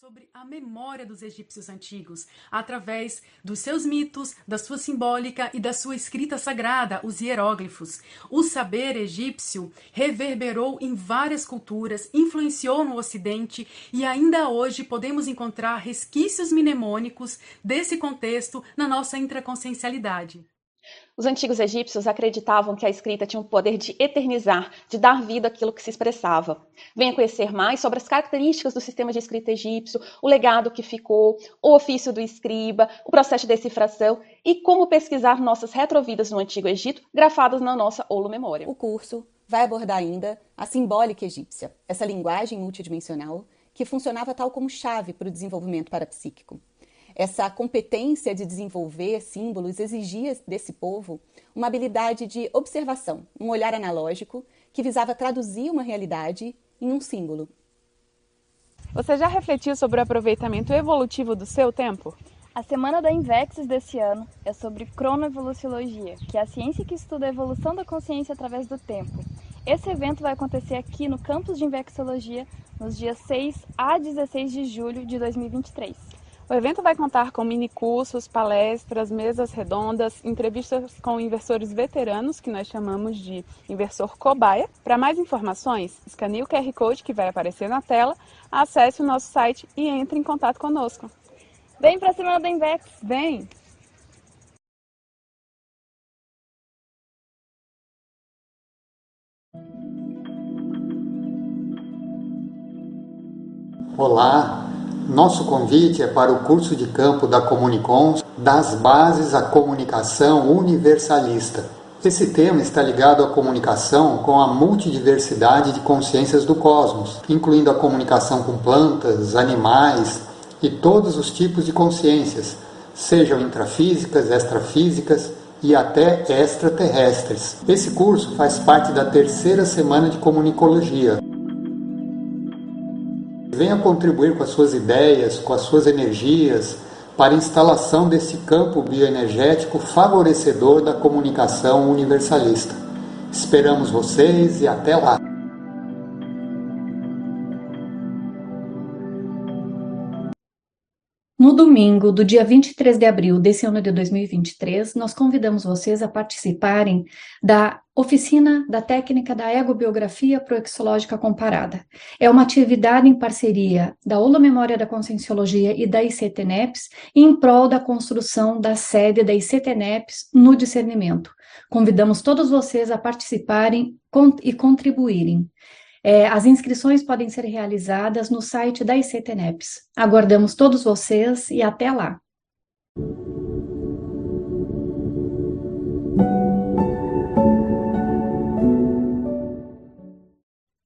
sobre a memória dos egípcios antigos, através dos seus mitos, da sua simbólica e da sua escrita sagrada, os hieróglifos. O saber egípcio reverberou em várias culturas, influenciou no Ocidente e ainda hoje podemos encontrar resquícios mnemônicos desse contexto na nossa intraconsciencialidade. Os antigos egípcios acreditavam que a escrita tinha o poder de eternizar, de dar vida àquilo que se expressava. Venha conhecer mais sobre as características do sistema de escrita egípcio, o legado que ficou, o ofício do escriba, o processo de decifração e como pesquisar nossas retrovidas no Antigo Egito, grafadas na nossa Olo Memória. O curso vai abordar ainda a simbólica egípcia, essa linguagem multidimensional que funcionava tal como chave para o desenvolvimento parapsíquico. Essa competência de desenvolver símbolos exigia desse povo uma habilidade de observação, um olhar analógico que visava traduzir uma realidade em um símbolo. Você já refletiu sobre o aproveitamento evolutivo do seu tempo? A semana da Invexis desse ano é sobre cronoevoluciologia, que é a ciência que estuda a evolução da consciência através do tempo. Esse evento vai acontecer aqui no campus de Invexologia nos dias 6 a 16 de julho de 2023. O evento vai contar com minicursos, palestras, mesas redondas, entrevistas com inversores veteranos, que nós chamamos de inversor cobaia. Para mais informações, escaneie o QR Code que vai aparecer na tela, acesse o nosso site e entre em contato conosco. Vem para a Semana da Invex! Vem! Olá, nosso convite é para o curso de campo da Comunicons, das bases à comunicação universalista. Esse tema está ligado à comunicação com a multidiversidade de consciências do cosmos, incluindo a comunicação com plantas, animais e todos os tipos de consciências, sejam intrafísicas, extrafísicas e até extraterrestres. Esse curso faz parte da terceira semana de comunicologia. Venha contribuir com as suas ideias, com as suas energias, para a instalação desse campo bioenergético favorecedor da comunicação universalista. Esperamos vocês e até lá! No domingo do dia 23 de abril desse ano de 2023, nós convidamos vocês a participarem da oficina da técnica da egobiografia proexológica comparada. É uma atividade em parceria da Ola Memória da Conscienciologia e da ICTNEPS em prol da construção da sede da ICTNEPS no discernimento. Convidamos todos vocês a participarem e contribuírem. É, as inscrições podem ser realizadas no site da ICTNEPS. Aguardamos todos vocês e até lá!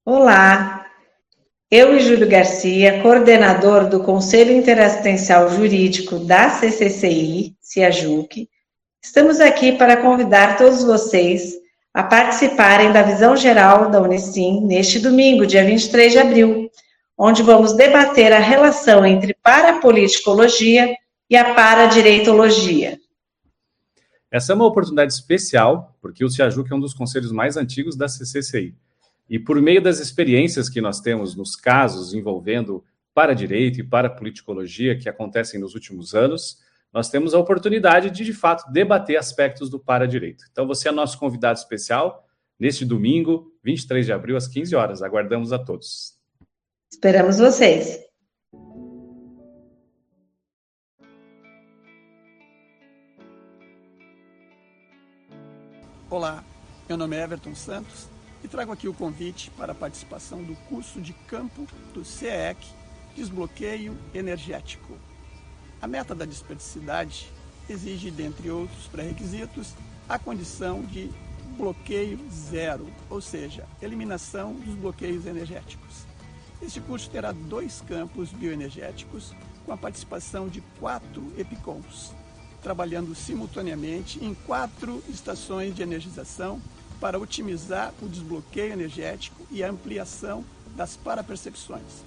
Olá, eu e Júlio Garcia, coordenador do Conselho Interassistencial Jurídico da CCCI, CIAJUC, estamos aqui para convidar todos vocês a participarem da visão geral da Unicim neste domingo, dia 23 de abril, onde vamos debater a relação entre parapoliticologia e a paradireitologia. Essa é uma oportunidade especial, porque o CIAJUC é um dos conselhos mais antigos da CCCI. E por meio das experiências que nós temos nos casos envolvendo para-direito e para-politicologia que acontecem nos últimos anos, nós temos a oportunidade de, de fato, debater aspectos do para-direito. Então, você é nosso convidado especial neste domingo, 23 de abril, às 15 horas. Aguardamos a todos. Esperamos vocês. Olá, meu nome é Everton Santos e trago aqui o convite para a participação do curso de campo do CEEC Desbloqueio Energético. A meta da desperdicidade exige, dentre outros pré-requisitos, a condição de bloqueio zero, ou seja, eliminação dos bloqueios energéticos. Este curso terá dois campos bioenergéticos com a participação de quatro EPICOMs, trabalhando simultaneamente em quatro estações de energização para otimizar o desbloqueio energético e a ampliação das parapercepções.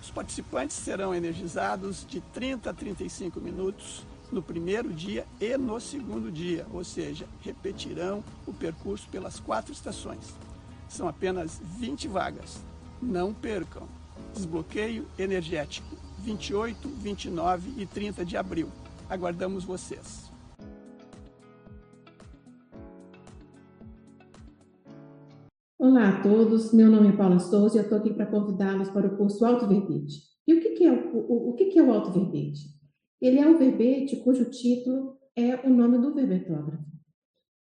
Os participantes serão energizados de 30 a 35 minutos no primeiro dia e no segundo dia, ou seja, repetirão o percurso pelas quatro estações. São apenas 20 vagas. Não percam. Desbloqueio energético 28, 29 e 30 de abril. Aguardamos vocês. Todos, meu nome é Paula Souza e eu estou aqui para convidá-los para o curso Alto Verbete. E o que, que é o, o, o que, que é o Alto Verbete? Ele é um verbete cujo título é o nome do verbetógrafo.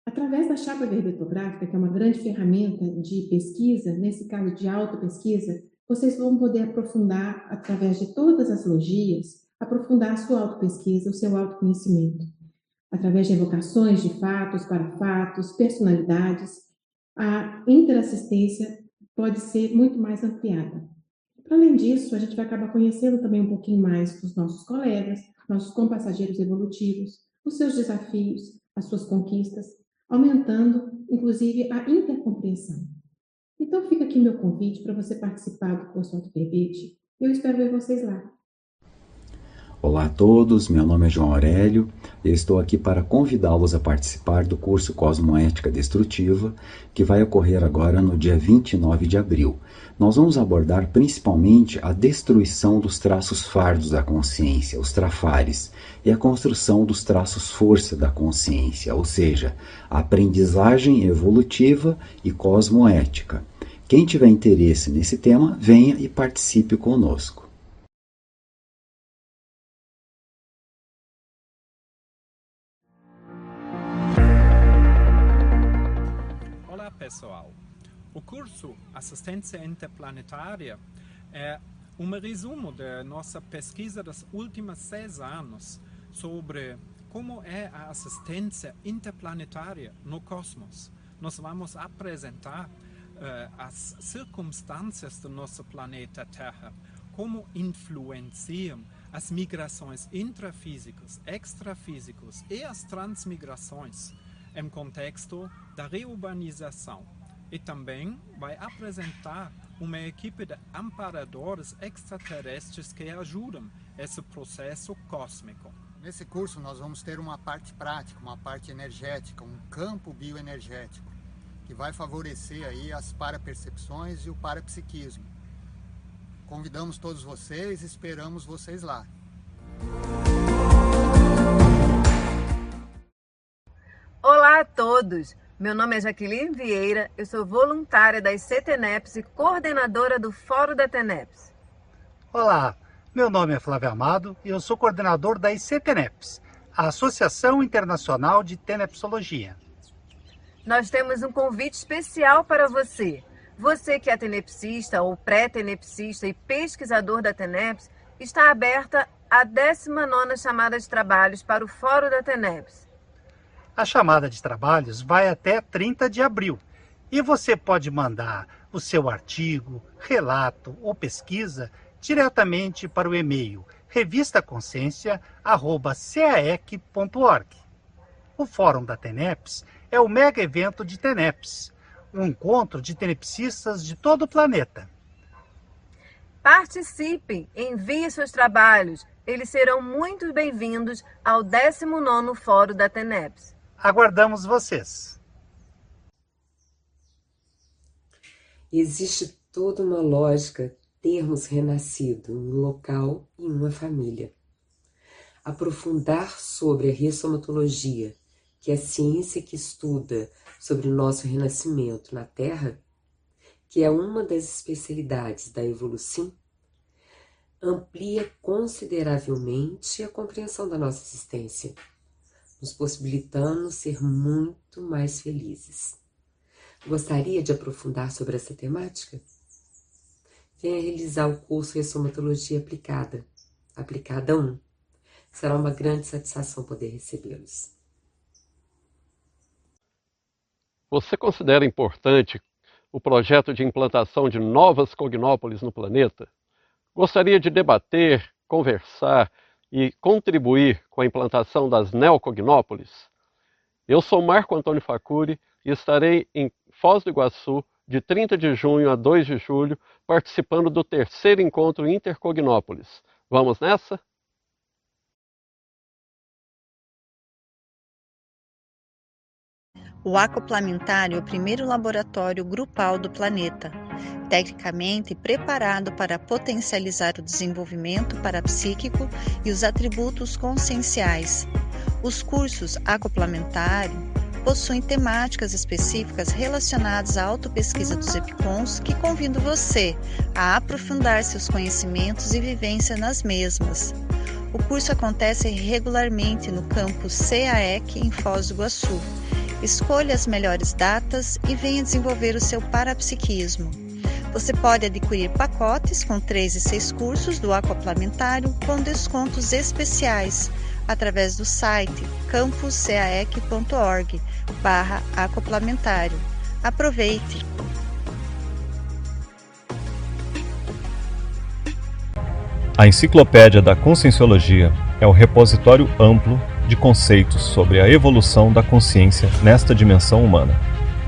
Através da chapa verbetográfica, que é uma grande ferramenta de pesquisa, nesse caso de autopesquisa, vocês vão poder aprofundar, através de todas as logias, aprofundar a sua autopesquisa, o seu autoconhecimento. Através de evocações de fatos, para fatos, personalidades, a interassistência pode ser muito mais ampliada. Além disso, a gente vai acabar conhecendo também um pouquinho mais dos nossos colegas, nossos compassageiros evolutivos, os seus desafios, as suas conquistas, aumentando, inclusive, a intercompreensão. Então fica aqui meu convite para você participar do curso Auto Verbete. Eu espero ver vocês lá. Olá a todos, meu nome é João Aurélio. Eu estou aqui para convidá-los a participar do curso Cosmoética Destrutiva, que vai ocorrer agora no dia 29 de abril. Nós vamos abordar principalmente a destruição dos traços fardos da consciência, os trafares, e a construção dos traços força da consciência, ou seja, a aprendizagem evolutiva e cosmoética. Quem tiver interesse nesse tema, venha e participe conosco. Assistência Interplanetária é um resumo da nossa pesquisa dos últimos seis anos sobre como é a assistência interplanetária no cosmos. Nós vamos apresentar uh, as circunstâncias do nosso planeta Terra, como influenciam as migrações intrafísicas, extrafísicas e as transmigrações em contexto da reurbanização e também vai apresentar uma equipe de amparadores extraterrestres que ajudam esse processo cósmico. Nesse curso nós vamos ter uma parte prática, uma parte energética, um campo bioenergético, que vai favorecer aí as parapercepções e o parapsiquismo. Convidamos todos vocês, esperamos vocês lá. Olá a todos! Meu nome é Jaqueline Vieira, eu sou voluntária da CTNEPS e coordenadora do Fórum da TENEPS. Olá, meu nome é Flávio Amado e eu sou coordenador da ICTNEPS, a Associação Internacional de Tenepsologia. Nós temos um convite especial para você. Você que é tenepsista ou pré-tenepsista e pesquisador da TENEPS, está aberta a 19ª chamada de trabalhos para o Fórum da TENEPS. A chamada de trabalhos vai até 30 de abril e você pode mandar o seu artigo, relato ou pesquisa diretamente para o e-mail revistaconsciência.caec.org. O Fórum da TENEPS é o mega evento de TENEPS, um encontro de tenepsistas de todo o planeta. Participem, enviem seus trabalhos, eles serão muito bem-vindos ao 19º Fórum da TENEPS. Aguardamos vocês! Existe toda uma lógica termos renascido em um local e uma família. Aprofundar sobre a ressomatologia, que é a ciência que estuda sobre o nosso renascimento na Terra, que é uma das especialidades da evolução, amplia consideravelmente a compreensão da nossa existência nos possibilitando ser muito mais felizes. Gostaria de aprofundar sobre essa temática? Venha realizar o curso Ressomatologia Aplicada, Aplicada 1. Será uma grande satisfação poder recebê-los. Você considera importante o projeto de implantação de novas cognópolis no planeta? Gostaria de debater, conversar e contribuir com a implantação das neocognópolis? Eu sou Marco Antônio Facuri e estarei em Foz do Iguaçu de 30 de junho a 2 de julho participando do terceiro encontro Intercognópolis. Vamos nessa? O acoplamentário é o primeiro laboratório grupal do planeta, tecnicamente preparado para potencializar o desenvolvimento parapsíquico e os atributos conscienciais. Os cursos acoplamentário possuem temáticas específicas relacionadas à autopesquisa dos EPICONs que convido você a aprofundar seus conhecimentos e vivência nas mesmas. O curso acontece regularmente no campus CAEC em Foz do Iguaçu Escolha as melhores datas e venha desenvolver o seu parapsiquismo. Você pode adquirir pacotes com 3 e 6 cursos do Aquaplamentário com descontos especiais através do site campuscaec.org barra. Aproveite! A Enciclopédia da Conscienciologia é o repositório amplo de conceitos sobre a evolução da consciência nesta dimensão humana.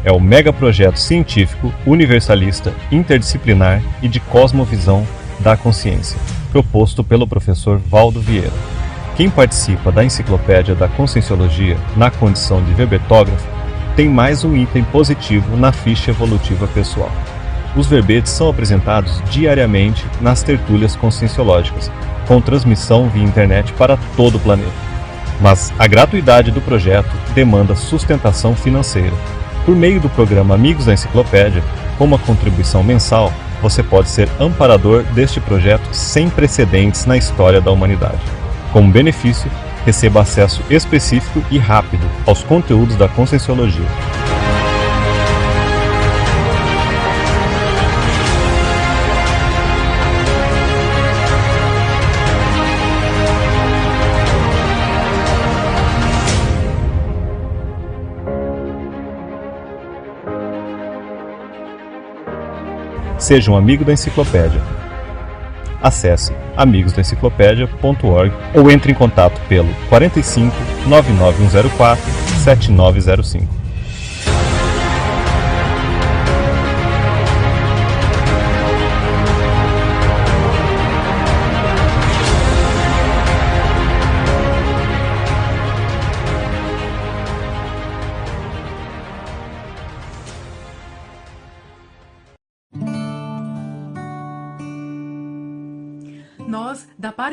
É o megaprojeto científico, universalista, interdisciplinar e de cosmovisão da consciência, proposto pelo professor Valdo Vieira. Quem participa da Enciclopédia da Conscienciologia na condição de verbetógrafo tem mais um item positivo na ficha evolutiva pessoal. Os verbetes são apresentados diariamente nas tertúlias conscienciológicas, com transmissão via internet para todo o planeta mas a gratuidade do projeto demanda sustentação financeira. Por meio do programa Amigos da Enciclopédia, com uma contribuição mensal, você pode ser amparador deste projeto sem precedentes na história da humanidade. Como benefício, receba acesso específico e rápido aos conteúdos da Conscienciologia. Seja um amigo da enciclopédia. Acesse amigosdaenciclopédia.org ou entre em contato pelo 45 99104 7905.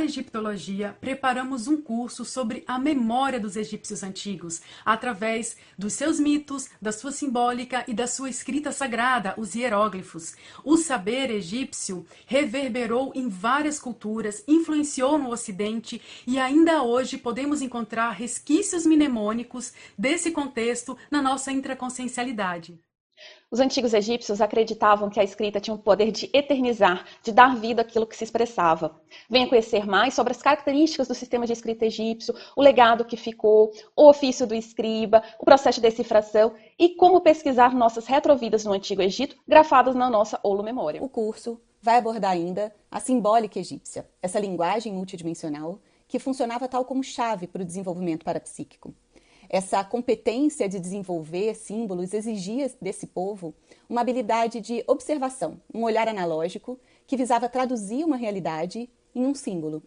Egiptologia, preparamos um curso sobre a memória dos egípcios antigos, através dos seus mitos, da sua simbólica e da sua escrita sagrada, os hieróglifos. O saber egípcio reverberou em várias culturas, influenciou no Ocidente e ainda hoje podemos encontrar resquícios mnemônicos desse contexto na nossa intraconsciencialidade. Os antigos egípcios acreditavam que a escrita tinha o poder de eternizar, de dar vida àquilo que se expressava. Venha conhecer mais sobre as características do sistema de escrita egípcio, o legado que ficou, o ofício do escriba, o processo de decifração e como pesquisar nossas retrovidas no Antigo Egito, grafadas na nossa Olo Memória. O curso vai abordar ainda a simbólica egípcia, essa linguagem multidimensional que funcionava tal como chave para o desenvolvimento parapsíquico. Essa competência de desenvolver símbolos exigia desse povo uma habilidade de observação, um olhar analógico que visava traduzir uma realidade em um símbolo.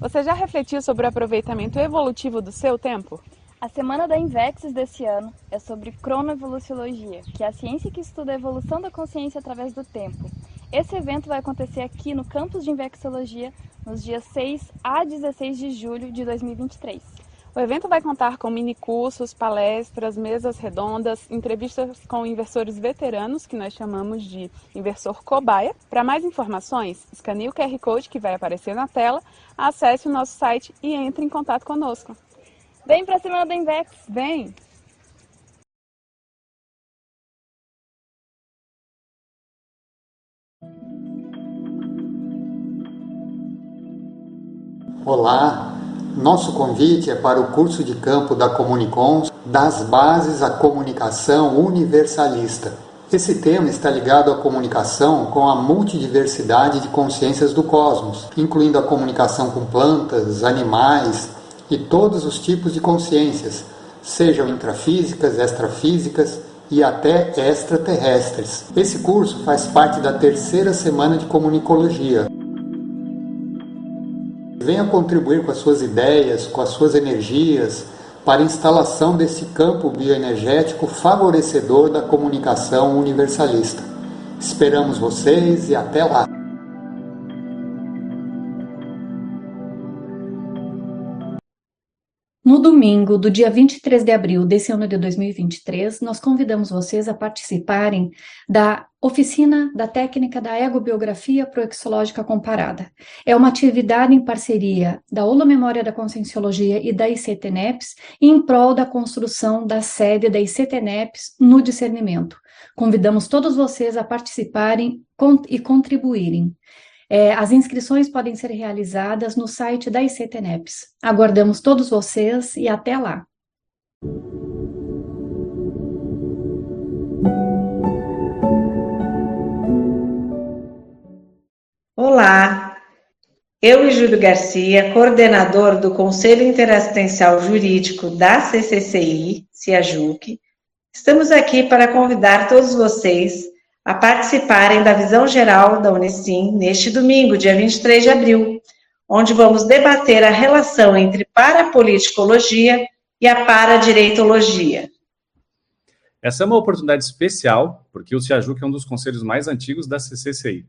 Você já refletiu sobre o aproveitamento evolutivo do seu tempo? A semana da Invexis desse ano é sobre cronoevoluciologia, que é a ciência que estuda a evolução da consciência através do tempo. Esse evento vai acontecer aqui no campus de Invexologia nos dias 6 a 16 de julho de 2023. O evento vai contar com minicursos, palestras, mesas redondas, entrevistas com inversores veteranos, que nós chamamos de inversor cobaia. Para mais informações, escaneie o QR Code que vai aparecer na tela, acesse o nosso site e entre em contato conosco. Vem para cima do Invex! Vem! Olá, nosso convite é para o curso de campo da Comunicons, das bases à comunicação universalista. Esse tema está ligado à comunicação com a multidiversidade de consciências do cosmos, incluindo a comunicação com plantas, animais e todos os tipos de consciências, sejam intrafísicas, extrafísicas e até extraterrestres. Esse curso faz parte da terceira semana de comunicologia, venha contribuir com as suas ideias, com as suas energias, para instalação desse campo bioenergético favorecedor da comunicação universalista. Esperamos vocês e até lá! No domingo do dia 23 de abril desse ano de 2023, nós convidamos vocês a participarem da oficina da técnica da egobiografia proexológica comparada. É uma atividade em parceria da Ola Memória da Conscienciologia e da ICTNEPS em prol da construção da sede da ICTNEPS no discernimento. Convidamos todos vocês a participarem e contribuírem. É, as inscrições podem ser realizadas no site da ICTNEPS. Aguardamos todos vocês e até lá! Olá, eu e Júlio Garcia, coordenador do Conselho Interassistencial Jurídico da CCCI, CIAJUC, estamos aqui para convidar todos vocês a participarem da visão geral da Unicim neste domingo, dia 23 de abril, onde vamos debater a relação entre parapoliticologia e a paradireitologia. Essa é uma oportunidade especial, porque o CIAJUC é um dos conselhos mais antigos da CCCI.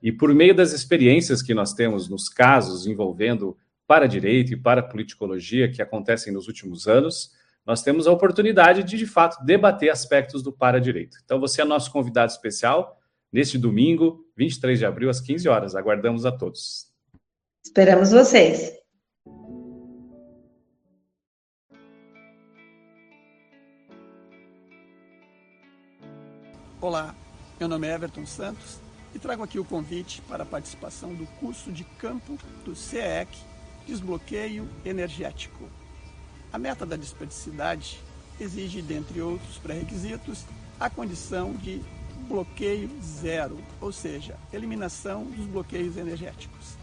E por meio das experiências que nós temos nos casos envolvendo para-direito e para-politicologia que acontecem nos últimos anos, nós temos a oportunidade de, de fato, debater aspectos do para-direito. Então, você é nosso convidado especial neste domingo, 23 de abril, às 15 horas. Aguardamos a todos. Esperamos vocês. Olá, meu nome é Everton Santos e trago aqui o convite para a participação do curso de campo do CEEC Desbloqueio Energético. A meta da desperdicidade exige, dentre outros pré-requisitos, a condição de bloqueio zero, ou seja, eliminação dos bloqueios energéticos.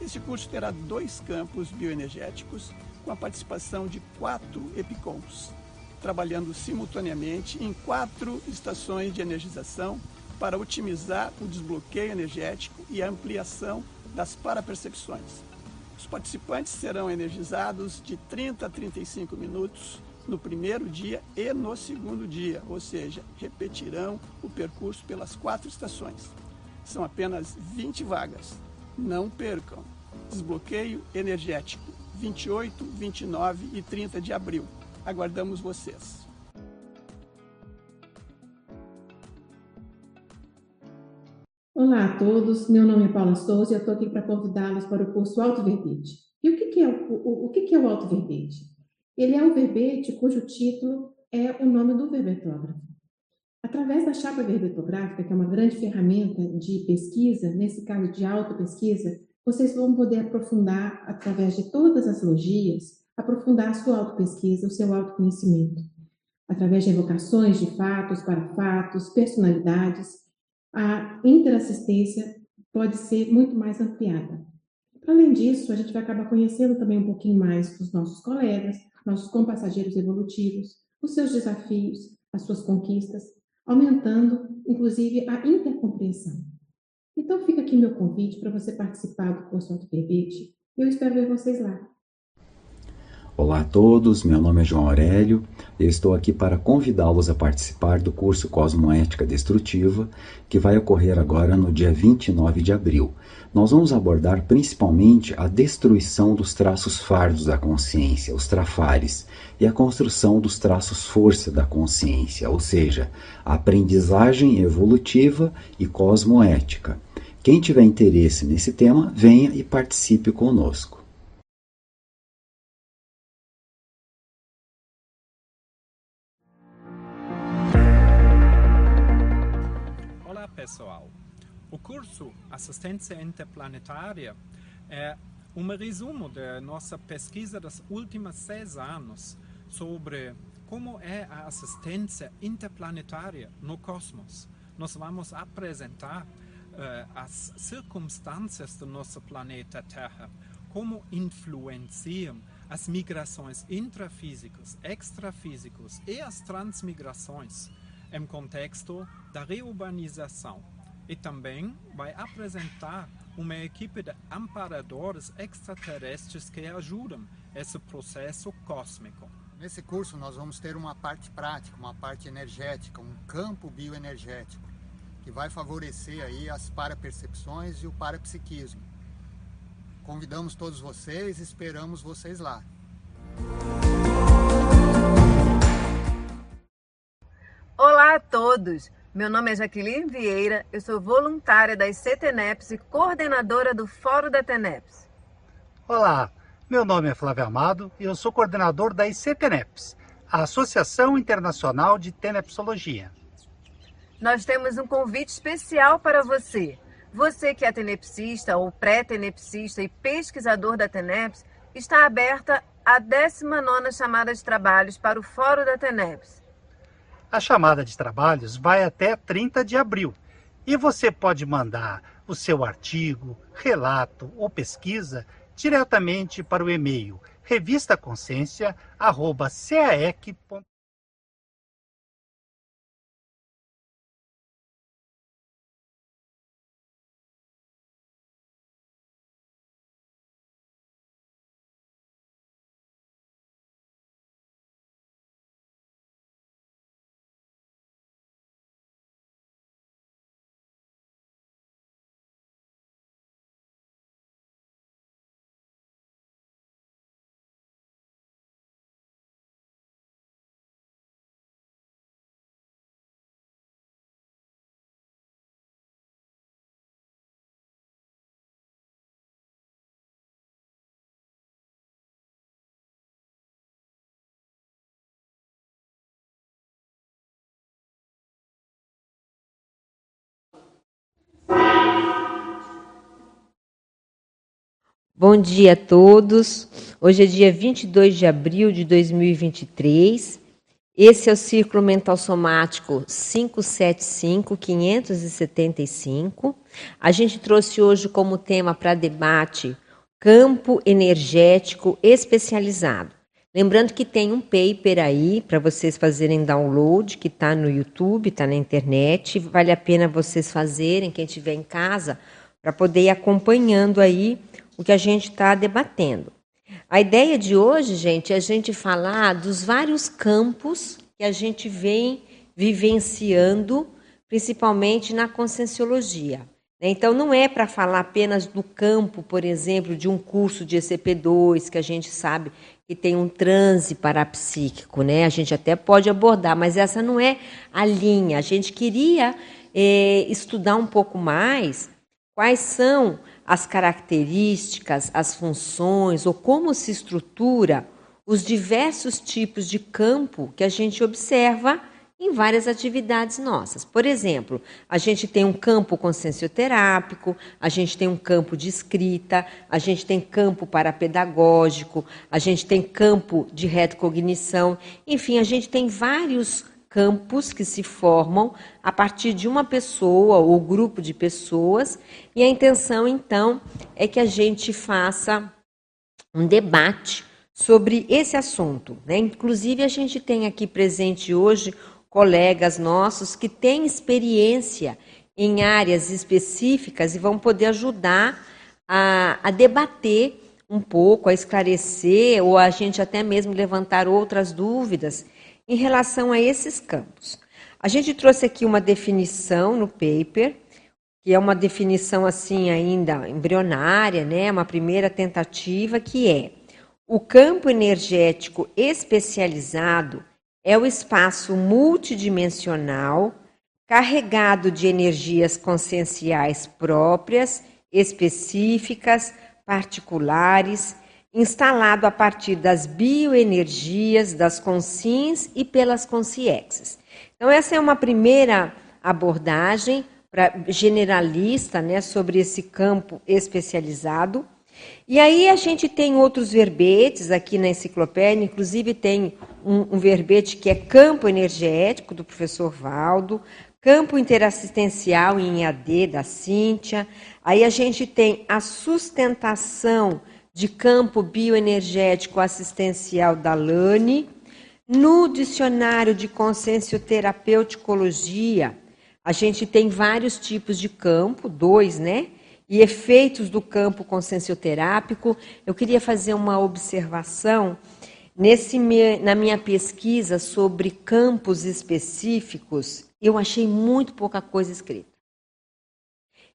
Este curso terá dois campos bioenergéticos com a participação de quatro EPICONs, trabalhando simultaneamente em quatro estações de energização para otimizar o desbloqueio energético e a ampliação das parapercepções. Os participantes serão energizados de 30 a 35 minutos no primeiro dia e no segundo dia, ou seja, repetirão o percurso pelas quatro estações. São apenas 20 vagas. Não percam! Desbloqueio energético, 28, 29 e 30 de abril. Aguardamos vocês. Olá a todos, meu nome é Paula Souza e eu estou aqui para convidá-los para o curso Alto Verbete. E o que, que é o, o, o que, que é o Alto Verbete? Ele é um verbete cujo título é o nome do verbetógrafo. Através da chapa verbetográfica, que é uma grande ferramenta de pesquisa, nesse caso de auto-pesquisa, vocês vão poder aprofundar, através de todas as logias, aprofundar a sua auto-pesquisa, o seu autoconhecimento. Através de evocações de fatos para fatos, personalidades, a interassistência pode ser muito mais ampliada. Além disso, a gente vai acabar conhecendo também um pouquinho mais dos nossos colegas, nossos compassageiros evolutivos, os seus desafios, as suas conquistas, aumentando, inclusive, a intercompreensão. Então, fica aqui meu convite para você participar do curso Auto Verbete. Eu espero ver vocês lá. Olá a todos, meu nome é João Aurélio. Eu estou aqui para convidá-los a participar do curso Cosmoética Destrutiva, que vai ocorrer agora no dia 29 de abril. Nós vamos abordar principalmente a destruição dos traços fardos da consciência, os trafares, e a construção dos traços força da consciência, ou seja, a aprendizagem evolutiva e cosmoética. Quem tiver interesse nesse tema, venha e participe conosco. Assistência Interplanetária é um resumo da nossa pesquisa dos últimos seis anos sobre como é a assistência interplanetária no cosmos. Nós vamos apresentar uh, as circunstâncias do nosso planeta Terra, como influenciam as migrações intrafísicas, extrafísicas e as transmigrações em contexto da reurbanização e também vai apresentar uma equipe de amparadores extraterrestres que ajudam esse processo cósmico. Nesse curso nós vamos ter uma parte prática, uma parte energética, um campo bioenergético, que vai favorecer aí as parapercepções e o parapsiquismo. Convidamos todos vocês, esperamos vocês lá. Olá a todos! Meu nome é Jaqueline Vieira, eu sou voluntária da CTNEPS e coordenadora do Fórum da TENEPS. Olá, meu nome é Flávio Amado e eu sou coordenador da ICTNEPS, a Associação Internacional de Tenepsologia. Nós temos um convite especial para você. Você que é tenepsista ou pré-tenepsista e pesquisador da TENEPS, está aberta a 19ª chamada de trabalhos para o Fórum da TENEPS. A chamada de trabalhos vai até 30 de abril e você pode mandar o seu artigo, relato ou pesquisa diretamente para o e-mail revistaconsciência.caec.com. Bom dia a todos. Hoje é dia 22 de abril de 2023. Esse é o Círculo Mental Somático 575-575. A gente trouxe hoje como tema para debate campo energético especializado. Lembrando que tem um paper aí para vocês fazerem download, que está no YouTube, está na internet. Vale a pena vocês fazerem, quem estiver em casa, para poder ir acompanhando aí o que a gente está debatendo. A ideia de hoje, gente, é a gente falar dos vários campos que a gente vem vivenciando, principalmente na conscienciologia. Né? Então, não é para falar apenas do campo, por exemplo, de um curso de ECP2, que a gente sabe que tem um transe parapsíquico, né? A gente até pode abordar, mas essa não é a linha. A gente queria é, estudar um pouco mais quais são as características, as funções ou como se estrutura os diversos tipos de campo que a gente observa em várias atividades nossas. Por exemplo, a gente tem um campo consciencioterápico, a gente tem um campo de escrita, a gente tem campo parapedagógico, a gente tem campo de retrocognição, enfim, a gente tem vários campos que se formam a partir de uma pessoa ou grupo de pessoas, e a intenção então é que a gente faça um debate sobre esse assunto. Né? Inclusive, a gente tem aqui presente hoje colegas nossos que têm experiência em áreas específicas e vão poder ajudar a, a debater um pouco, a esclarecer, ou a gente até mesmo levantar outras dúvidas em relação a esses campos. A gente trouxe aqui uma definição no paper, que é uma definição assim ainda embrionária, né? Uma primeira tentativa que é: o campo energético especializado é o espaço multidimensional carregado de energias conscienciais próprias, específicas, particulares instalado a partir das bioenergias das consciências e pelas consciências. Então, essa é uma primeira abordagem pra, generalista né, sobre esse campo especializado. E aí a gente tem outros verbetes aqui na enciclopédia, inclusive tem um, um verbete que é campo energético, do professor Valdo, campo interassistencial em EAD, da Cíntia. Aí a gente tem a sustentação de campo bioenergético assistencial da LANE. No dicionário de consciencioterapeuticologia, a gente tem vários tipos de campo, dois, né? E efeitos do campo consciencioterápico. Eu queria fazer uma observação nesse na minha pesquisa sobre campos específicos, eu achei muito pouca coisa escrita.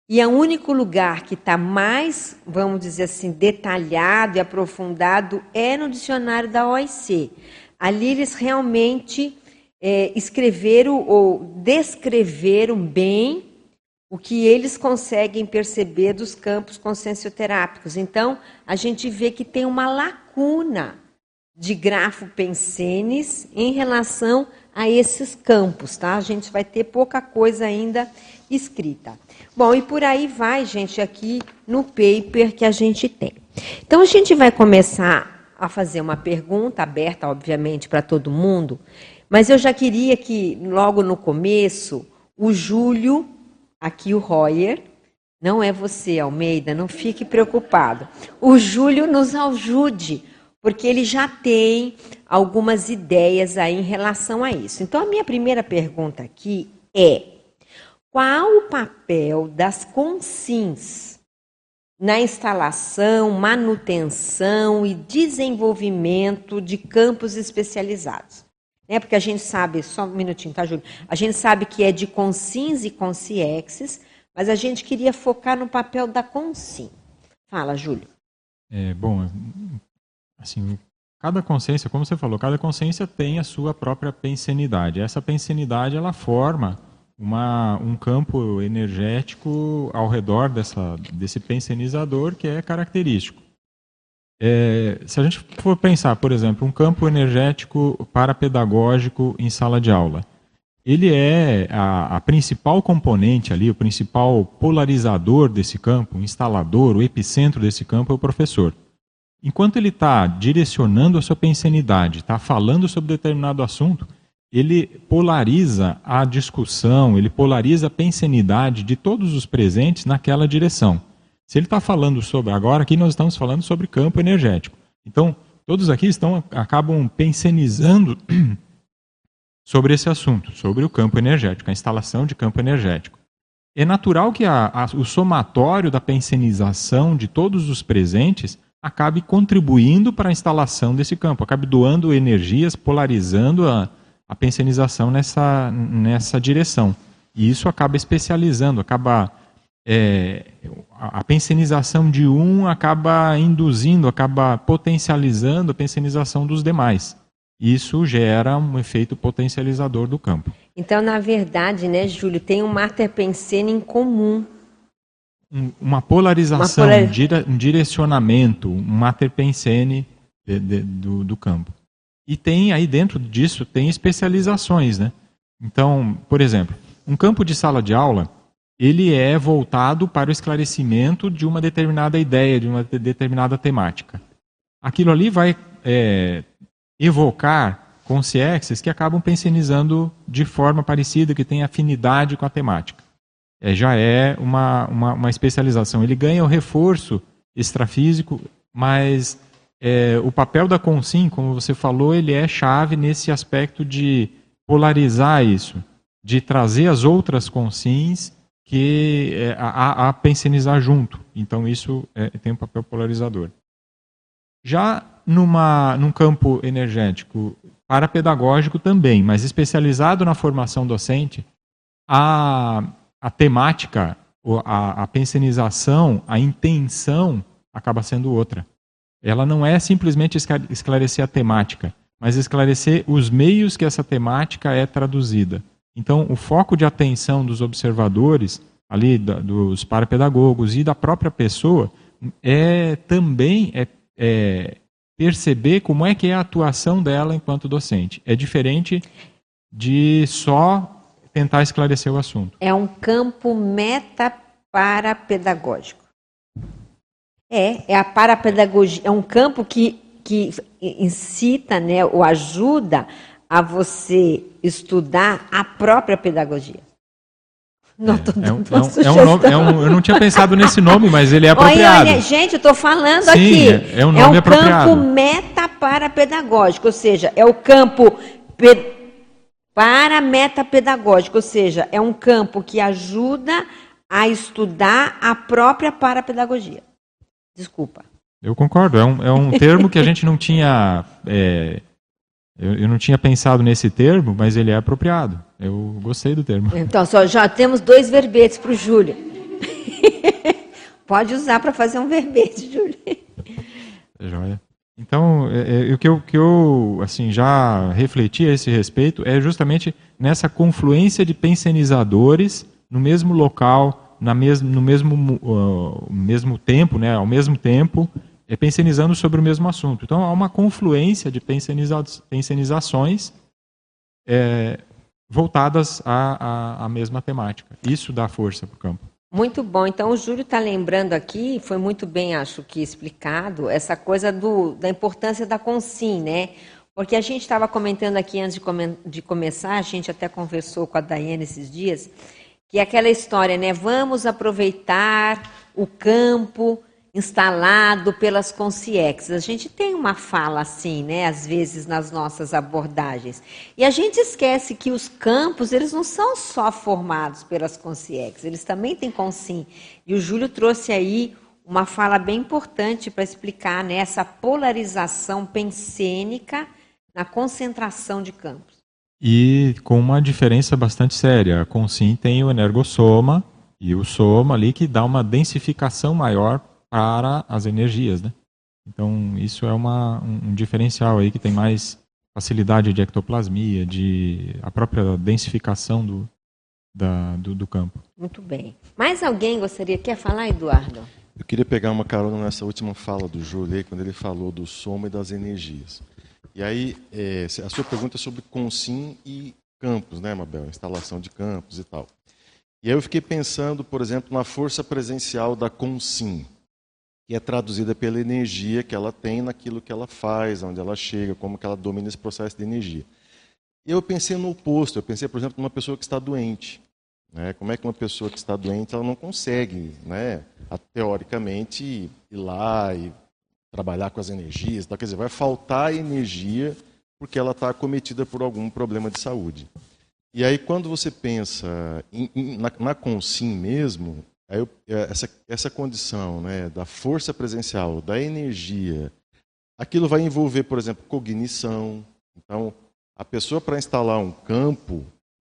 E é o único lugar que está mais, vamos dizer assim, detalhado e aprofundado é no dicionário da OIC. Ali eles realmente é, escreveram ou descreveram bem o que eles conseguem perceber dos campos consciencioterápicos. Então, a gente vê que tem uma lacuna de grafo pensenes em relação a esses campos, tá? A gente vai ter pouca coisa ainda escrita. Bom, e por aí vai, gente, aqui no paper que a gente tem. Então, a gente vai começar a fazer uma pergunta aberta, obviamente, para todo mundo, mas eu já queria que, logo no começo, o Júlio, aqui o Royer, não é você, Almeida, não fique preocupado. O Júlio nos ajude, porque ele já tem algumas ideias aí em relação a isso. Então, a minha primeira pergunta aqui é: qual o papel das consins na instalação, manutenção e desenvolvimento de campos especializados? É porque a gente sabe, só um minutinho, tá, Júlio? A gente sabe que é de consins e consciexes, mas a gente queria focar no papel da consim. Fala, Júlio. É, bom, assim, cada consciência, como você falou, cada consciência tem a sua própria pensenidade. Essa pensenidade, ela forma uma, um campo energético ao redor dessa, desse pensenizador que é característico. É, se a gente for pensar, por exemplo, um campo energético parapedagógico em sala de aula, ele é a, a, principal componente ali, o principal polarizador desse campo, o instalador, o epicentro desse campo é o professor. Enquanto ele está direcionando a sua pensenidade, está falando sobre determinado assunto, ele polariza a discussão, ele polariza a pensenidade de todos os presentes naquela direção. Se ele está falando sobre. Agora, aqui nós estamos falando sobre campo energético. Então, todos aqui estão acabam pensenizando sobre esse assunto, sobre o campo energético, a instalação de campo energético. É natural que a, a, o somatório da pensenização de todos os presentes acabe contribuindo para a instalação desse campo, acabe doando energias, polarizando a, a pensionização nessa, nessa direção. E isso acaba especializando, acaba. É, a pensionização de um acaba induzindo, acaba potencializando a pensionização dos demais. Isso gera um efeito potencializador do campo. Então, na verdade, né, Júlio, tem um mater pensene em comum. Um, uma polarização, uma polar... um direcionamento, um mater pensene de, de, do, do campo. E tem aí dentro disso tem especializações, né? Então, por exemplo, um campo de sala de aula ele é voltado para o esclarecimento de uma determinada ideia, de uma determinada temática. Aquilo ali vai é, evocar consciências que acabam pensionizando de forma parecida, que tem afinidade com a temática. É, já é uma, uma, uma especialização. Ele ganha o reforço extrafísico, mas é, o papel da Consim, como você falou, ele é chave nesse aspecto de polarizar isso, de trazer as outras Consins que é, a, a pensionizar junto. Então isso é, tem um papel polarizador. Já numa, num campo energético parapedagógico também, mas especializado na formação docente, a, a temática, a, a pensionização, a intenção acaba sendo outra. Ela não é simplesmente esclarecer a temática, mas esclarecer os meios que essa temática é traduzida. Então, o foco de atenção dos observadores, ali dos parapedagogos e da própria pessoa, é também é, é perceber como é que é a atuação dela enquanto docente. É diferente de só tentar esclarecer o assunto. É um campo meta parapedagógico. É, é a parapedagogia, é um campo que, que incita, né, ou ajuda a você estudar a própria pedagogia. Não, tô é, é, um, é, um nome, é um, eu não tinha pensado nesse nome, mas ele é apropriado. Olha, olha, gente, eu estou falando Sim, aqui. É, é um nome é um apropriado. campo metapedagógico, ou seja, é o campo pe, para metapedagógico, ou seja, é um campo que ajuda a estudar a própria parapedagogia. Desculpa. Eu concordo. É um, é um termo que a gente não tinha. É, eu, eu, não tinha pensado nesse termo, mas ele é apropriado. Eu gostei do termo. Então, só já temos dois verbetes para o Júlio. Pode usar para fazer um verbete, Júlio. É joia. Então, é, é, o que eu, que eu assim, já refleti a esse respeito é justamente nessa confluência de pensionizadores no mesmo local, na mes no mesmo, uh, mesmo tempo, né, ao mesmo tempo, é, pensionizando sobre o mesmo assunto. Então, há uma confluência de pensioniza pensionizações é, voltadas à, à, à mesma temática. Isso dá força para o campo. Muito bom. Então, o Júlio está lembrando aqui, foi muito bem, acho que, explicado, essa coisa do, da importância da consim, né? Porque a gente estava comentando aqui antes de, come, de, começar, a gente até conversou com a Daiane esses dias, que aquela história, né? Vamos aproveitar o campo instalado pelas consciex. A gente tem uma fala assim, né, às vezes nas nossas abordagens. E a gente esquece que os campos, eles não são só formados pelas consciex, eles também têm consim. E o Júlio trouxe aí uma fala bem importante para explicar né, essa polarização pensênica na concentração de campos. E com uma diferença bastante séria. A consim tem o energossoma e o soma ali que dá uma densificação maior para as energias, né? Então, isso é uma, um, diferencial aí que tem mais facilidade de ectoplasmia, de a própria densificação do, da, do, do, campo. Muito bem. Mais alguém gostaria, quer falar, Eduardo? Eu queria pegar uma carona nessa última fala do Júlio, quando ele falou do soma e das energias. E aí, é, a sua pergunta é sobre consim e campos, né, Mabel? Instalação de campos e tal. E aí eu fiquei pensando, por exemplo, na força presencial da consim que é traduzida pela energia que ela tem naquilo que ela faz, onde ela chega, como que ela domina esse processo de energia. Eu pensei no oposto, eu pensei, por exemplo, numa pessoa que está doente. Né? Como é que uma pessoa que está doente ela não consegue, né, teoricamente, ir lá e trabalhar com as energias? Então, quer dizer, vai faltar energia porque ela está acometida por algum problema de saúde. E aí, quando você pensa em, em, na, na consim mesmo, eu, é, essa, essa condição né, da força presencial, da energia, aquilo vai envolver, por exemplo, cognição. Então, a pessoa para instalar um campo,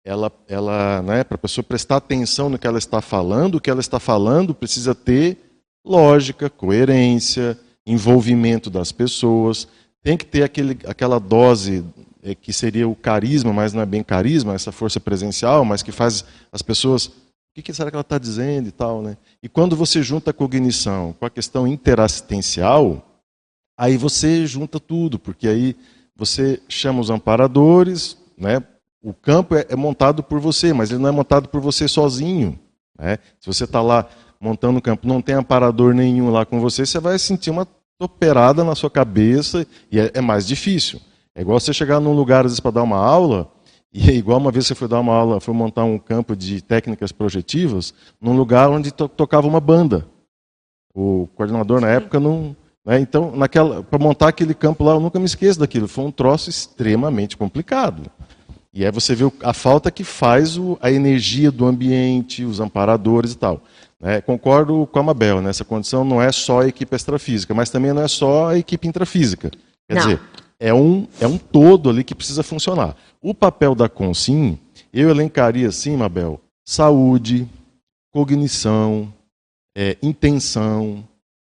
ela, ela né, para a pessoa prestar atenção no que ela está falando, o que ela está falando precisa ter lógica, coerência, envolvimento das pessoas, tem que ter aquele, aquela dose é, que seria o carisma, mas não é bem carisma, essa força presencial, mas que faz as pessoas o que, que será que ela está dizendo e tal, né? E quando você junta a cognição com a questão interassistencial, aí você junta tudo, porque aí você chama os amparadores, né? O campo é, é montado por você, mas ele não é montado por você sozinho. Né? Se você está lá montando o campo, não tem amparador nenhum lá com você, você vai sentir uma toperada na sua cabeça e é, é mais difícil. É igual você chegar num lugar, às vezes, para dar uma aula, e é igual uma vez você foi dar uma aula, foi montar um campo de técnicas projetivas num lugar onde to tocava uma banda. O coordenador na época não. Né, então, naquela, para montar aquele campo lá, eu nunca me esqueço daquilo. Foi um troço extremamente complicado. E aí você vê a falta que faz o, a energia do ambiente, os amparadores e tal. É, concordo com a Mabel, nessa condição não é só a equipe extrafísica, mas também não é só a equipe intrafísica. Quer não. dizer, é um, é um todo ali que precisa funcionar. O papel da Consim, eu elencaria assim, Mabel, saúde, cognição, é, intenção.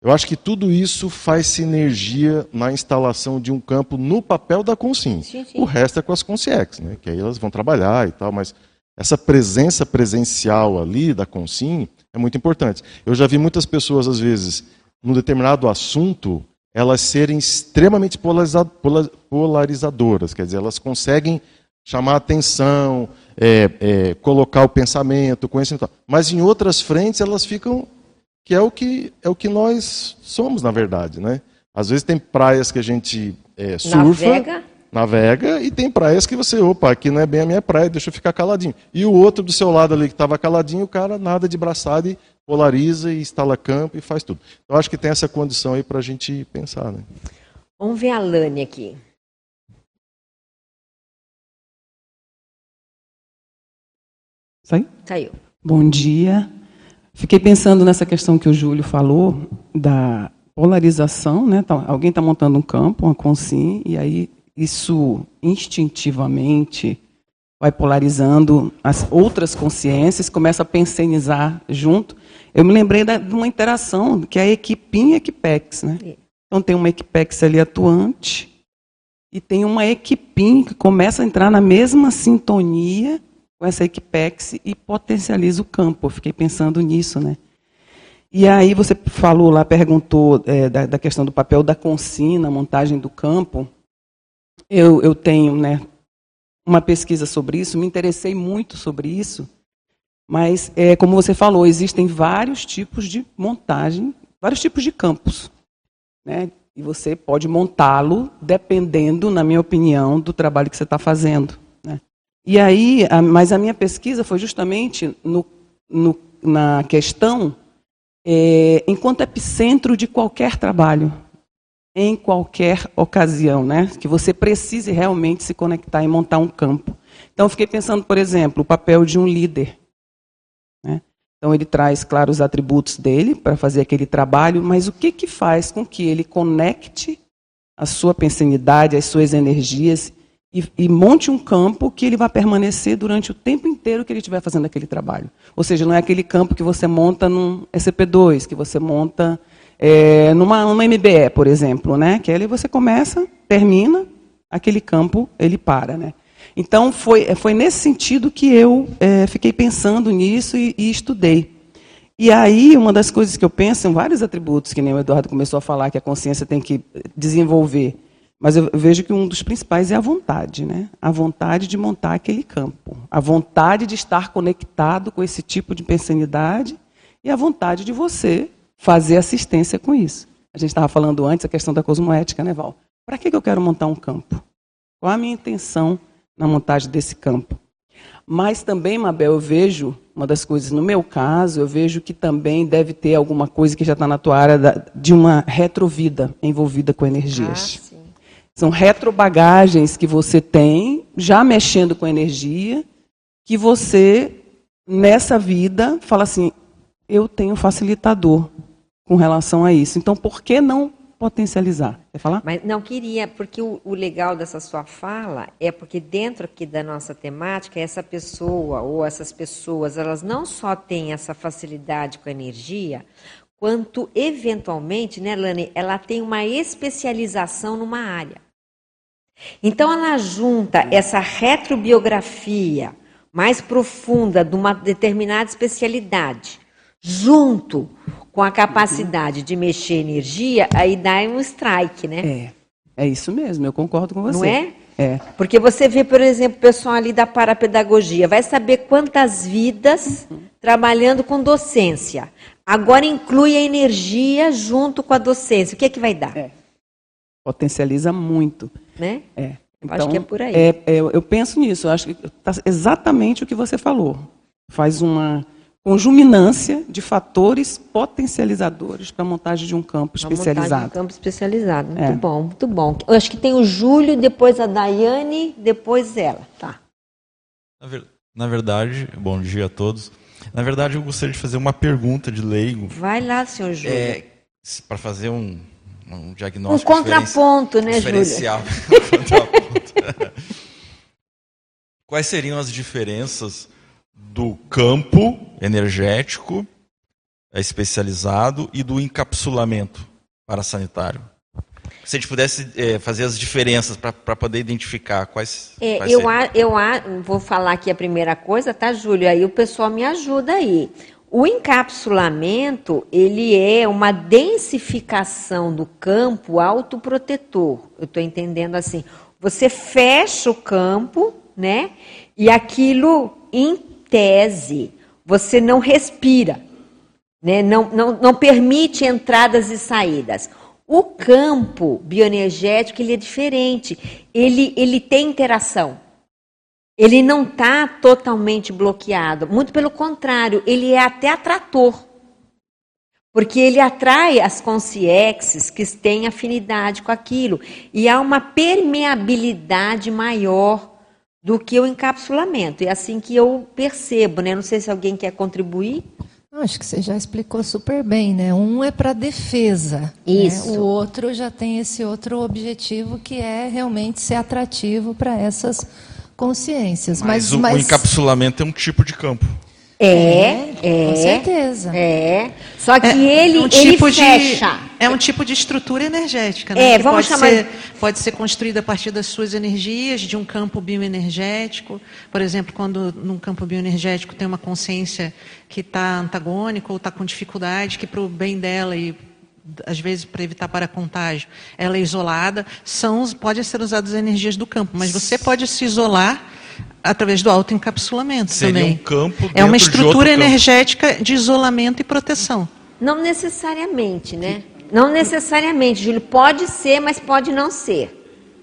Eu acho que tudo isso faz sinergia na instalação de um campo no papel da Consim. Sim, sim. O resto é com as Consiex, né? que aí elas vão trabalhar e tal, mas essa presença presencial ali da Consim é muito importante. Eu já vi muitas pessoas, às vezes, num determinado assunto, elas serem extremamente polarizadoras, quer dizer, elas conseguem chamar atenção, é, é, colocar o pensamento, o conhecimento, mas em outras frentes elas ficam que é o que é o que nós somos na verdade, né? Às vezes tem praias que a gente é, surfa, navega. Navega, e tem praias que você, opa, aqui não é bem a minha praia, deixa eu ficar caladinho. E o outro do seu lado ali que estava caladinho, o cara nada de braçada e polariza e instala campo e faz tudo. Então acho que tem essa condição aí para a gente pensar. Né? Vamos ver a Lani aqui. Saiu? Saiu. Bom dia. Fiquei pensando nessa questão que o Júlio falou, da polarização, né? Tá, alguém está montando um campo, uma consim, e aí isso instintivamente vai polarizando as outras consciências, começa a pensionizar junto. Eu me lembrei da, de uma interação que é a equipinha Equipex, né? Então tem uma Equipex ali atuante e tem uma equipinha que começa a entrar na mesma sintonia com essa Equipex e potencializa o campo. Eu fiquei pensando nisso, né? E aí você falou lá, perguntou é, da, da, questão do papel da consina, montagem do campo. Eu, eu tenho né, uma pesquisa sobre isso, me interessei muito sobre isso, mas, é, como você falou, existem vários tipos de montagem, vários tipos de campos. Né? E você pode montá-lo dependendo, na minha opinião, do trabalho que você está fazendo. Né? E aí, a, mas a minha pesquisa foi justamente no, no, na questão é, enquanto epicentro de qualquer trabalho, em qualquer ocasião, né? que você precise realmente se conectar e montar um campo. Então, fiquei pensando, por exemplo, o papel de um líder. Né? Então, ele traz, claro, os atributos dele para fazer aquele trabalho, mas o que, que faz com que ele conecte a sua pensanidade, as suas energias e, e, monte um campo que ele vai permanecer durante o tempo inteiro que ele estiver fazendo aquele trabalho. Ou seja, não é aquele campo que você monta num SCP-2, que você monta é, numa, numa MBE, por exemplo, né? que ali você começa, termina, aquele campo ele para. Né? Então, foi, foi nesse sentido que eu é, fiquei pensando nisso e, e estudei. E aí, uma das coisas que eu penso, são vários atributos, que nem o Eduardo começou a falar, que a consciência tem que desenvolver mas eu vejo que um dos principais é a vontade, né? A vontade de montar aquele campo, a vontade de estar conectado com esse tipo de pensanidade e a vontade de você fazer assistência com isso. A gente estava falando antes a questão da cosmoética, né, Val? Para que eu quero montar um campo? Qual a minha intenção na montagem desse campo? Mas também, Mabel, eu vejo, uma das coisas, no meu caso, eu vejo que também deve ter alguma coisa que já está na tua área de uma retrovida envolvida com energias. Ah, são retrobagagens que você tem, já mexendo com energia, que você, nessa vida, fala assim: eu tenho facilitador com relação a isso. Então, por que não potencializar? Quer falar? Mas não queria, porque o, o, legal dessa sua fala é porque dentro aqui da nossa temática, essa pessoa ou essas pessoas, elas não só têm essa facilidade com a energia, quanto eventualmente, né, Lani, ela tem uma especialização numa área. Então ela junta essa retrobiografia mais profunda de uma determinada especialidade, junto com a capacidade de mexer energia, aí dá um strike, né? É, é isso mesmo, eu concordo com você. Não é? É. Porque você vê, por exemplo, o pessoal ali da parapedagogia, vai saber quantas vidas uhum. trabalhando com docência. Agora inclui a energia junto com a docência. O que é que vai dar? É. Potencializa muito. Né? É. Então, acho que é por aí. É, é, eu penso nisso, eu acho que está exatamente o que você falou. Faz uma conjuminância de fatores potencializadores para a montagem de um campo especializado. De um campo especializado, muito é. bom, muito bom. Eu acho que tem o Júlio, depois a Daiane, depois ela. Tá. Na, ver, na verdade, bom dia a todos. Na verdade, eu gostaria de fazer uma pergunta de leigo. Vai lá, senhor Júlio. É, para fazer um, um diagnóstico um contraponto, né, diferencial. Quais seriam as diferenças do campo energético especializado e do encapsulamento parasanitário? Se a gente pudesse é, fazer as diferenças para poder identificar quais. É, quais eu, a, eu a, vou falar aqui a primeira coisa, tá, Júlio? Aí o pessoal me ajuda aí. O encapsulamento, ele é uma densificação do campo autoprotetor. Eu estou entendendo assim. Você fecha o campo, né? E aquilo, tese, você não respira, né? Não, não, não permite entradas e saídas. O campo bioenergético ele é diferente. Ele, ele tem interação. Ele não está totalmente bloqueado. Muito pelo contrário, ele é até atrator. Porque ele atrai as consciências que têm afinidade com aquilo. E há uma permeabilidade maior do que o encapsulamento. É assim que eu percebo, né? Não sei se alguém quer contribuir. Acho que você já explicou super bem, né? Um é para defesa, né? Isso. Né? o outro já tem esse outro objetivo que é realmente ser atrativo para essas consciências. Mas, mas, o, mas... o encapsulamento é um tipo de campo. É, é. Com certeza. É. Só que É, ele, um ele tipo de, fecha. É um tipo de estrutura energética, né? É, que vamos pode chamar- Ser, pode ser construída a partir das suas energias, de um campo bioenergético. Por exemplo, quando num campo bioenergético tem uma consciência que está antagônica ou está com dificuldade, que para o bem dela e às vezes para evitar para contágio, ela é isolada, são, podem ser usadas as energias do campo, mas você pode se isolar através do autoencapsulamento Seria também. um campo é uma dentro de estrutura campo. energética de isolamento e proteção. Não necessariamente, né? Não necessariamente, Júlio. Pode ser, mas pode não ser.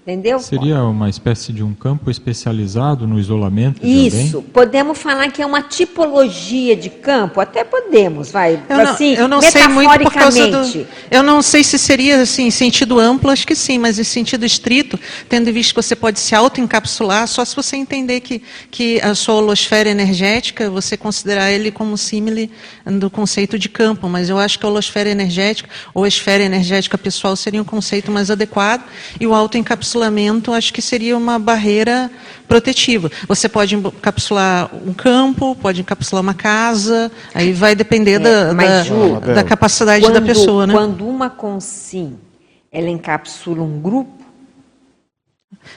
Entendeu? Seria uma espécie de um campo especializado no isolamento de Isso. alguém? Podemos falar que é uma tipologia de campo? Até podemos, vai. Eu não, assim, eu não sei muito por causa do. metaforicamente. Eu não sei se seria assim, em sentido amplo, acho que sim, mas em sentido estrito, tendo em vista que você pode se autoencapsular, só se você entender que, que a sua holosfera energética, você considerar ele como símile do conceito de campo. Mas eu acho que a holosfera energética ou a esfera energética pessoal seria um conceito mais adequado, e o autoencapsulamento acho que seria uma barreira protetiva. Você pode encapsular um campo, pode encapsular uma casa, aí vai depender da, É, mas, da, Ju, da capacidade da quando- pessoa, né? Quando uma consim, ela encapsula um grupo,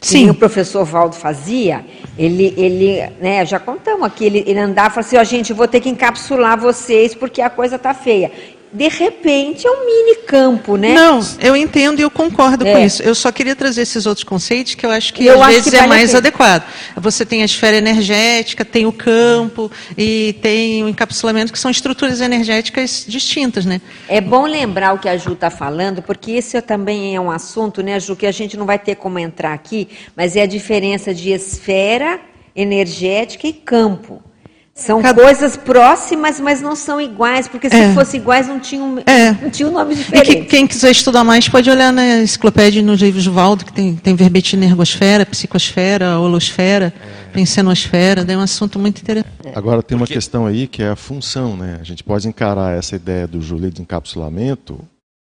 Sim. O professor Valdo fazia, ele, ele né, já contamos aqui, ele, ele andava e falava assim, ó, gente, eu vou ter que encapsular vocês porque a coisa tá feia. De repente é um mini campo, né? Não, eu entendo e eu concordo com É. isso. Eu só queria trazer esses outros conceitos que eu acho que Eu às acho vezes que é vale mais adequado. Você tem a esfera energética, tem o campo e tem o encapsulamento, que são estruturas energéticas distintas, né? É bom lembrar o que a Ju está falando, porque esse também é um assunto, né, Ju, que a gente não vai ter como entrar aqui, mas é a diferença de esfera energética e campo. São coisas próximas, mas não são iguais, porque se É. fossem iguais não tinham, É. não tinham nome E que, diferente. quem quiser estudar mais pode olhar na enciclopédia e nos livros do Valdo, que tem, tem verbete energosfera, psicosfera, holosfera, pensenosfera, é um assunto muito interessante. Agora tem uma questão aí que é a função, né? A gente pode encarar essa ideia do Júlio de encapsulamento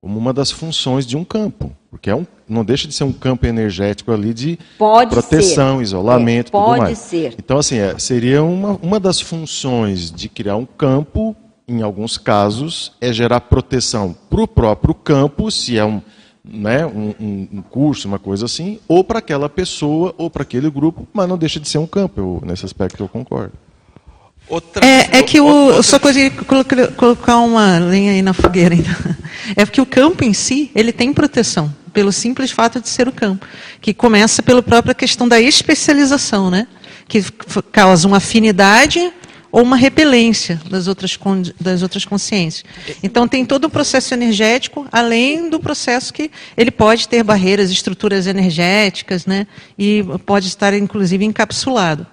como uma das funções de um campo, porque é um, não deixa de ser um campo energético ali de Pode proteção, ser. isolamento, É, tudo pode mais. ser. Então assim, é, seria uma, uma das funções de criar um campo, em alguns casos, é gerar proteção para o próprio campo, se é um né, um, um- um curso, uma coisa assim, ou para aquela pessoa, ou para aquele grupo, mas não deixa de ser um campo. Eu, nesse aspecto eu concordo. É, é que o, eu só consegui colocar, uma lenha aí na fogueira. Então. É porque o campo em si, ele tem proteção, pelo simples fato de ser o campo, que começa pela própria questão da especialização, né? que causa uma afinidade ou uma repelência das outras, das outras consciências. Então tem todo o processo energético, além do processo que ele pode ter barreiras, estruturas energéticas, né? e pode estar inclusive encapsulado.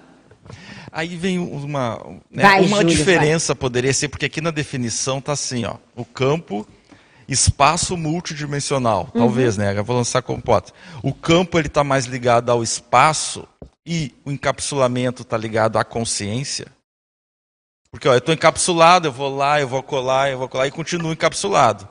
Aí vem uma, né, Vai, uma Júlio, diferença poderia ser porque aqui na definição tá assim, ó, o campo espaço multidimensional, Uhum. talvez, né? Eu vou lançar como hipótese. O campo ele está mais ligado ao espaço e o encapsulamento está ligado à consciência. Porque ó, eu estou encapsulado, eu vou lá, eu vou colar, eu vou colar e continuo encapsulado.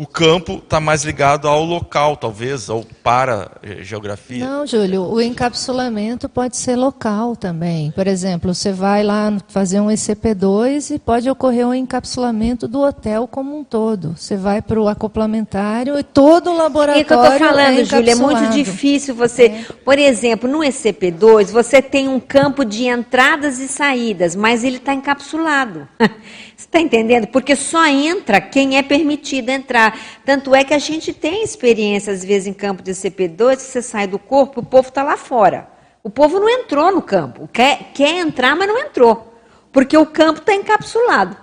O campo está mais ligado ao local, talvez, ou para eh, geografia. Não, Júlio, o encapsulamento pode ser local também. Por exemplo, você vai lá fazer um ECP2 e pode ocorrer um encapsulamento do hotel como um todo. Você vai para o acoplamentário e todo o É que eu laboratório estou falando, é Júlia, é muito difícil você. Por exemplo, no ECP2, você tem um campo de entradas e saídas, mas ele está encapsulado. Está entendendo? Porque só entra quem é permitido entrar. Tanto é que a gente tem experiência, às vezes, em campo de ECP2, que você sai do corpo, o povo está lá fora. O povo não entrou no campo. Quer, quer entrar, mas não entrou. Porque o campo está encapsulado.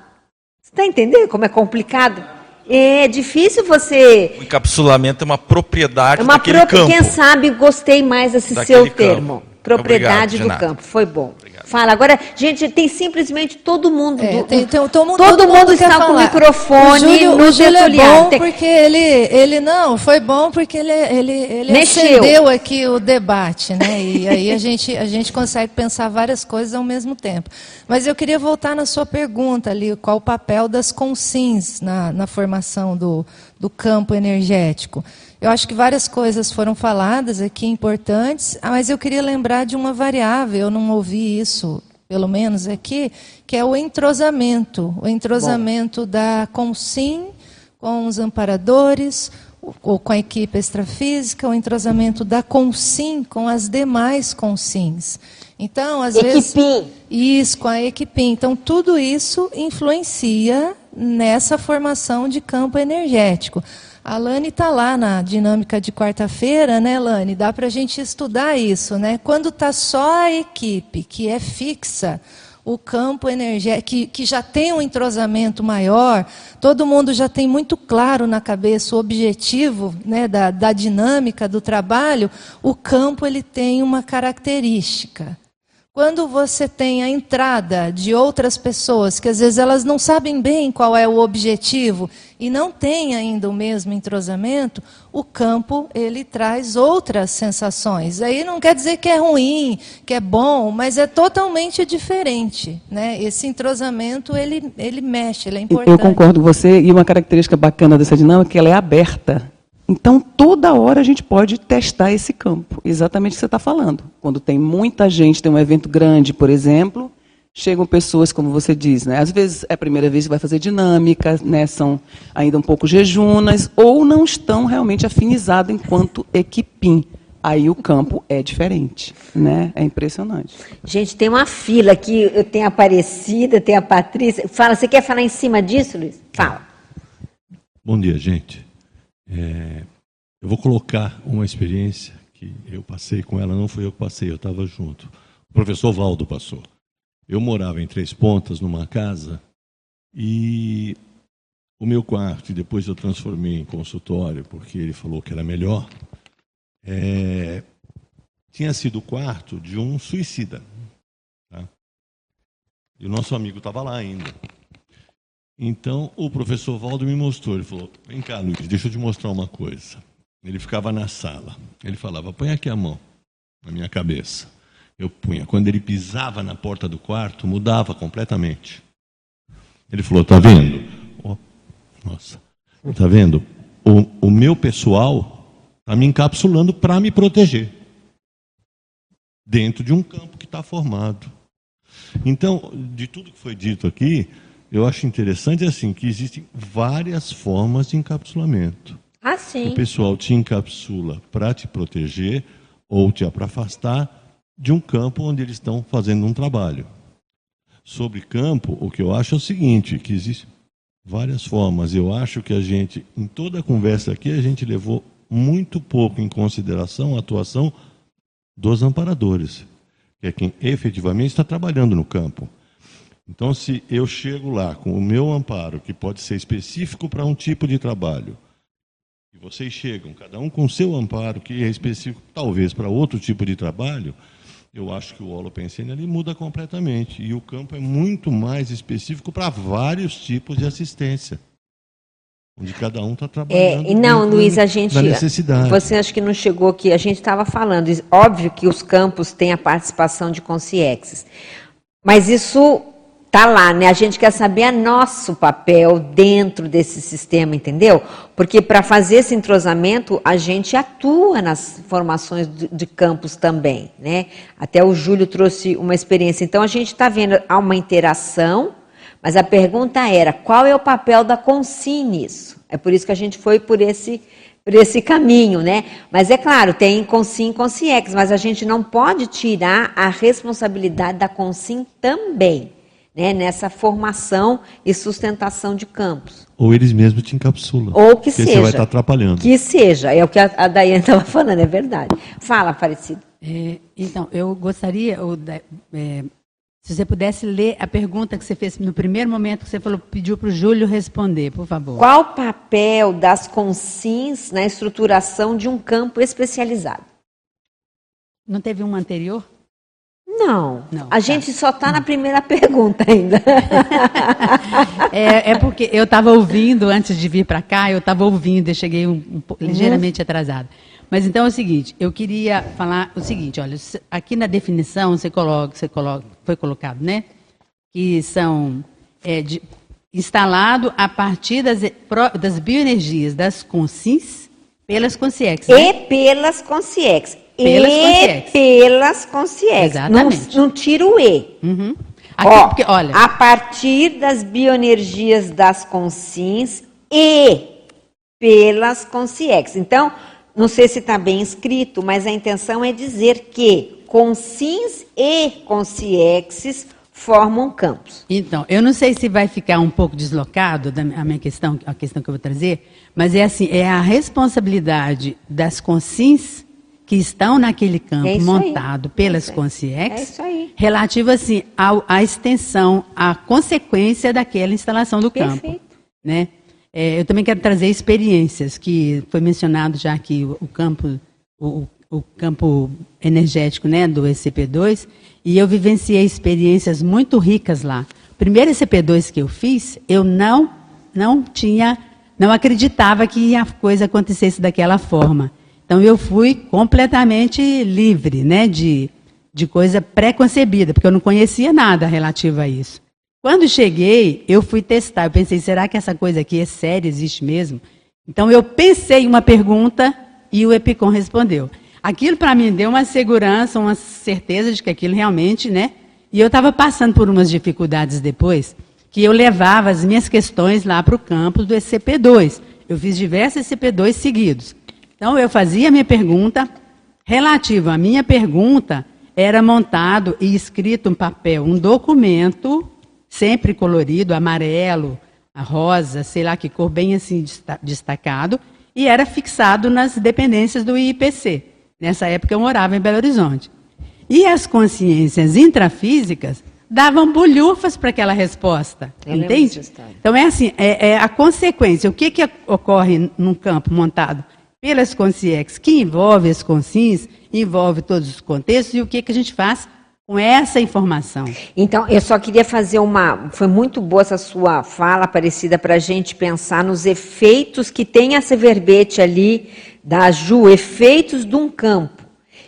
Você está entendendo como é complicado? É difícil você O encapsulamento é uma propriedade é uma daquele pro- campo. Quem sabe gostei mais desse Daquele seu campo. termo. Propriedade Obrigado, do campo. Foi bom. Fala. Agora, gente, tem simplesmente todo mundo. É, do, tem, tem, todo mundo, todo todo mundo mundo está com o microfone o Júlio, no o Júlio é bom Tem- porque ele, ele não, foi bom porque ele, ele, ele Mexeu. acendeu aqui o debate, né? E aí a gente, a gente consegue pensar várias coisas ao mesmo tempo. Mas eu queria voltar na sua pergunta ali, qual o papel das consins na, na formação do, do campo energético. Eu acho que várias coisas foram faladas aqui importantes, ah, mas eu queria lembrar de uma variável, eu não ouvi isso, pelo menos aqui, que é o entrosamento. O entrosamento da Consim com os amparadores, ou com a equipe extrafísica, o entrosamento da Consim com as demais Consins. Então, às vezes. Equipim. Isso, com a Equipim. Então, tudo isso influencia nessa formação de campo energético. A Lani está lá na dinâmica de quarta-feira, né, Lani? Dá para a gente estudar isso, né? Quando está só a equipe que é fixa, o campo energético, que, que já tem um entrosamento maior, todo mundo já tem muito claro na cabeça o objetivo né, da, da dinâmica do trabalho, o campo ele tem uma característica. Quando você tem a entrada de outras pessoas, que às vezes elas não sabem bem qual é o objetivo e não têm ainda o mesmo entrosamento, o campo ele traz outras sensações. Aí não quer dizer que é ruim, que é bom, mas é totalmente diferente. Né? Esse entrosamento ele, ele mexe, ele é importante. Eu concordo com você, e uma característica bacana dessa dinâmica é que ela é aberta. Então, toda hora a gente pode testar esse campo, exatamente o que você está falando. Quando tem muita gente, tem um evento grande, por exemplo, chegam pessoas, como você diz, né? às vezes é a primeira vez que vai fazer dinâmica, né? são ainda um pouco jejunas, ou não estão realmente afinizados enquanto equipim. Aí o campo é diferente, né? É impressionante. Gente, tem uma fila aqui, eu tenho a Aparecida, tem a Patrícia. Fala, você quer falar em cima disso, Luiz? Fala. Bom dia, gente. É, eu vou colocar uma experiência que eu passei com ela, não fui eu que passei, eu estava junto. O professor Valdo passou. Eu morava em Três Pontas, numa casa, e o meu quarto, depois eu transformei em consultório, porque ele falou que era melhor, é, tinha sido o quarto de um suicida. Tá? E o nosso amigo estava lá ainda. Então, o professor Valdo me mostrou, ele falou, vem cá, Luiz, deixa eu te mostrar uma coisa. Ele ficava na sala, ele falava, põe aqui a mão na minha cabeça. Eu punha. Quando ele pisava na porta do quarto, mudava completamente. Ele falou, tá vendo? Ó, nossa, tá vendo? O, o meu pessoal está me encapsulando para me proteger. Dentro de um campo que está formado. Então, de tudo que foi dito aqui, eu acho interessante assim que existem várias formas de encapsulamento. Ah, sim. O pessoal te encapsula para te proteger ou te para afastar de um campo onde eles estão fazendo um trabalho. Sobre campo, o que eu acho é o seguinte, que existem várias formas. Eu acho que a gente, em toda a conversa aqui, a gente levou muito pouco em consideração a atuação dos amparadores, que é quem efetivamente está trabalhando no campo. Então, se eu chego lá com o meu amparo, que pode ser específico para um tipo de trabalho, e vocês chegam, cada um com o seu amparo, que é específico talvez para outro tipo de trabalho, eu acho que o holopensene ali muda completamente. E o campo é muito mais específico para vários tipos de assistência. Onde cada um está É, trabalhando. e não, Luiz, a gente. Da necessidade. Você acha que não chegou aqui? A gente estava falando. Óbvio que os campos têm a participação de consciexes. Mas isso tá lá, né? A gente quer saber nosso papel dentro desse sistema, entendeu? Porque para fazer esse entrosamento, a gente atua nas formações de, de campos também, né? Até o Júlio trouxe uma experiência. Então a gente está vendo há uma interação, mas a pergunta era: qual é o papel da Consim nisso? É por isso que a gente foi por esse por esse caminho, né? Mas é claro, tem Consim e Consciex, mas a gente não pode tirar a responsabilidade da Consim também, né? Nessa formação e sustentação de campos. Ou eles mesmos te encapsulam. Ou que seja. você vai estar atrapalhando. Que seja, é o que a, a Daiane estava falando, é verdade. Fala, Aparecido. É, então, eu gostaria, ou é, se você pudesse ler a pergunta que você fez no primeiro momento que você falou, pediu para o Júlio responder, por favor. Qual o papel das consins na estruturação de um campo especializado? Não teve um anterior? Não, não a tá. gente só está na primeira pergunta ainda. é, é, porque eu estava ouvindo, antes de vir para cá, eu estava ouvindo, eu cheguei um, um, ligeiramente uhum. atrasada. Mas então é o seguinte, eu queria falar o seguinte, olha, aqui na definição você coloca, você coloca, foi colocado, né? Que são é, de, instalado a partir das, das bioenergias das consins pelas consciex. Né? E pelas consciex. Pelas e pelas consciex. Exatamente. Não, não tira o E. Uhum. Aqui, Ó, porque, olha. A partir das bioenergias das consins e pelas consciex. Então, não sei se está bem escrito, mas a intenção é dizer que consins e consciexes formam campos. Então, eu não sei se vai ficar um pouco deslocado da a minha questão, a questão que eu vou trazer, mas é assim, é a responsabilidade das consins que estão naquele campo é montado aí. pelas é consciex, é relativo assim ao, à extensão, à consequência daquela instalação do Perfeito. campo, né? É, eu também quero trazer experiências que foi mencionado já aqui o, o campo o, o, campo energético né, do ECP2 e eu vivenciei experiências muito ricas lá. O primeiro ECP2 que eu fiz, eu não não tinha não acreditava que a coisa acontecesse daquela forma. Então eu fui completamente livre, né, de de coisa pré-concebida, porque eu não conhecia nada relativo a isso. Quando cheguei, eu fui testar. Eu pensei, será que essa coisa aqui é séria, existe mesmo? Então eu pensei uma pergunta e o Epicom respondeu. Aquilo para mim deu uma segurança, uma certeza de que aquilo realmente, né? E eu estava passando por umas dificuldades depois, que eu levava as minhas questões lá para o campus do SCP-2. Eu fiz diversos SCP-2 seguidos. Então eu fazia a minha pergunta, relativo à minha pergunta, era montado e escrito um papel, um documento sempre colorido, amarelo, rosa, sei lá que cor, bem assim destacado, e era fixado nas dependências do IPC. Nessa época eu morava em Belo Horizonte. E as consciências intrafísicas davam bolhufas para aquela resposta. Eu entende? Então é assim, é, é, a consequência. O que, que ocorre num campo montado pelas consciências, que envolve as consciências, envolve todos os contextos, e o que, que a gente faz com essa informação. Então, eu só queria fazer uma. Foi muito boa essa sua fala, parecida, para a gente pensar nos efeitos que tem essa verbete ali da Ju, efeitos de um campo.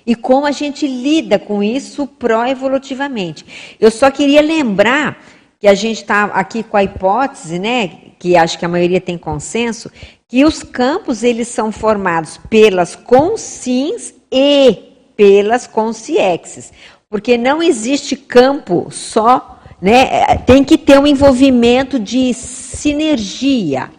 E como a gente lida com isso pró-evolutivamente. Eu só queria lembrar que a gente está aqui com a hipótese, né, que acho que a maioria tem consenso, que os campos eles são formados pelas consins e pelas consiexes porque não existe campo só, né? Tem que ter um envolvimento de sinergia.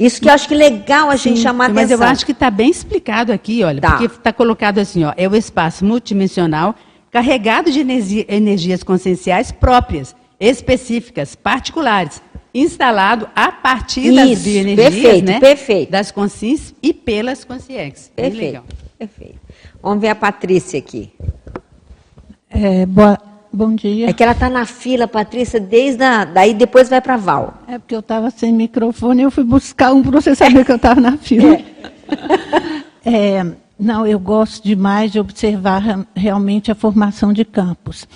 Isso que eu acho que é legal a Sim, gente chamar mas atenção. Mas eu acho que está bem explicado aqui, olha, tá. porque está colocado assim, ó, é o espaço multidimensional carregado de energia, energias conscienciais próprias, específicas, particulares, instalado a partir Isso, das bioenergias, perfeito, né? Perfeito. Das consciências e pelas consciências. Perfeito. Bem legal. Perfeito. Vamos ver a Patrícia aqui. É, boa, bom dia. É que ela está na fila, Patrícia, desde a, daí depois vai para Val. É porque eu estava sem microfone, eu fui buscar um para você saber que eu estava na fila. É. é, não, eu gosto demais de observar realmente a formação de campos.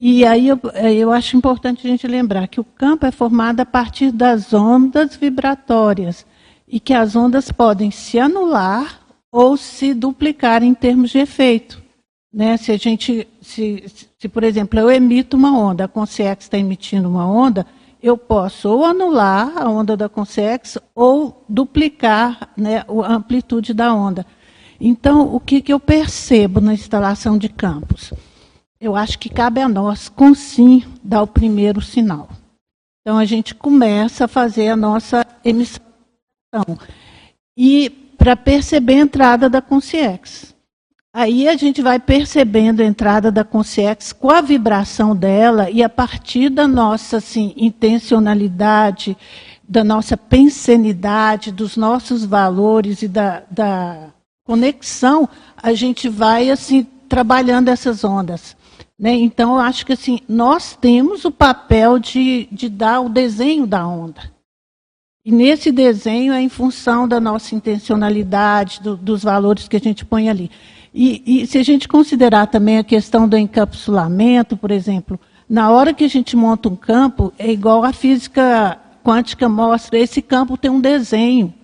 E aí eu, é, eu acho importante a gente lembrar que o campo é formado a partir das ondas vibratórias e que as ondas podem se anular ou se duplicar em termos de efeito. Né? Se a gente, se, se, por exemplo, eu emito uma onda, a Consex está emitindo uma onda, eu posso ou anular a onda da Consex ou duplicar né, a amplitude da onda. Então, o que, que eu percebo na instalação de campos? Eu acho que cabe a nós, com sim, dar o primeiro sinal. Então, a gente começa a fazer a nossa emissão. E para perceber a entrada da Consciex. Aí a gente vai percebendo a entrada da consciência com a vibração dela e a partir da nossa assim, intencionalidade, da nossa pensenidade, dos nossos valores e da, da conexão, a gente vai assim trabalhando essas ondas. Né? Então, eu acho que assim, nós temos o papel de, de dar o desenho da onda. E nesse desenho é em função da nossa intencionalidade, do, dos valores que a gente põe ali. E, e se a gente considerar também a questão do encapsulamento, por exemplo, na hora que a gente monta um campo, é igual a física quântica mostra, esse campo tem um desenho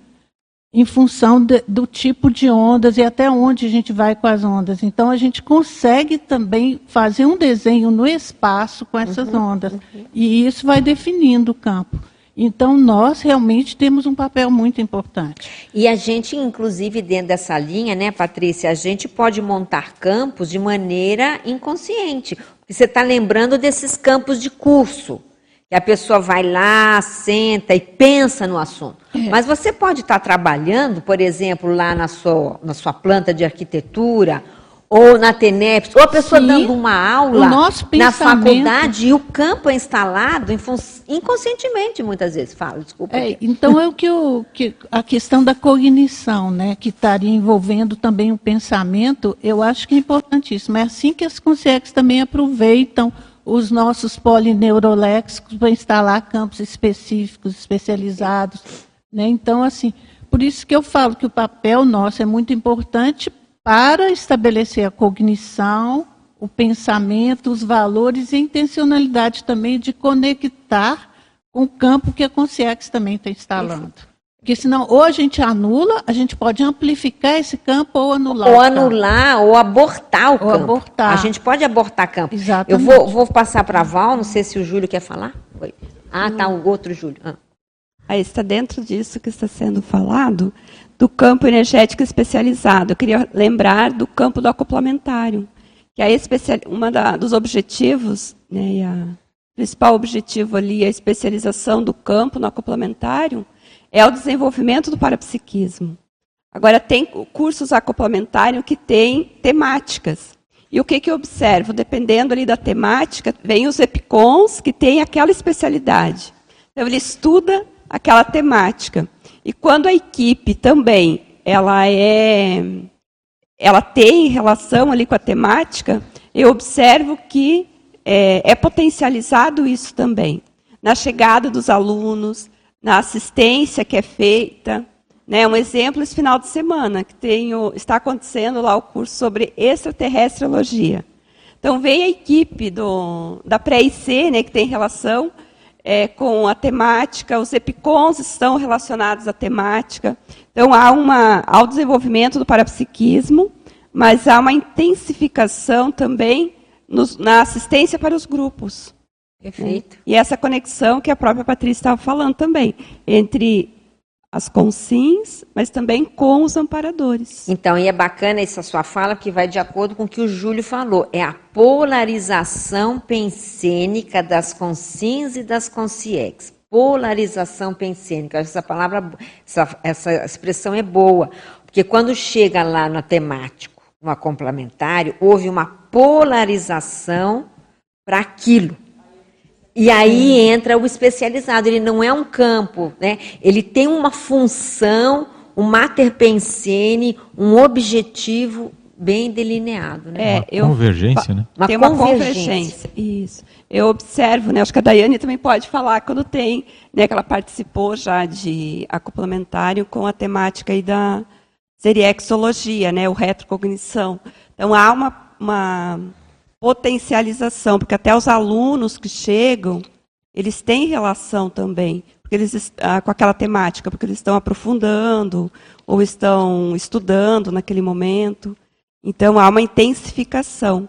em função de, do tipo de ondas e até onde a gente vai com as ondas. Então, a gente consegue também fazer um desenho no espaço com essas uhum, ondas. Uhum. E isso vai definindo o campo. Então, nós realmente temos um papel muito importante. E a gente, inclusive, dentro dessa linha, né, Patrícia, a gente pode montar campos de maneira inconsciente. Você está lembrando desses campos de curso que a pessoa vai lá, senta e pensa no assunto. É. Mas você pode estar trabalhando, por exemplo, lá na sua, na sua planta de arquitetura, ou na TENEPS, ou a pessoa Sim. dando uma aula na faculdade e o campo é instalado inconscientemente, muitas vezes. Fala, desculpa. É, então é o que, eu, que a questão da cognição, né, que estaria envolvendo também o pensamento, eu acho que é importantíssimo. É assim que as consciências também aproveitam os nossos polineuroléxicos para instalar campos específicos, especializados. Né? Então, assim, por isso que eu falo que o papel nosso é muito importante para estabelecer a cognição, o pensamento, os valores e a intencionalidade também de conectar com o campo que a Consciex também está instalando. Porque senão, ou a gente anula, a gente pode amplificar esse campo ou anular. Ou anular, ou abortar o ou campo. Abortar. A gente pode abortar campo. Exatamente. Eu vou, vou passar para a Val, não sei se o Júlio quer falar. Oi. Ah, tá, o outro Júlio. Ah. Aí está dentro disso que está sendo falado, do campo energético especializado. Eu queria lembrar do campo do acoplamentário, que é especial, uma da, dos objetivos, né, e a principal objetivo ali, a especialização do campo no acoplamentário, é o desenvolvimento do parapsiquismo. Agora, tem cursos acoplamentários que têm temáticas. E o que, que eu observo? Dependendo ali da temática, vem os epicons que têm aquela especialidade. Então, ele estuda aquela temática. E quando a equipe também ela é ela tem relação ali com a temática, eu observo que é, é potencializado isso também. Na chegada dos alunos, na assistência que é feita. Né? Um exemplo esse final de semana, que tem o, está acontecendo lá o curso sobre extraterrestriologia. Então, vem a equipe do, da pré-IC, né, que tem relação é, com a temática, os EPICONs estão relacionados à temática. Então, há, uma, há o desenvolvimento do parapsiquismo, mas há uma intensificação também nos, na assistência para os grupos. Perfeito. E essa conexão que a própria Patrícia estava falando também, entre as consins, mas também com os amparadores. Então, e é bacana essa sua fala, porque vai de acordo com o que o Júlio falou. É a polarização pensênica das consins e das consciex. Polarização pensênica. Essa palavra, essa, essa expressão é boa, porque quando chega lá no temático, no complementário, houve uma polarização para aquilo. E aí entra o especializado, ele não é um campo, né? ele tem uma função, um mater pensene, um objetivo bem delineado. Né? É, uma convergência, né? Uma tem uma convergência. Isso. Eu observo, né? Acho que a Daiane também pode falar quando tem, né? Que ela participou já de acoplamentário com a temática aí da seriexologia, né? O retrocognição. Então há uma, uma potencialização, porque até os alunos que chegam, eles têm relação também porque eles, ah, com aquela temática, porque eles estão aprofundando ou estão estudando naquele momento. Então, há uma intensificação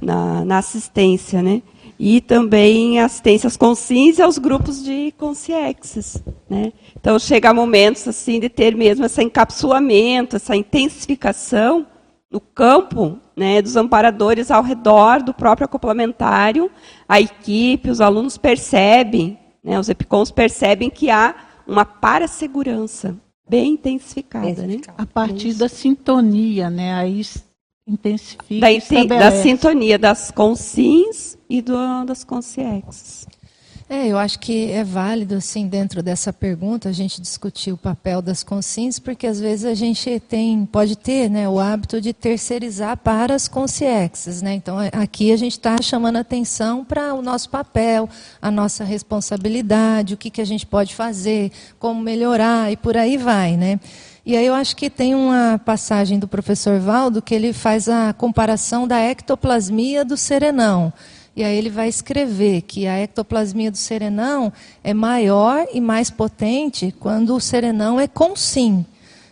na, na assistência, né? E também assistências consciência aos grupos de consciexes, né? Então, chega momentos, assim, de ter mesmo esse encapsulamento, essa intensificação no campo né, dos amparadores ao redor do próprio acoplamentário, a equipe, os alunos percebem, né, os EPICONs percebem que há uma parasegurança bem intensificada. Né? A partir da sintonia, né, aí intensifica da, da sintonia das consins e do, das consciências. É, eu acho que é válido, assim, dentro dessa pergunta, a gente discutir o papel das consciências, porque às vezes a gente tem, pode ter né, o hábito de terceirizar para as consciências. Né? Então, é, aqui a gente está chamando atenção para o nosso papel, a nossa responsabilidade, o que, que a gente pode fazer, como melhorar e por aí vai. Né? E aí eu acho que tem uma passagem do professor Valdo que ele faz a comparação da ectoplasmia do serenão. E aí ele vai escrever que a ectoplasmia do serenão é maior e mais potente quando o serenão é com sim.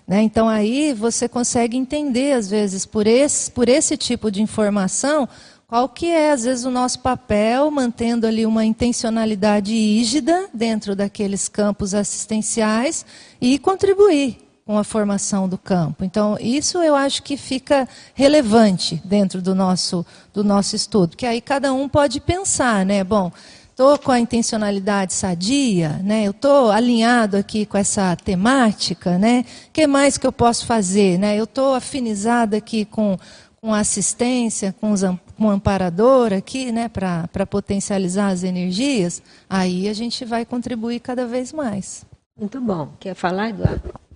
Né? Então aí você consegue entender, às vezes, por esse, por esse tipo de informação, qual que é, às vezes, o nosso papel, mantendo ali uma intencionalidade rígida dentro daqueles campos assistenciais e contribuir com a formação do campo. Então, isso eu acho que fica relevante dentro do nosso, do nosso estudo, que aí cada um pode pensar, né? Bom, estou com a intencionalidade sadia, né? eu estou alinhado aqui com essa temática, né? o que mais que eu posso fazer? Né? Eu estou afinizado aqui com, com a assistência, com os um amparador aqui, né, para potencializar as energias, aí a gente vai contribuir cada vez mais. Muito bom. Quer falar, Eduardo?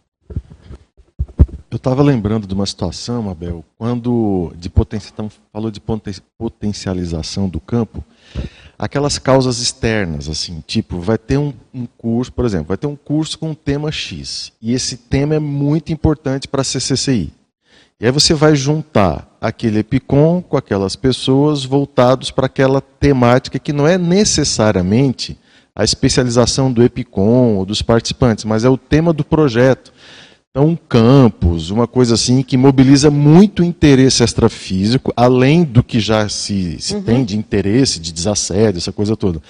Eu estava lembrando de uma situação, Abel, quando de então, falou de potencialização do campo, aquelas causas externas, assim, tipo, vai ter um, um, curso, por exemplo, vai ter um curso com um tema X, e esse tema é muito importante para a CCCI. E aí você vai juntar aquele EPICOM com aquelas pessoas voltados para aquela temática que não é necessariamente a especialização do EPICOM ou dos participantes, mas é o tema do projeto. Então, um campus, uma coisa assim que mobiliza muito interesse extrafísico, além do que já se, se uhum. tem de interesse, de desassédio, essa coisa toda.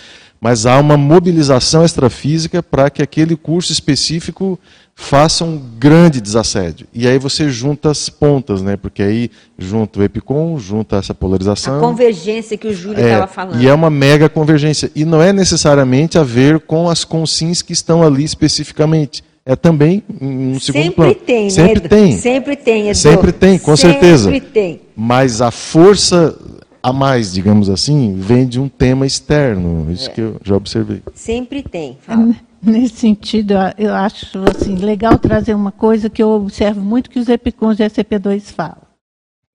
Mas há uma mobilização extrafísica para que aquele curso específico faça um grande desassédio. E aí você junta as pontas, né? Porque aí junta o EPICOM, junta essa polarização. A convergência que o Júlio estava é, falando. E é uma mega convergência. E não é necessariamente a ver com as consins que estão ali especificamente. É também um segundo Sempre plano. Tem, Sempre né, tem. Sempre tem, Edu. Sempre tem, com Sempre certeza. Sempre tem. Mas a força a mais, digamos assim, vem de um tema externo. Isso é. que eu já observei. Sempre tem. Fala. Nesse sentido, eu acho assim, legal trazer uma coisa que eu observo muito que os epicons de SCP-2 falam.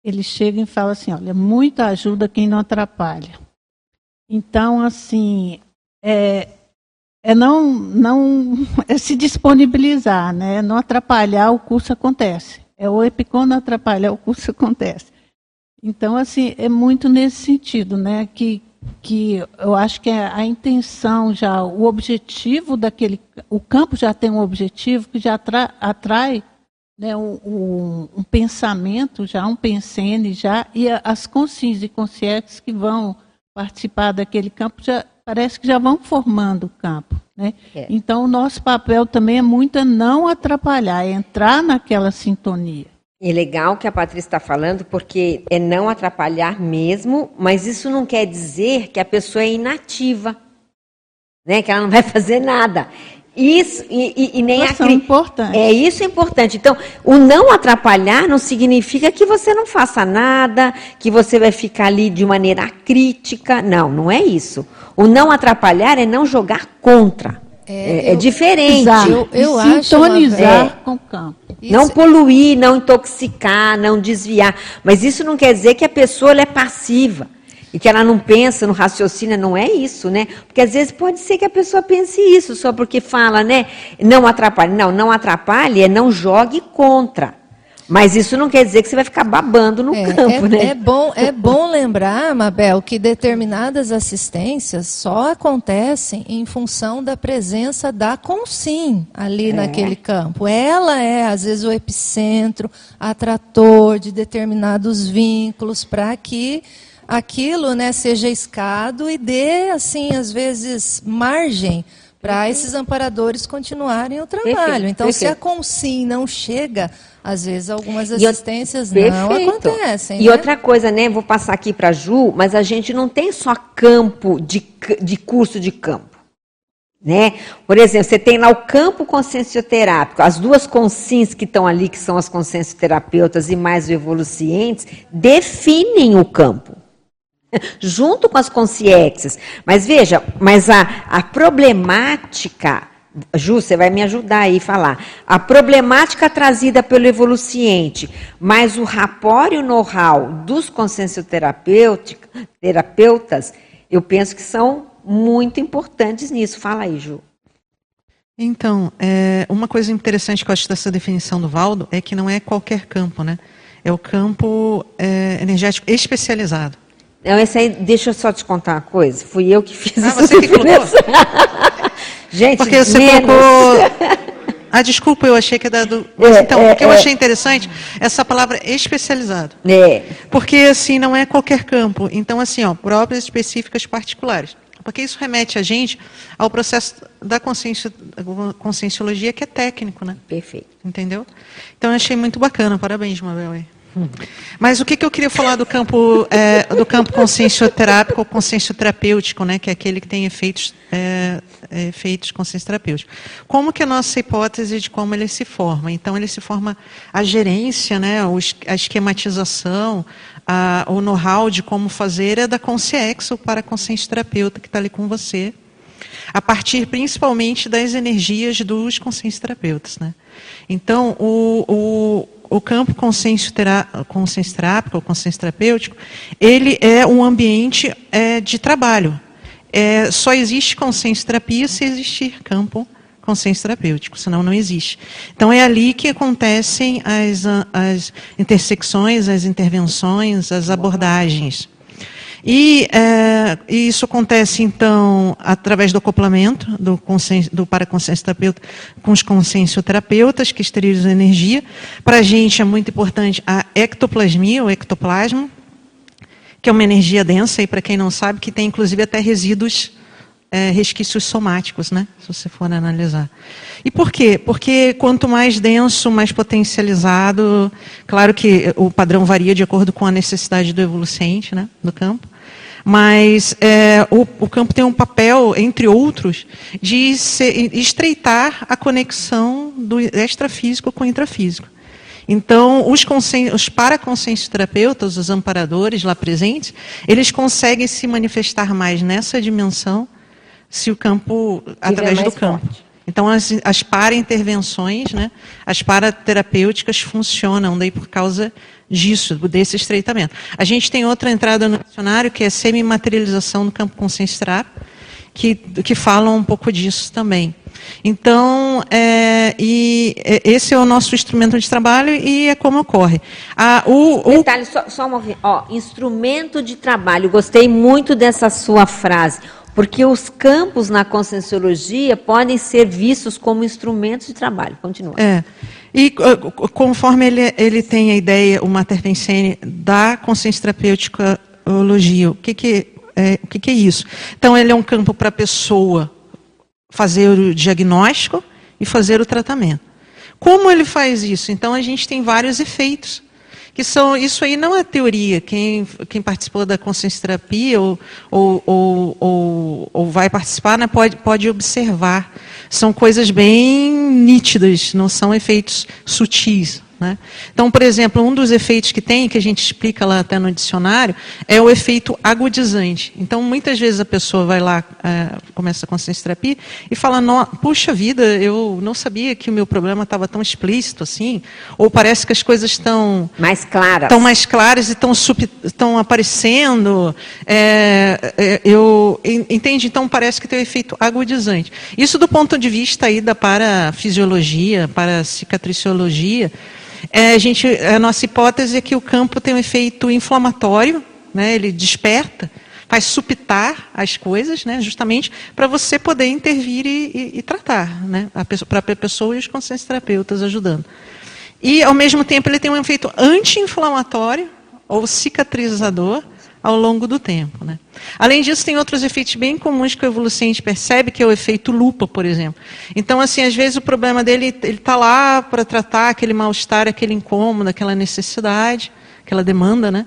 Eles chegam e falam assim, olha, muita ajuda quem não atrapalha. Então, assim, é, é não, não é se disponibilizar, né? não atrapalhar, o curso acontece. É o EPICON atrapalhar, o curso acontece. Então, assim, é muito nesse sentido, né? Que que eu acho que é a intenção já, o objetivo daquele, o campo já tem um objetivo que já atrai, atrai né, um, um, um, pensamento já, um pensene já, e as consciências e consciências que vão participar daquele campo já parece que já vão formando o campo. Né? É. Então, o nosso papel também é muito não atrapalhar, é entrar naquela sintonia. É legal que a Patrícia está falando, porque é não atrapalhar mesmo, mas isso não quer dizer que a pessoa é inativa, né? que ela não vai fazer nada. Isso, e, e, e nem Nossa, a... é importante. É isso é importante. Então, o não atrapalhar não significa que você não faça nada, que você vai ficar ali de maneira crítica. Não, não é isso. O não atrapalhar é não jogar contra. É, é, é diferente. Eu, eu Sintonizar acho uma... com o campo. Isso. Não poluir, não intoxicar, não desviar. Mas isso não quer dizer que a pessoa é passiva e que ela não pensa, no raciocínio, não é isso, né? Porque às vezes pode ser que a pessoa pense isso só porque fala, né? Não atrapalhe. Não, não atrapalhe é não jogue contra. Mas isso não quer dizer que você vai ficar babando no é, campo, é, né? É bom, é bom lembrar, Mabel, que determinadas assistências só acontecem em função da presença da consim ali é. naquele campo. Ela é, às vezes, o epicentro, atrator de determinados vínculos para que aquilo né, seja escado e dê, assim, às vezes, margem para esses amparadores continuarem o trabalho. Perfeito, então, perfeito. se a consim não chega às vezes algumas assistências não acontecem. E né? outra coisa, né? Vou passar aqui para a Ju, mas a gente não tem só campo de, de curso de campo. Né? Por exemplo, você tem lá o campo consciencioterápico, as duas consins que estão ali, que são as consciencioterapeutas e mais o evolucientes, definem o campo. Junto com as consciências. Mas veja, mas a, a problemática Ju, você vai me ajudar aí a falar. A problemática trazida pelo evoluciente, mas o rapport e o know-how dos consciencioterapeutas, eu penso que são muito importantes nisso. Fala aí, Ju. Então, é, uma coisa interessante que eu acho dessa definição do Valdo é que não é qualquer campo, né? É o campo é, energético especializado. Não, esse aí, deixa eu só te contar uma coisa. Fui eu que fiz Ah, essa você que colocou? Gente, Porque você menos. colocou. Ah, desculpa, eu achei que é dado. Mas É, então, é, o que eu é. achei interessante essa palavra especializado. É. Porque assim não é qualquer campo. Então assim, ó, próprias específicas particulares. Porque isso remete a gente ao processo da consciência, conscienciologia que é técnico, né? Perfeito. Entendeu? Então eu achei muito bacana. Parabéns, Mabel. Mas o que, que eu queria falar do campo é, do campo consciencioterápico ou consciencioterapêutico, né, que é aquele que tem efeitos é, é, efeitos consciencioterapêuticos. Como que é a nossa hipótese de como ele se forma? Então ele se forma a gerência, né, a esquematização, a, o know-how de como fazer é da consciência para a consciencioterapeuta que está ali com você a partir principalmente das energias dos consciencioterapeutas. Né? Então, o, o, o campo conscienciotera- consciencioterápico, ou consciencioterapêutico, ele é um ambiente é, de trabalho. É, só existe consciencioterapia se existir campo consciencioterapêutico, senão não existe. Então, é ali que acontecem as, as intersecções, as intervenções, as abordagens. E é, isso acontece, então, através do acoplamento do, consen- do paraconsciencioterapeuta com os consciencioterapeutas, que esterilizam energia. Para a gente é muito importante a ectoplasmia, o ectoplasma, que é uma energia densa, e para quem não sabe, que tem inclusive até resíduos, é, resquícios somáticos, né? se você for analisar. E por quê? Porque quanto mais denso, mais potencializado, claro que o padrão varia de acordo com a necessidade do evolucente né? do campo, mas é, o, o campo tem um papel, entre outros, de estreitar a conexão do extrafísico com o intrafísico. Então, os, os paraconsciencioterapeutas, os amparadores lá presentes, eles conseguem se manifestar mais nessa dimensão se o campo, através do campo. Então, as, as para-intervenções, né, as paraterapêuticas funcionam daí por causa disso, desse estreitamento. A gente tem outra entrada no dicionário, que é semimaterialização no campo consciencioterápico, que, que falam um pouco disso também. Então, é, e é, esse é o nosso instrumento de trabalho e é como ocorre. Ah, o, o- Detalhe, só, só vez. Ó, instrumento de trabalho. Gostei muito dessa sua frase. Porque os campos na conscienciologia podem ser vistos como instrumentos de trabalho. Continua. É. E uh, conforme ele, ele tem a ideia, o Mater Pensene, da consciência terapêutica-ologia, o, que, que, é, o que, que é isso? Então, ele é um campo para a pessoa fazer o diagnóstico e fazer o tratamento. Como ele faz isso? Então, a gente tem vários efeitos. Que são, isso aí não é teoria. Quem, quem participou da consciência terapia ou, ou, ou, ou, ou vai participar né, pode, pode observar. São coisas bem nítidas, não são efeitos sutis. Né? Então, por exemplo, um dos efeitos que tem, que a gente explica lá até no dicionário, é o efeito agudizante. Então, muitas vezes a pessoa vai lá, é, começa a consciência terapia e fala: "No- Puxa vida, eu não sabia que o meu problema estava tão explícito assim, ou parece que as coisas estão mais claras, estão mais claras e estão, aparecendo. É, é, eu en- entende? Então parece que tem um efeito agudizante. Isso do ponto de vista aí da parafisiologia, paracicatriciologia, é, a, gente, a nossa hipótese é que o campo tem um efeito inflamatório, né, ele desperta, faz supitar as coisas, né, justamente para você poder intervir e, e- e tratar, né, a pessoa, para a pessoa e os consciencioterapeutas ajudando. E, ao mesmo tempo, ele tem um efeito anti-inflamatório ou cicatrizador ao longo do tempo. Né? Além disso, tem outros efeitos bem comuns que o evolucente percebe, que é o efeito lupa, por exemplo. Então, assim, às vezes o problema dele, ele está lá para tratar aquele mal-estar, aquele incômodo, aquela necessidade, aquela demanda, né?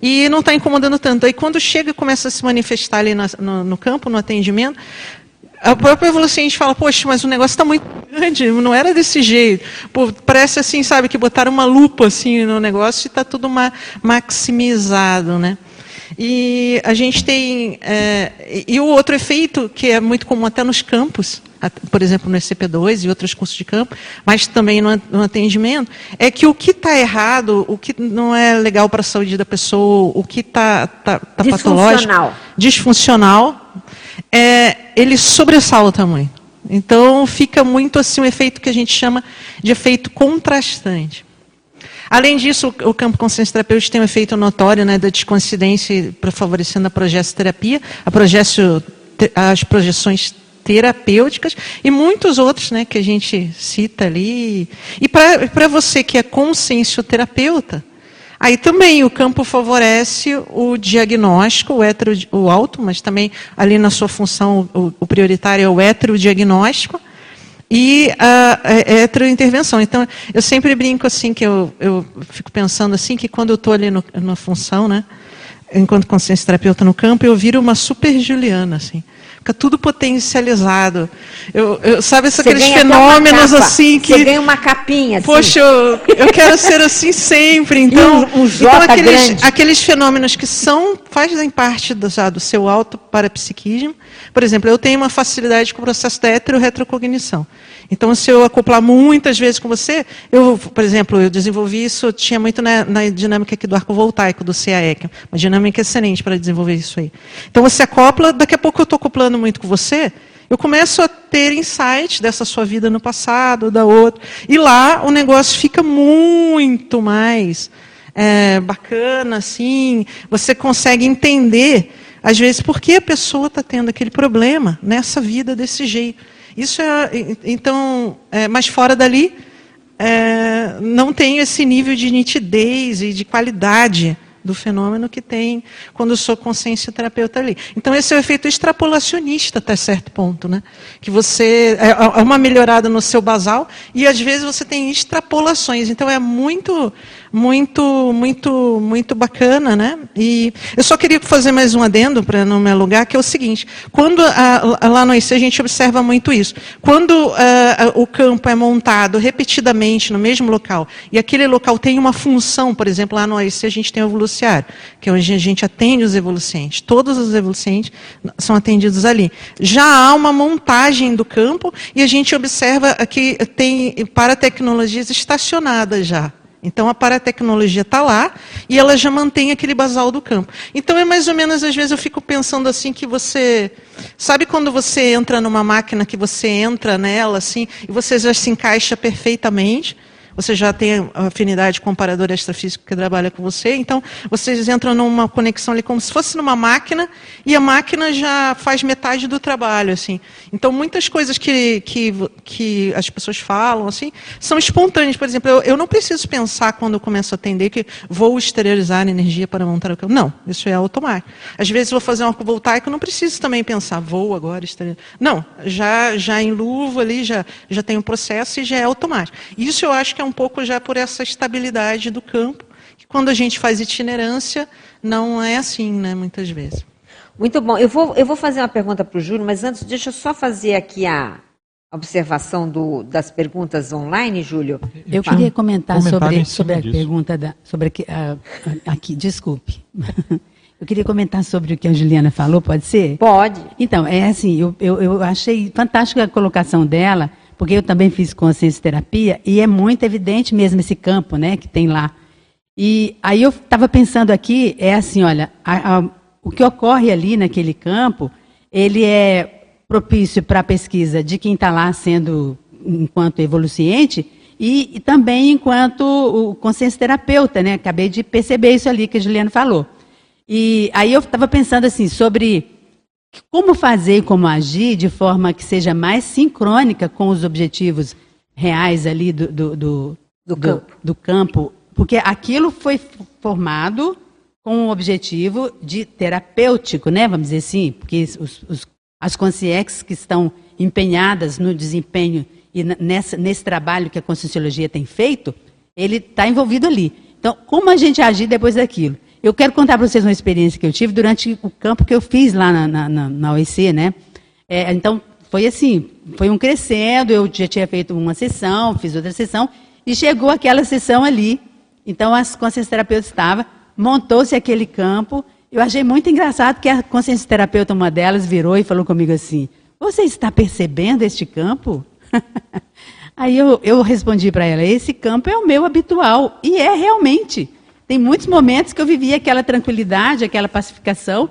E não está incomodando tanto. Aí, quando chega e começa a se manifestar ali na- no, no campo, no atendimento, a própria evoluciente fala, poxa, mas o negócio está muito grande, não era desse jeito. Pô, parece assim, sabe, que botaram uma lupa assim no negócio e está tudo ma maximizado, né? E a gente tem. é, e o outro efeito, que é muito comum até nos campos, por exemplo, no SCP-2 e outros cursos de campo, mas também no, atendimento, é que o que está errado, o que não é legal para a saúde da pessoa, o que está tá, tá patológico, Disfuncional. disfuncional, é, ele sobressala o tamanho. Então fica muito assim um efeito que a gente chama de efeito contrastante. Além disso, o campo consciência terapêutico tem um efeito notório né, da descoincidência favorecendo a progessoterapia, a progesso, as projeções terapêuticas e muitos outros né, que a gente cita ali. E para você que é consciencioterapeuta, aí também o campo favorece o diagnóstico, o, hetero, o alto, mas também ali na sua função o, o prioritário é o heterodiagnóstico e a, a heterointervenção. Então, eu sempre brinco assim, que eu, eu fico pensando assim, que quando eu estou ali na função, né, enquanto consciência terapeuta no campo, eu viro uma super Juliana, assim fica tudo potencializado. Eu, eu sabe aqueles fenômenos assim que. Você ganha uma capinha. Assim. Poxa, eu, eu quero ser assim sempre. Então, um, um então aqueles, aqueles fenômenos que são fazem parte do, já, do seu auto parapsiquismo. Por exemplo, eu tenho uma facilidade com o processo da heterorretrocognição. Então, se eu acoplar muitas vezes com você, eu, por exemplo, eu desenvolvi isso, tinha muito na, na dinâmica aqui do arco voltaico, do CAEC, uma dinâmica excelente para desenvolver isso aí. Então, você acopla, daqui a pouco eu estou acoplando muito com você, eu começo a ter insights dessa sua vida no passado, da outra, e lá o negócio fica muito mais é, bacana, assim, você consegue entender, às vezes, por que a pessoa está tendo aquele problema nessa vida desse jeito. Isso é, então, é, mas fora dali, é, não tem esse nível de nitidez e de qualidade do fenômeno que tem quando eu sou consciência terapeuta ali. Então esse é o efeito extrapolacionista até certo ponto, né? Que você é, é uma melhorada no seu basal e às vezes você tem extrapolações. Então é muito muito, muito, muito bacana, né? E eu só queria fazer mais um adendo para não me alugar, que é o seguinte: quando a, a, lá no IC a gente observa muito isso. Quando a, o campo é montado repetidamente no mesmo local e aquele local tem uma função, por exemplo, lá no IC a gente tem o evoluciário, que é onde a gente atende os evolucientes. Todos os evolucientes são atendidos ali. Já há uma montagem do campo e a gente observa que tem para tecnologias estacionadas já. Então a paratecnologia está lá e ela já mantém aquele basal do campo. Então é mais ou menos, às vezes eu fico pensando assim que você. Sabe quando você entra numa máquina que você entra nela assim e você já se encaixa perfeitamente? Você já tem afinidade com o comparador extrafísico que trabalha com você, então vocês entram numa conexão ali como se fosse numa máquina e a máquina já faz metade do trabalho, assim. Então muitas coisas que, que, que as pessoas falam, assim, são espontâneas. Por exemplo, eu, eu não preciso pensar quando eu começo a atender que vou exteriorizar energia para montar o campo. Não, isso é automático. Às vezes vou fazer um arco voltaico, não preciso também pensar, vou agora exteriorizar. Não, já, já em luva ali, já, já tem um processo e já é automático. Isso eu acho que é um pouco já por essa estabilidade do campo, que quando a gente faz itinerância, não é assim, né, muitas vezes. Muito bom. Eu vou, eu vou fazer uma pergunta para o Júlio, mas antes, deixa eu só fazer aqui a observação do, das perguntas online, Júlio. Eu queria comentar sobre, sobre a disso. pergunta da. Sobre aqui, aqui, desculpe. Eu queria comentar sobre o que a Juliana falou, pode ser? Pode. Então, é assim, eu, eu, eu achei fantástica a colocação dela porque eu também fiz consciência terapia e é muito evidente mesmo esse campo, né, que tem lá. E aí eu estava pensando aqui, é assim, olha, a, a, o que ocorre ali naquele campo, ele é propício para a pesquisa de quem está lá sendo enquanto evoluciente e, e, também enquanto o consciência terapeuta, né? Acabei de perceber isso ali que a Juliana falou. E aí eu estava pensando assim sobre como fazer e como agir de forma que seja mais sincrônica com os objetivos reais ali do, do, do, do campo. do campo. Porque aquilo foi formado com o objetivo de terapêutico, né? Vamos dizer assim, porque os, os, as consciências que estão empenhadas no desempenho e nessa, nesse trabalho que a Conscienciologia tem feito, ele está envolvido ali. Então, como a gente agir depois daquilo? Eu quero contar para vocês uma experiência que eu tive durante o campo que eu fiz lá na, na, na OEC, né? É, então, foi assim, foi um crescendo, eu já tinha feito uma sessão, fiz outra sessão, e chegou aquela sessão ali. Então, as consciência terapeutas estavam, montou-se aquele campo. Eu achei muito engraçado que a consciência terapeuta, uma delas, virou e falou comigo assim, você está percebendo este campo? Aí eu, eu respondi para ela, esse campo é o meu habitual, e é realmente. Tem muitos momentos que eu vivia aquela tranquilidade, aquela pacificação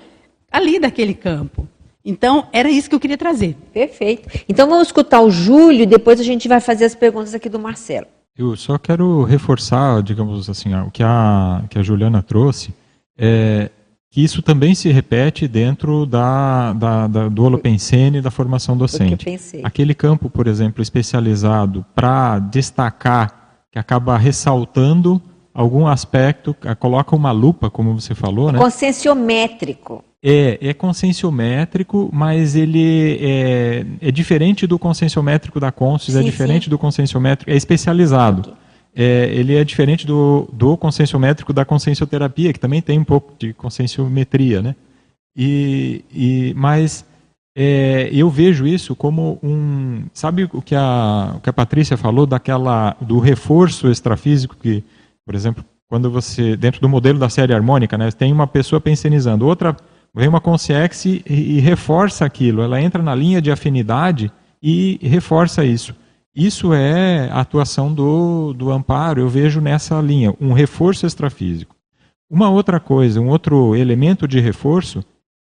ali daquele campo. Então, era isso que eu queria trazer. Perfeito. Então, vamos escutar o Júlio e depois a gente vai fazer as perguntas aqui do Marcelo. Eu só quero reforçar, digamos assim, o que a, que a Juliana trouxe, é que isso também se repete dentro da, da, da do Holopensene da formação docente. Aquele campo, por exemplo, especializado para destacar, que acaba ressaltando algum aspecto, coloca uma lupa, como você falou, né? Conscienciométrico. É, é conscienciométrico, mas ele é, é diferente do conscienciométrico da Conscius, é diferente sim. do conscienciométrico, é especializado. É, ele é diferente do, do conscienciométrico da consciencioterapia, que também tem um pouco de conscienciometria, né? E, e, mas é, eu vejo isso como um... Sabe o que a, o que a Patrícia falou daquela, do reforço extrafísico que, por exemplo, quando você, dentro do modelo da série harmônica, né, tem uma pessoa pensionizando, outra Vem uma consciex e, e reforça aquilo, ela entra na linha de afinidade e reforça isso. Isso é a atuação do, do amparo, eu vejo nessa linha, um reforço extrafísico. Uma outra coisa, um outro elemento de reforço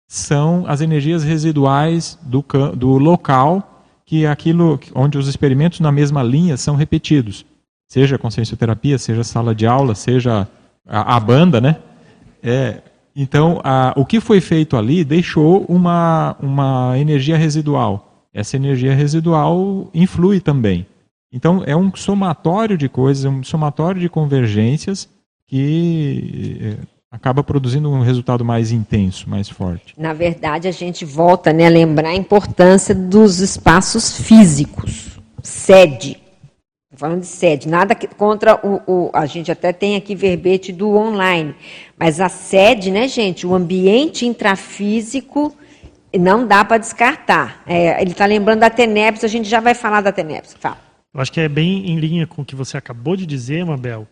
são as energias residuais do, do local, que é aquilo onde os experimentos na mesma linha são repetidos. Seja consciencioterapia, seja sala de aula, seja a, a banda, né? É, então, a, o que foi feito ali deixou uma, uma energia residual. Essa energia residual influi também. Então, é um somatório de coisas, é um somatório de convergências que é, acaba produzindo um resultado mais intenso, mais forte. Na verdade, a gente volta né, a lembrar a importância dos espaços físicos, sede, falando de sede, nada contra o, o, A gente até tem aqui verbete do online, mas a sede, né, gente? O ambiente intrafísico não dá para descartar. É, ele está lembrando da TENEPS, a gente já vai falar da TENEPS. Fala. Eu acho que é bem em linha com o que você acabou de dizer, Mabel.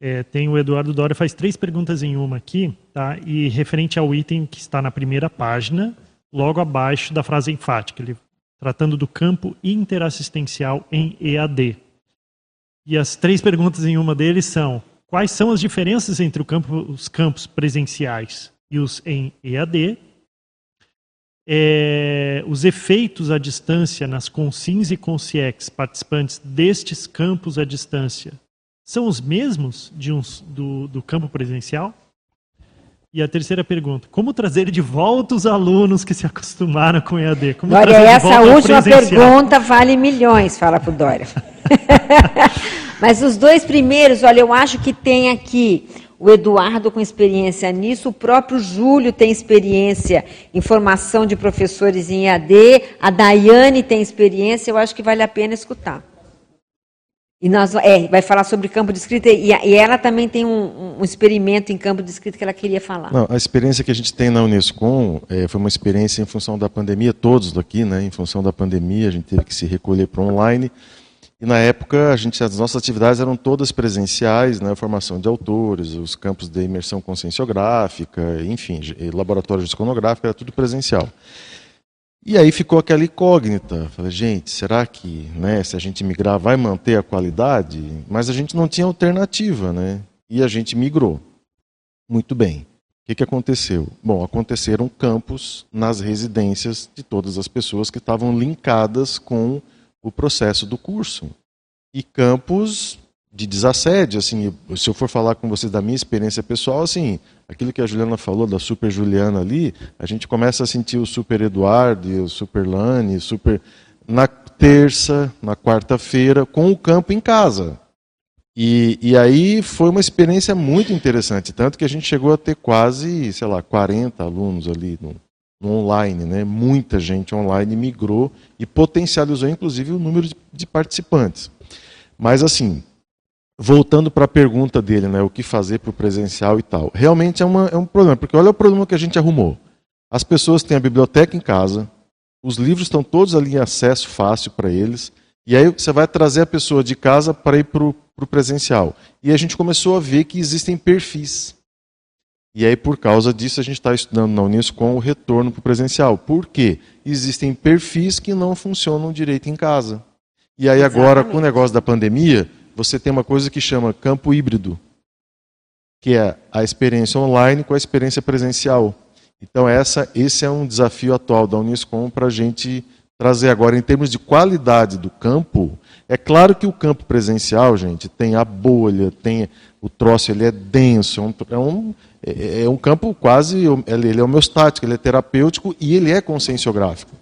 É, tem o Eduardo Dória faz três perguntas em uma aqui, tá? E referente ao item que está na primeira página, logo abaixo da frase enfática, ele tratando do campo interassistencial em EAD. E as três perguntas em uma deles são: quais são as diferenças entre campo, os campos presenciais e os em EAD? É, os efeitos à distância nas consins e consciex participantes destes campos à distância são os mesmos de uns, do, do campo presencial? E a terceira pergunta: como trazer de volta os alunos que se acostumaram com EAD? Como Dória, essa última pergunta vale milhões, fala para o Dória. Mas os dois primeiros, olha, eu acho que tem aqui o Eduardo com experiência nisso, o próprio Júlio tem experiência em formação de professores em EAD, a Daiane tem experiência, eu acho que vale a pena escutar. E nós, é, vai falar sobre campo de escrita, e, e ela também tem um, um, experimento em campo de escrita que ela queria falar. Não, a experiência que a gente tem na Unescom é, foi uma experiência em função da pandemia, todos daqui, né, em função da pandemia, a gente teve que se recolher para online, e na época, a gente, as nossas atividades eram todas presenciais, né, formação de autores, os campos de imersão conscienciográfica, enfim, laboratório de era tudo presencial. E aí ficou aquela incógnita. Falei, gente, será que né, se a gente migrar vai manter a qualidade? Mas a gente não tinha alternativa, né? E a gente migrou. Muito bem. O que, que aconteceu? Bom, aconteceram campos nas residências de todas as pessoas que estavam linkadas com o processo do curso. E campos de desassédio, assim, se eu for falar com vocês da minha experiência pessoal, assim, aquilo que a Juliana falou da Super Juliana ali, a gente começa a sentir o Super Eduardo, o Super Lani, Super na terça, na quarta-feira, com o campo em casa. E, e aí foi uma experiência muito interessante, tanto que a gente chegou a ter quase, sei lá, 40 alunos ali no, no online, né? Muita gente online migrou e potencializou, inclusive, o número de, de participantes. Mas, assim, voltando para a pergunta dele, né? O que fazer para o presencial e tal. Realmente é, uma, é um problema, porque olha o problema que a gente arrumou. As pessoas têm a biblioteca em casa, os livros estão todos ali em acesso fácil para eles, e aí você vai trazer a pessoa de casa para ir para o presencial. E a gente começou a ver que existem perfis. E aí, por causa disso, a gente está estudando na Uniscom o retorno para o presencial. Por quê? Existem perfis que não funcionam direito em casa. E aí, agora, Exatamente. com o negócio da pandemia, você tem uma coisa que chama campo híbrido, que é a experiência online com a experiência presencial. Então, essa, esse é um desafio atual da Uniscom para a gente trazer agora, em termos de qualidade do campo. É claro que o campo presencial, gente, tem a bolha, tem o troço, ele é denso, é um, é, é um campo quase, ele é homeostático, ele é terapêutico e ele é conscienciográfico.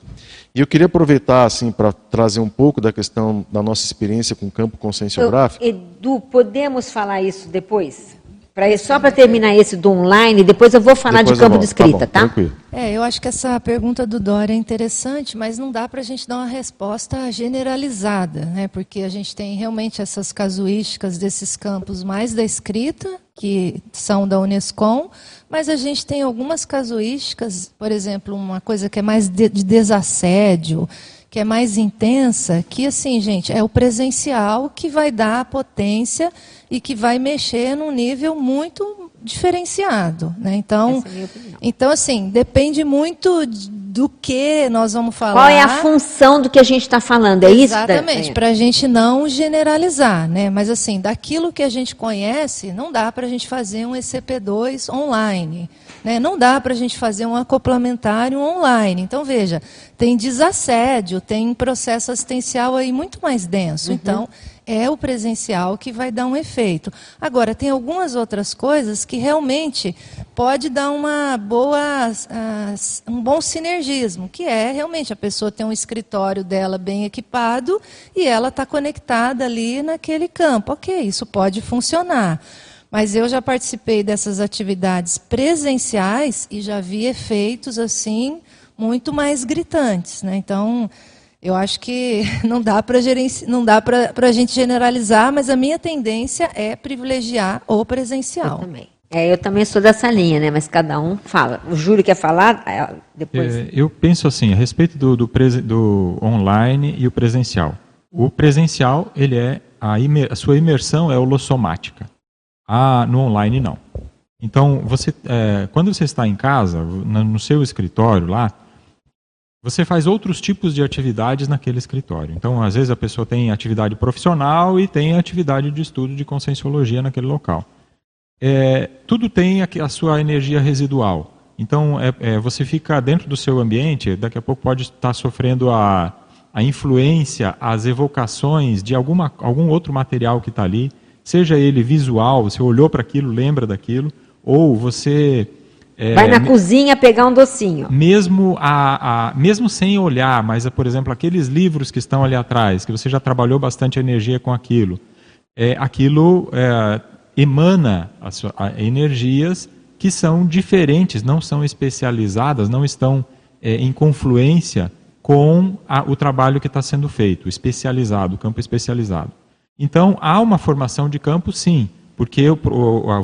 E eu queria aproveitar assim para trazer um pouco da questão da nossa experiência com o campo conscienciográfico. Edu, podemos falar isso depois? Pra, só para terminar esse do online, depois eu vou falar depois de campo de escrita, tá? Bom, tá? É, eu acho que essa pergunta do Dória é interessante, mas não dá para a gente dar uma resposta generalizada, né? Porque a gente tem realmente essas casuísticas desses campos mais da escrita, que são da Unescom, mas a gente tem algumas casuísticas, por exemplo, uma coisa que é mais de, de desassédio, que é mais intensa, que assim, gente, é o presencial que vai dar a potência e que vai mexer num nível muito diferenciado, né? Então, é então assim, depende muito do que nós vamos falar. Qual é a função do que a gente está falando? É isso? Exatamente, para a gente não generalizar, né? Mas assim, daquilo que a gente conhece, não dá para a gente fazer um ECP2 online. Né? Não dá para a gente fazer um acoplamentário online. Então, veja, tem desassédio, tem processo assistencial aí muito mais denso. Uhum. Então, é o presencial que vai dar um efeito. Agora, tem algumas outras coisas que realmente pode dar uma boa, um bom sinergismo, que é realmente a pessoa ter um escritório dela bem equipado e ela está conectada ali naquele campo. Ok, isso pode funcionar. Mas eu já participei dessas atividades presenciais e já vi efeitos assim muito mais gritantes, né? Então, eu acho que não dá para não dá para a gente generalizar, mas a minha tendência é privilegiar o presencial. Eu também. É, eu também sou dessa linha, né? Mas cada um fala. O Júlio quer falar depois. É, eu penso assim a respeito do, do, do, online e o presencial. O presencial ele é a, imer, a sua imersão é holossomática. Ah, no online não. Então, você, é, quando você está em casa, no seu escritório lá, você faz outros tipos de atividades naquele escritório. Então, às vezes a pessoa tem atividade profissional e tem atividade de estudo de conscienciologia naquele local. É, tudo tem a, a, sua energia residual. Então, é, é, você fica dentro do seu ambiente, daqui a pouco pode estar sofrendo a, a influência, as evocações de alguma, algum outro material que está ali seja ele visual, você olhou para aquilo, lembra daquilo, ou você é, Vai na cozinha pegar um docinho. Mesmo, a, a, mesmo sem olhar, mas, por exemplo, aqueles livros que estão ali atrás, que você já trabalhou bastante energia com aquilo, é, aquilo é, emana a, energias que são diferentes, não são especializadas, não estão é, em confluência com o trabalho que está sendo feito, especializado, o campo especializado. Então, há uma formação de campo, sim, porque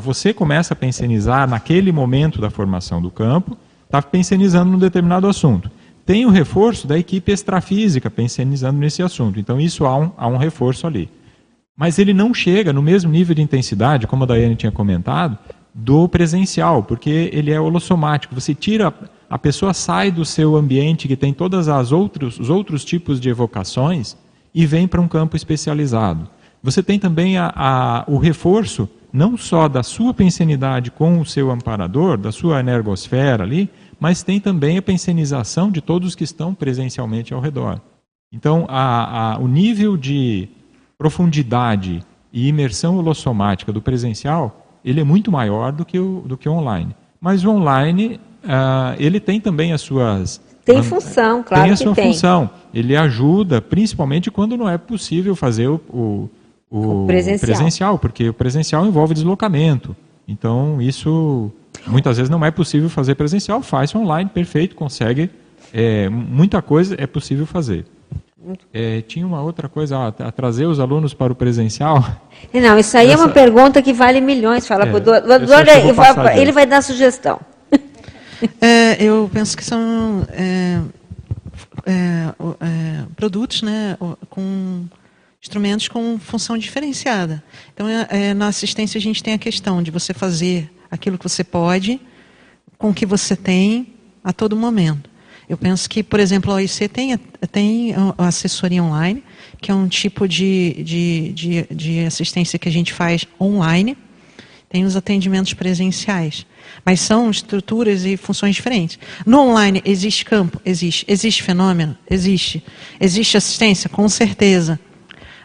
você começa a pensionizar naquele momento da formação do campo, está pensionizando num determinado assunto. Tem o reforço da equipe extrafísica pensionizando nesse assunto. Então, isso há um, há um reforço ali. Mas ele não chega no mesmo nível de intensidade, como a Daiane tinha comentado, do presencial, porque ele é holossomático. Você tira, a pessoa sai do seu ambiente que tem todos outros, os outros tipos de evocações e vem para um campo especializado. Você tem também a, a, o reforço não só da sua pensenidade com o seu amparador, da sua energosfera ali, mas tem também a pensenização de todos que estão presencialmente ao redor. Então, a, o nível de profundidade e imersão holossomática do presencial, ele é muito maior do que o, do que o online. Mas o online, uh, ele tem também as suas... Tem função, claro tem a sua tem. função. Ele ajuda, principalmente quando não é possível fazer o, o o, presencial. presencial, porque o presencial envolve deslocamento. Então, isso muitas vezes não é possível fazer presencial, faz online, perfeito, consegue. É, muita coisa é possível fazer. É, tinha uma outra coisa, a, a, trazer os alunos para o presencial. Não, isso aí Essa... é uma pergunta que vale milhões. Fala é, o ele, ele vai dar sugestão. É, eu penso que são é, é, é, produtos né, com instrumentos com função diferenciada. Então, é, é, na assistência, a gente tem a questão de você fazer aquilo que você pode, com o que você tem, a todo momento. Eu penso que, por exemplo, a OIC tem, tem a assessoria online, que é um tipo de, de, de, de assistência que a gente faz online. tem os atendimentos presenciais. Mas são estruturas e funções diferentes. No online, existe campo? Existe. Existe fenômeno? Existe. Existe assistência? Com certeza.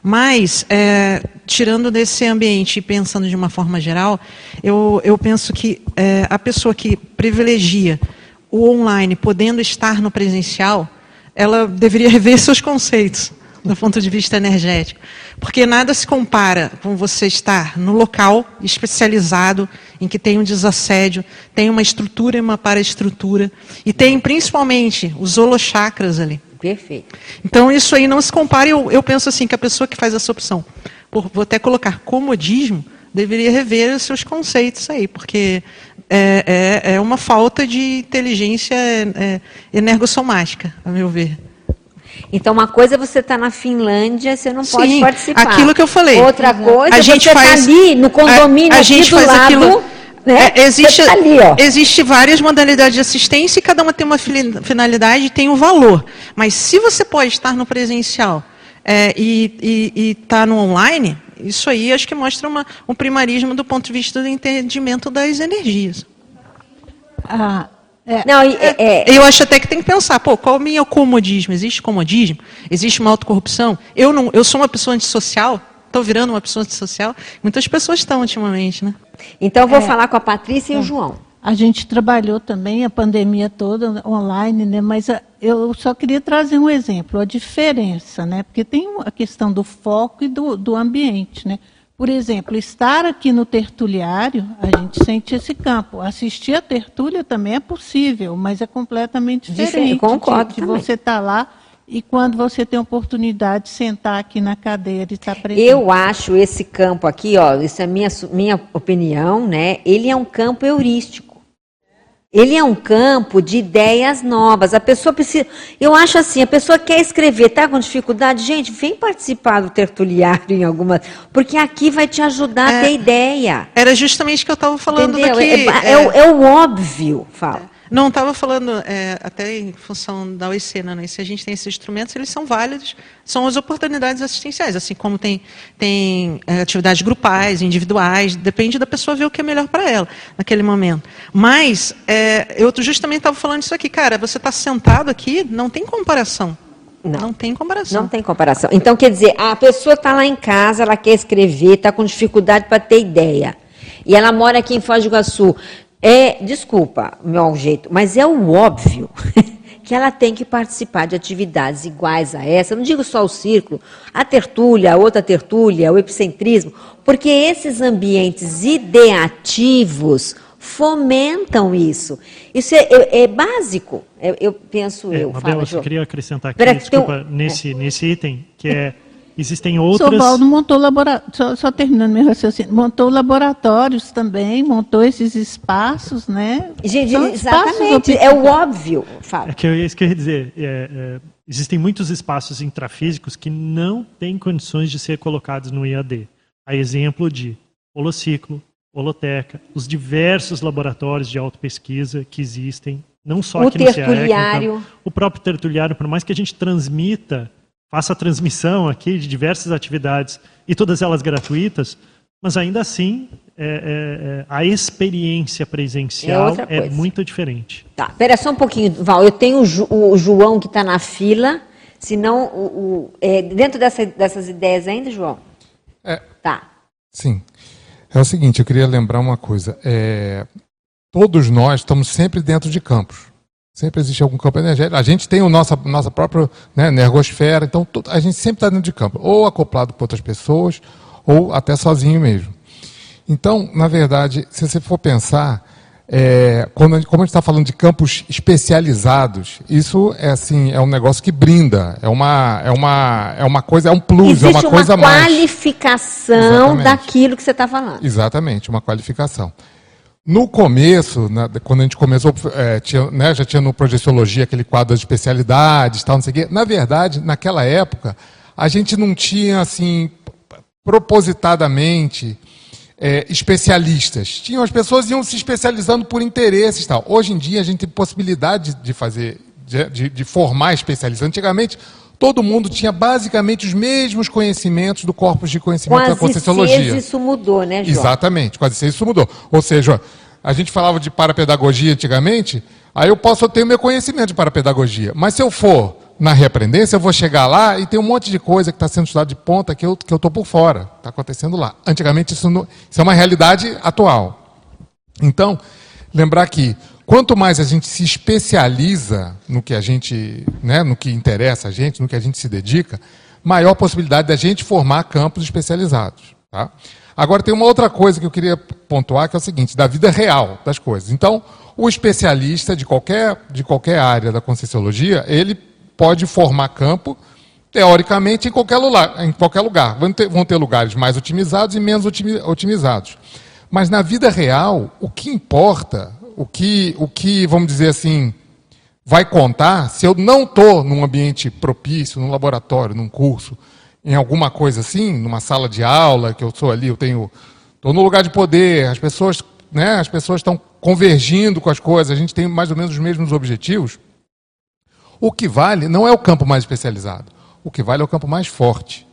Mas, é, tirando desse ambiente e pensando de uma forma geral, eu, eu penso que é, a pessoa que privilegia o online podendo estar no presencial, ela deveria rever seus conceitos do ponto de vista energético. Porque nada se compara com você estar no local especializado, em que tem um desassédio, tem uma estrutura e uma paraestrutura, e tem principalmente os holochakras ali. Perfeito. Então isso aí não se compara. Eu, eu penso assim que a pessoa que faz essa opção, por, vou até colocar comodismo, deveria rever os seus conceitos aí, porque é, é, é uma falta de inteligência é, energossomática, a meu ver. Então, uma coisa é você estar tá na Finlândia, você não pode Sim, participar. aquilo que eu falei. Outra coisa a é gente você tá faz, estar ali no condomínio, a, a gente do faz lado. Aquilo, né? é, existe, tá ali, ó. existe várias modalidades de assistência e cada uma tem uma finalidade e tem um valor. Mas se você pode estar no presencial é, e estar tá no online, isso aí acho que mostra uma, um primarismo do ponto de vista do entendimento das energias. Ah, é, não, é, é, eu acho até que tem que pensar, pô, qual é o meu comodismo? Existe comodismo? Existe uma autocorrupção? Eu não, eu sou uma pessoa antissocial? Estou virando uma pessoa antissocial? Muitas pessoas estão ultimamente, né? Então vou é, falar com a Patrícia e o João. A gente trabalhou também a pandemia toda online, né? Mas eu só queria trazer um exemplo, a diferença, né? Porque tem a questão do foco e do, do ambiente, né? Por exemplo, estar aqui no tertuliário, a gente sente esse campo. Assistir a tertúlia também é possível, mas é completamente diferente. Concordo. De, de você estar tá lá e quando você tem a oportunidade de sentar aqui na cadeira e estar tá presente. Eu acho esse campo aqui, ó, isso é minha, minha opinião, né? Ele é um campo heurístico. Ele é um campo de ideias novas. A pessoa precisa. Eu acho assim, a pessoa quer escrever, está com dificuldade, gente, vem participar do tertuliário em algumas. Porque aqui vai te ajudar é, a ter ideia. Era justamente o que eu estava falando Entendeu? daqui. É, é, é, é o óbvio, fala. Não, estava falando é, até em função da OICENA, né? se a gente tem esses instrumentos, eles são válidos, são as oportunidades assistenciais, assim como tem, tem é, atividades grupais, individuais, depende da pessoa ver o que é melhor para ela naquele momento. Mas, é, eu justamente estava falando isso aqui, cara, você está sentado aqui, não tem comparação. Não. não tem comparação. Não tem comparação. Então, quer dizer, a pessoa está lá em casa, ela quer escrever, está com dificuldade para ter ideia. E ela mora aqui em Foz do Iguaçu. É, desculpa, meu jeito, mas é o óbvio que ela tem que participar de atividades iguais a essa. Não digo só o círculo, a tertúlia, a outra tertúlia, o epicentrismo, porque esses ambientes ideativos fomentam isso. Isso é, é, é básico, eu, eu penso é, eu. Mabel, eu queria acrescentar aqui, desculpa, um... nesse, nesse item, que é Existem outras. Sobaldo montou laboratórios, só, só, terminando meu raciocínio, montou laboratórios também, montou esses espaços, né? Gente, exatamente, é o óbvio, Fábio. É que eu, isso que eu ia dizer. É, é, existem muitos espaços intrafísicos que não têm condições de ser colocados no IAD. A exemplo de holociclo, holoteca, os diversos laboratórios de autopesquisa que existem, não só o aqui no CEAEC, então, o próprio tertuliário, por mais que a gente transmita faça a transmissão aqui de diversas atividades e todas elas gratuitas, mas ainda assim é, é, é, a experiência presencial é, é, muito diferente. Tá, espera só um pouquinho, Val. Eu tenho o, Ju, o João que está na fila. Se não, o, o é, dentro dessa, dessas ideias ainda, João? É, tá. Sim. É o seguinte, eu queria lembrar uma coisa. É, todos nós estamos sempre dentro de campos. Sempre existe algum campo energético. A gente tem a nossa, nossa própria né, energosfera, então a gente sempre está dentro de campo, ou acoplado com outras pessoas, ou até sozinho mesmo. Então, na verdade, se você for pensar, é, quando, como a gente está falando de campos especializados, isso é assim, é um negócio que brinda, é uma, é uma, é uma coisa, é um plus, Existe é uma, uma coisa mais. qualificação daquilo que você está falando. Exatamente, uma qualificação. No começo, né, quando a gente começou, é, tinha, né, já tinha no Projeciologia aquele quadro de especialidades, tal, não sei o quê. Na verdade, naquela época, a gente não tinha, assim, propositadamente é, especialistas. Tinham as pessoas iam se especializando por interesses, tal. Hoje em dia, a gente tem possibilidade de fazer, de, de, de formar especialistas. Antigamente, todo mundo tinha basicamente os mesmos conhecimentos do corpus de conhecimento Com da Conscienciologia. ICs isso mudou, né, João? Exatamente, ICs isso mudou. Ou seja, a gente falava de parapedagogia antigamente, aí eu posso ter o meu conhecimento de parapedagogia. Mas se eu for na reaprendência, eu vou chegar lá e tem um monte de coisa que está sendo estudada de ponta que eu estou que eu tô por fora. Está acontecendo lá. Antigamente isso, não, isso é uma realidade atual. Então, lembrar que quanto mais a gente se especializa no que a gente, né, no que interessa a gente, no que a gente se dedica, maior possibilidade da gente formar campos especializados. Tá? Agora tem uma outra coisa que eu queria pontuar, que é o seguinte, da vida real das coisas. Então, o especialista de qualquer, de qualquer área da Conscienciologia, ele pode formar campo, teoricamente, em qualquer lugar. Em qualquer lugar. Vão, ter, vão ter lugares mais otimizados e menos otimizados. Mas na vida real, o que importa, o que, o que vamos dizer assim, vai contar, se eu não estou num ambiente propício, num laboratório, num curso, em alguma coisa assim, numa sala de aula, que eu sou ali, eu tenho. Estou no lugar de poder, as pessoas, né, as pessoas estão convergindo com as coisas, a gente tem mais ou menos os mesmos objetivos. O que vale não é o campo mais especializado, o que vale é o campo mais forte.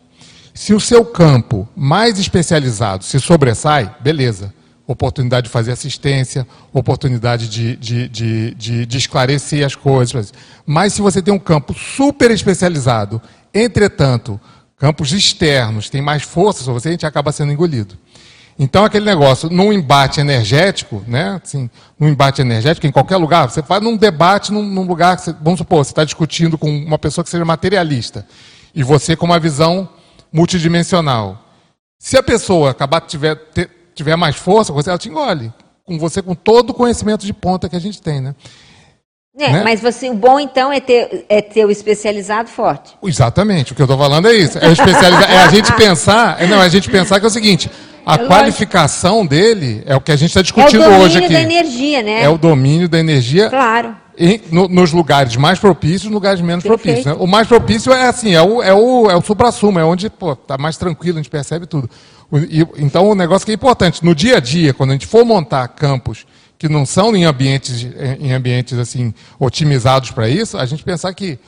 Se o seu campo mais especializado se sobressai, beleza. Oportunidade de fazer assistência, oportunidade de, de, de, de, de esclarecer as coisas. Mas se você tem um campo super especializado, entretanto, campos externos têm mais força sobre você, a gente acaba sendo engolido. Então, aquele negócio, num embate energético, né? Assim, num embate energético, em qualquer lugar, você faz num debate num, num lugar, você, vamos supor, você está discutindo com uma pessoa que seja materialista, e você com uma visão multidimensional. Se a pessoa acabar tiver, ter, tiver mais força, você, ela te engole. Com você, com todo o conhecimento de ponta que a gente tem, né? É, Né? mas você, o bom então é ter, é ter o especializado forte. Exatamente, o que eu estou falando é isso. É, é a gente pensar, é, não, é a gente pensar que é o seguinte, a É qualificação dele é o que a gente está É o discutindo domínio hoje aqui. da energia, né? É o domínio da energia Claro. em- no- nos lugares mais propícios, nos lugares menos Perfeito. propícios. né? O mais propício é assim, é o, é o, é o supra-sumo, é onde está mais tranquilo, a gente percebe tudo. O- então, o negócio que é importante, no dia a dia, quando a gente for montar campos que não são em ambientes, em ambientes assim otimizados para isso, a gente pensar que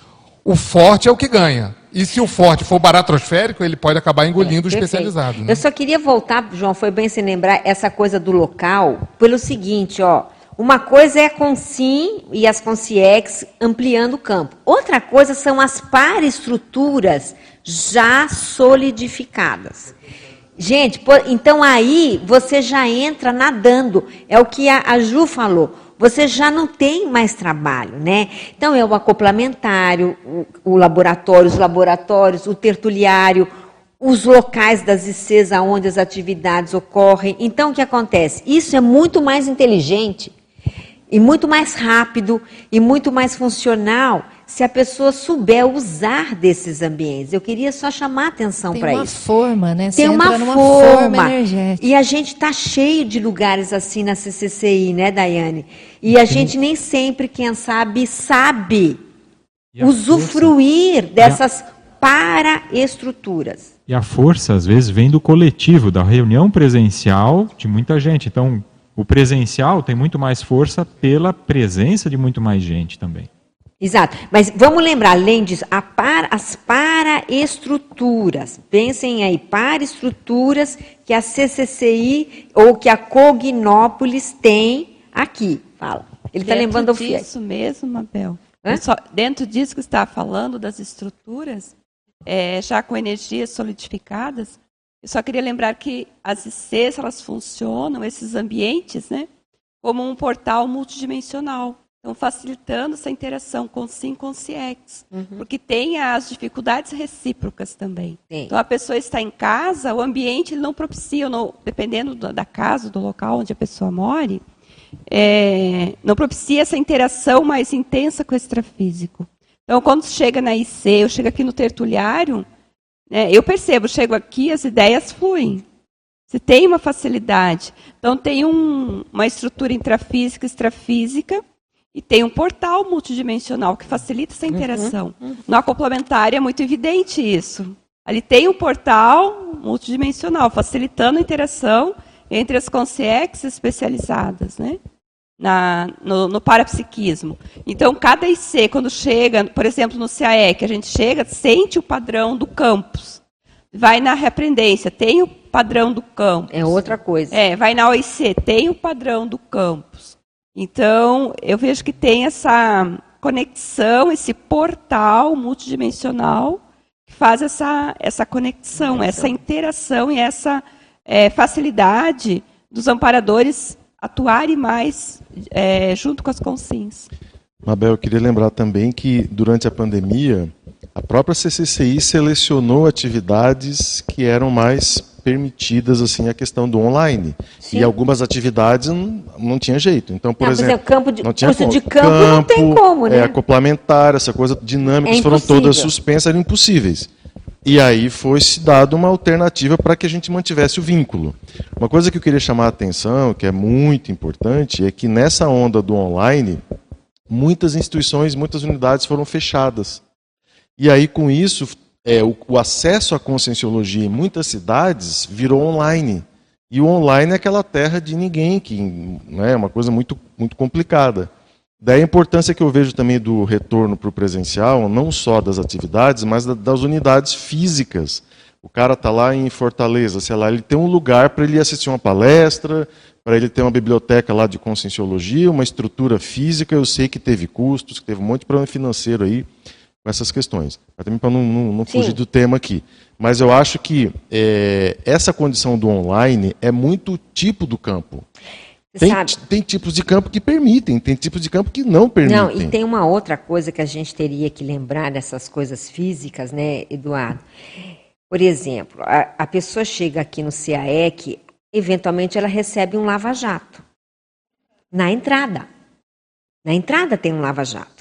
o forte é o que ganha. E se o forte for baratrosférico, ele pode acabar engolindo o Perfeito. especializado. né? Eu só queria voltar, João, foi bem se lembrar essa coisa do local, pelo seguinte, ó. Uma coisa é a Consim e as Conciex ampliando o campo. Outra coisa são as paraestruturas já solidificadas. Gente, então aí você já entra nadando. É o que a, a Ju falou. Você já não tem mais trabalho, né? Então é o acoplamentário, o, o laboratório, os laboratórios, o tertuliário, os locais das ICs onde as atividades ocorrem. Então o que acontece? Isso é muito mais inteligente e muito mais rápido e muito mais funcional se a pessoa souber usar desses ambientes. Eu queria só chamar a atenção Tem para uma isso. forma, né? Você Tem uma forma. forma energética. E a gente está cheio de lugares assim na CCCI, né, Daiane? E a gente nem sempre, quem sabe, sabe E a usufruir dessas paraestruturas. E a força, às vezes, vem do coletivo, da reunião presencial de muita gente. Então, o presencial tem muito mais força pela presença de muito mais gente também. Exato. Mas vamos lembrar, além disso, a par- as paraestruturas. Pensem aí, paraestruturas que a CCCI ou que a Cognópolis tem aqui. Fala. Ele está Dentro lembrando o FIEC. disso mesmo, Mabel. Só- dentro disso que você está falando, das estruturas, é, já com energias solidificadas, eu só queria lembrar que as ICs, elas funcionam, esses ambientes, né, como um portal multidimensional. Então, facilitando essa interação com SIM com o CIEX. Porque tem as dificuldades recíprocas também. Tem. Então, a pessoa está em casa, o ambiente não propicia, não, dependendo da casa, do local onde a pessoa more, é, não propicia essa interação mais intensa com o extrafísico. Então, quando chega na IC, eu chego aqui no tertuliário, né, eu percebo, chego aqui, as ideias fluem. Se tem uma facilidade. Então, tem um- uma estrutura intrafísica, extrafísica, e tem um portal multidimensional que facilita essa interação. No acoplamentário é muito evidente isso. Ali tem um portal multidimensional, facilitando a interação entre as consciex especializadas, né? Na, no, no, parapsiquismo. Então, cada IC, quando chega, por exemplo, no CAE, que a gente chega, sente o padrão do campus. Vai na repreendência, tem o padrão do campus. É outra coisa. É, vai na OIC, tem o padrão do campus. Então, eu vejo que tem essa conexão, esse portal multidimensional que faz essa, essa conexão, essa interação e essa é, facilidade dos amparadores atuarem mais é, junto com as consins. Mabel, eu queria lembrar também que durante a pandemia, a própria CCCI selecionou atividades que eram mais permitidas assim a questão do online Sim. e algumas atividades não, não tinha jeito então por não, exemplo, exemplo campo de, não tinha curso como. de campo, campo, não tem como né é, acoplamentar essa coisa dinâmicas é foram todas suspensas eram impossíveis e aí foi se dado uma alternativa para que a gente mantivesse o vínculo. Uma coisa que eu queria chamar a atenção, que é muito importante, é que nessa onda do online, muitas instituições, muitas unidades foram fechadas. E aí, com isso, é, o, o acesso à conscienciologia em muitas cidades virou online. E o online é aquela terra de ninguém, que né, é uma coisa muito, muito complicada. Daí a importância que eu vejo também do retorno para o presencial, não só das atividades, mas das unidades físicas. O cara está lá em Fortaleza, sei lá, ele tem um lugar para ele assistir uma palestra, para ele ter uma biblioteca lá de conscienciologia, uma estrutura física. Eu sei que teve custos, que teve um monte de problema financeiro aí com essas questões. Mas também para não, não, não fugir do tema aqui. Mas eu acho que é, essa condição do online é muito tipo do campo. Tem, tem, tipos de campo que permitem, tem tipos de campo que não permitem. Não, e tem uma outra coisa que a gente teria que lembrar dessas coisas físicas, né, Eduardo? Por exemplo, a, a pessoa chega aqui no CAEC, eventualmente ela recebe um lava-jato. Na entrada. Na entrada tem um lava-jato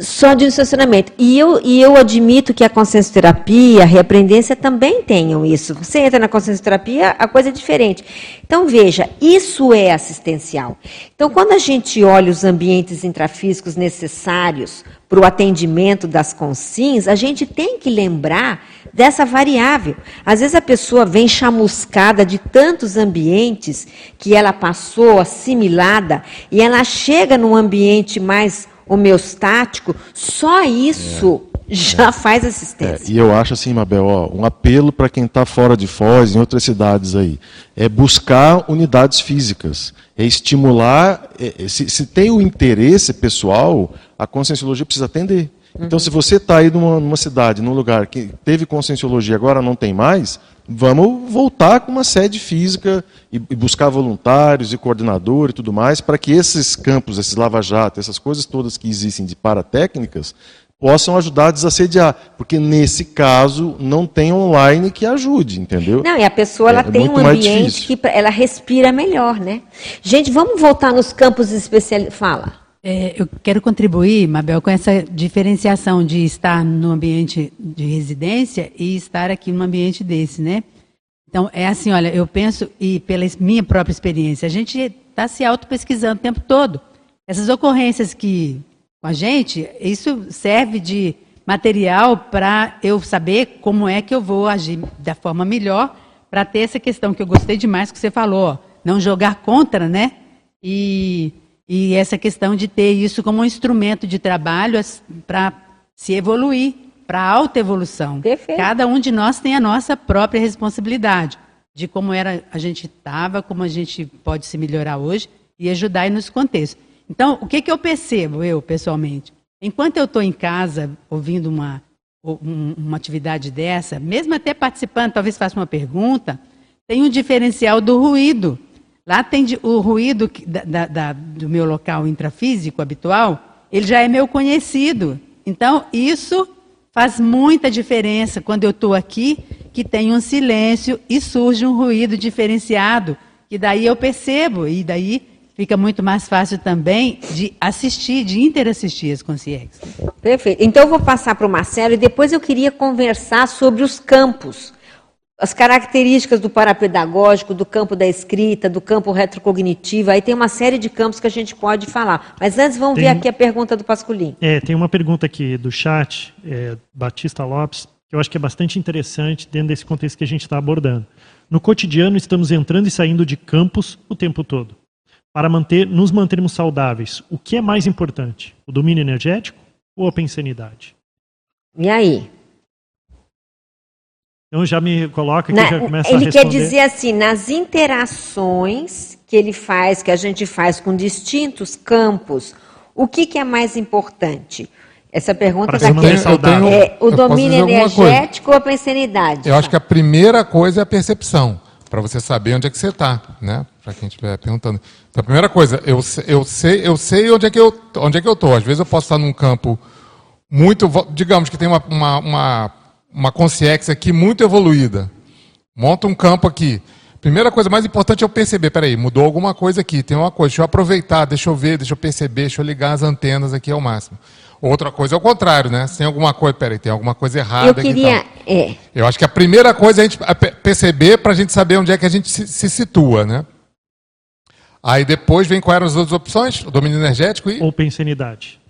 só de estacionamento. E eu, e eu admito que a consciencioterapia, a reaprendência também tenham isso. Você entra na consciencioterapia, a coisa é diferente. Então, veja, isso é assistencial. Então, quando a gente olha os ambientes intrafísicos necessários para o atendimento das consins, a gente tem que lembrar dessa variável. Às vezes a pessoa vem chamuscada de tantos ambientes que ela passou, assimilada, e ela chega num ambiente mais homeostático, só isso é. já é. faz assistência. É. E eu acho assim, Mabel, ó, um apelo para quem está fora de Foz, em outras cidades aí, é buscar unidades físicas, é estimular, é, é se, se, tem o interesse pessoal, a conscienciologia precisa atender. Então, se você está aí numa, numa cidade, num lugar que teve conscienciologia agora não tem mais, vamos voltar com uma sede física e, e buscar voluntários e coordenador e tudo mais, para que esses campos, esses lava-jato, essas coisas todas que existem de paratécnicas, possam ajudar a desassediar. Porque nesse caso não tem online que ajude, entendeu? Não, e a pessoa ela é, tem um ambiente que ela respira melhor, né? Gente, vamos voltar nos campos especializados. Fala. É, eu quero contribuir, Mabel, com essa diferenciação de estar no ambiente de residência e estar aqui num ambiente desse, né? Então, é assim, olha, eu penso, e pela minha própria experiência, a gente está se auto-pesquisando o tempo todo. Essas ocorrências que, com a gente, isso serve de material para eu saber como é que eu vou agir da forma melhor para ter essa questão que eu gostei demais que você falou, ó, não jogar contra, né? E e essa questão de ter isso como um instrumento de trabalho para se evoluir, para a autoevolução. Cada um de nós tem a nossa própria responsabilidade de como era a gente estava, como a gente pode se melhorar hoje e ajudar aí nos contextos. Então, o que, que eu percebo, eu pessoalmente? Enquanto eu estou em casa ouvindo uma, uma atividade dessa, mesmo até participando, talvez faça uma pergunta, tem um diferencial do ruído. Lá tem o ruído da, da, do meu local intrafísico habitual, ele já é meu conhecido. Então, isso faz muita diferença quando eu estou aqui, que tem um silêncio e surge um ruído diferenciado, que daí eu percebo, e daí fica muito mais fácil também de assistir, de interassistir as consciências. Perfeito. Então eu vou passar para o Marcelo e depois eu queria conversar sobre os campos as características do parapedagógico, do campo da escrita, do campo retrocognitivo, aí tem uma série de campos que a gente pode falar. Mas antes vamos tem, ver aqui a pergunta do Pasculin. É, tem uma pergunta aqui do chat, é, Batista Lopes, que eu acho que é bastante interessante dentro desse contexto que a gente está abordando. No cotidiano estamos entrando e saindo de campos o tempo todo. para manter, nos mantermos saudáveis, o que é mais importante? O domínio energético ou a pensanidade? E aí? Então já me coloca que Na, já começa ele a quer responder. dizer assim, nas interações que ele faz, que a gente faz com distintos campos, o que, que é mais importante? Essa pergunta está aqui. manter saudável. É, o Eu domínio energético ou a pensanidade? Eu acho que a primeira coisa é a percepção, para você saber onde é que você está, né? Para quem estiver perguntando. Então, a primeira coisa, eu, eu sei, eu sei onde é que eu, onde é que eu estou. Às vezes eu posso estar num campo muito, digamos que tem uma, uma, uma, uma consciência aqui muito evoluída. Monta um campo aqui. Primeira coisa mais importante é eu perceber, peraí, mudou alguma coisa aqui, tem uma coisa, deixa eu aproveitar, deixa eu ver, deixa eu perceber, deixa eu ligar as antenas aqui ao máximo. Outra coisa é o contrário, né? Se tem alguma coisa, peraí, tem alguma coisa errada Eu aqui queria. tal. É, Eu acho que a primeira coisa é a gente perceber para a gente saber onde é que a gente se, se situa, né? Aí depois vem quais eram as outras opções? O domínio energético e... Ou pensanidade.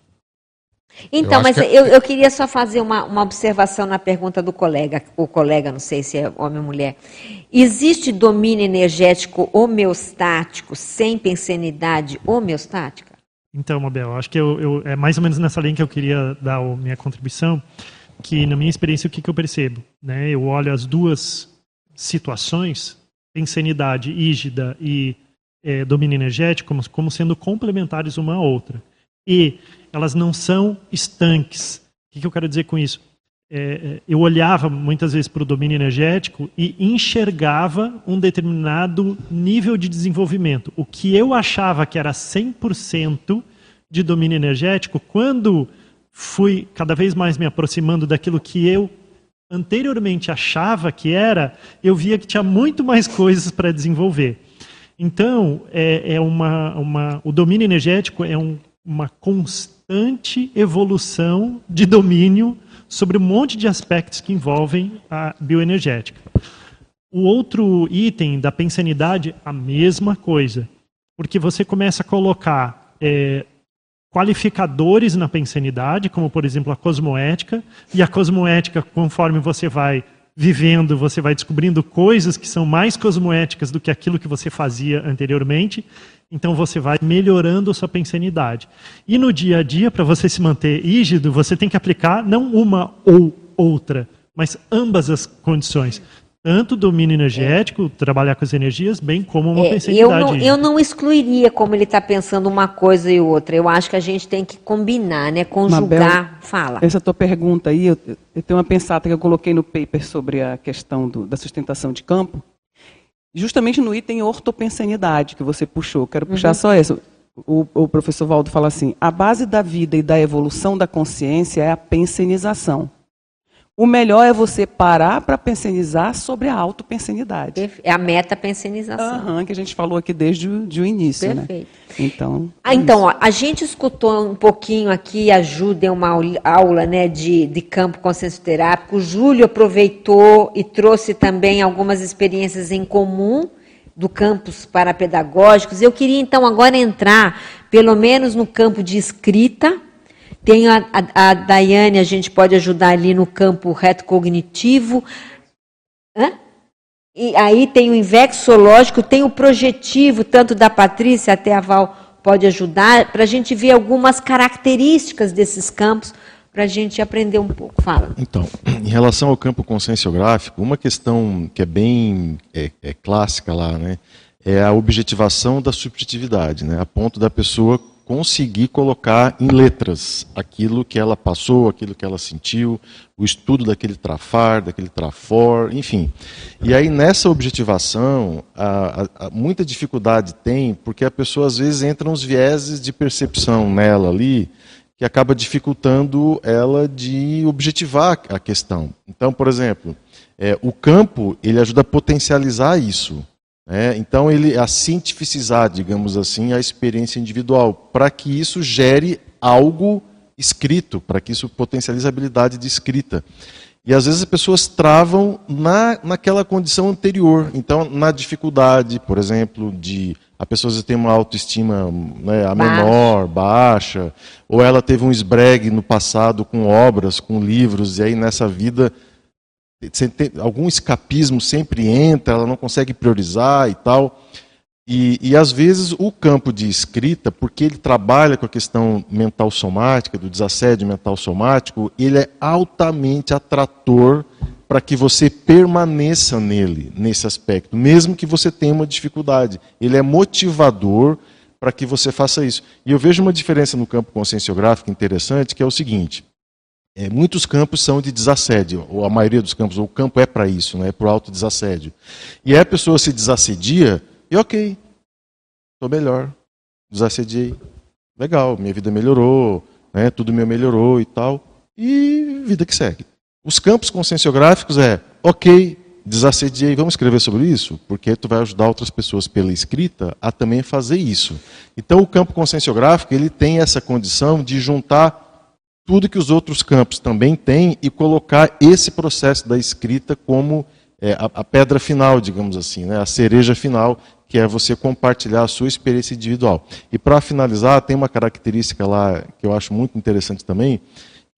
Então, Eu mas que é- eu, eu queria só fazer uma, uma observação na pergunta do colega, o colega, não sei se é homem ou mulher. Existe domínio energético homeostático sem pensanidade homeostática? Então, Mabel, acho que eu, eu- é mais ou menos nessa linha que eu queria dar a minha contribuição, que na minha experiência o que, que eu percebo? Né? Eu olho as duas situações, insanidade ígida e eh, domínio energético, como, como sendo complementares uma à outra. E elas não são estanques. O que, eu quero dizer com isso? É, é, eu olhava muitas vezes para o domínio energético e enxergava um determinado nível de desenvolvimento. O que eu achava que era 100% de domínio energético, quando fui cada vez mais me aproximando daquilo que eu anteriormente achava que era, eu via que tinha muito mais coisas para desenvolver. Então, é, é uma, uma, o domínio energético é um, uma constante evolução de domínio sobre um monte de aspectos que envolvem a bioenergética. O outro item da pensanidade, a mesma coisa, porque você começa a colocar é, qualificadores na pensanidade, como por exemplo a cosmoética, e a cosmoética, conforme você vai vivendo, você vai descobrindo coisas que são mais cosmoéticas do que aquilo que você fazia anteriormente, então você vai melhorando a sua pensanidade. E no dia a dia, para você se manter rígido, você tem que aplicar não uma ou outra, mas ambas as condições. Tanto o domínio energético, trabalhar com as energias, bem como uma É, pensanidade. eu, não, eu não excluiria como ele está pensando uma coisa e outra. Eu acho que a gente tem que combinar, né? Conjugar. Fala. Essa tua pergunta aí, eu, eu tenho uma pensata que eu coloquei no paper sobre a questão do- da sustentação de campo, justamente no item ortopensanidade que você puxou. Quero puxar Uhum. só essa. O, o professor Valdo fala assim: a base da vida e da evolução da consciência é a pensenização. O melhor é você parar para pensenizar sobre a autopensenidade. É a meta pensenização. Aham, que a gente falou aqui desde o, de o início, Perfeito. né? Então, Ah, então, ó, a gente escutou um pouquinho aqui, ajuda em uma aula- né, de, de campo consciencioterápico. O Júlio aproveitou e trouxe também algumas experiências em comum do campus parapedagógicos. Eu queria, então, agora entrar, pelo menos no campo de escrita. Tem a, a, a Daiane, a gente pode ajudar ali no campo retrocognitivo. Hã? E aí tem o invexológico, tem o projetivo, tanto da Patrícia até a Val pode ajudar, para a gente ver algumas características desses campos, para a gente aprender um pouco. Fala. Então, em relação ao campo conscienciográfico, uma questão que é bem é, é clássica lá, né, é a objetivação da subjetividade, né, a ponto da pessoa conseguir colocar em letras aquilo que ela passou, aquilo que ela sentiu, o estudo daquele trafar, daquele trafor, enfim. E aí nessa objetivação, a, a- a- muita dificuldade tem, porque a pessoa às vezes entra uns vieses de percepção nela ali, que acaba dificultando ela de objetivar a questão. Então, por exemplo, é, o campo ele ajuda a potencializar isso. Né? então, ele a cientificizar, digamos assim, a experiência individual, para que isso gere algo escrito, para que isso potencialize a habilidade de escrita. E às vezes as pessoas travam na, naquela condição anterior. Então, na dificuldade, por exemplo, de a pessoa tem uma autoestima né, a Baixa. menor, baixa, ou ela teve um esbregue no passado com obras, com livros, e aí nessa vida algum escapismo sempre entra, ela não consegue priorizar e tal. E, e, às vezes o campo de escrita, porque ele trabalha com a questão mental somática, do desassédio mental somático, ele é altamente atrator para que você permaneça nele, nesse aspecto, mesmo que você tenha uma dificuldade. Ele é motivador para que você faça isso. E eu vejo uma diferença no campo conscienciográfico interessante, que é o seguinte: é, muitos campos são de desassédio, ou a maioria dos campos, o campo é para isso, né, é para o autodesassédio. E aí a pessoa se desassedia e ok, estou melhor, desassediei. Legal, minha vida melhorou, né, tudo meu melhorou e tal. E vida que segue. Os campos conscienciográficos é, ok, desassediei, vamos escrever sobre isso? Porque tu vai ajudar outras pessoas pela escrita a também fazer isso. Então o campo conscienciográfico, ele tem essa condição de juntar tudo que os outros campos também têm e colocar esse processo da escrita como é, a, a, pedra final, digamos assim, né, a cereja final, que é você compartilhar a sua experiência individual. E para finalizar, tem uma característica lá que eu acho muito interessante também,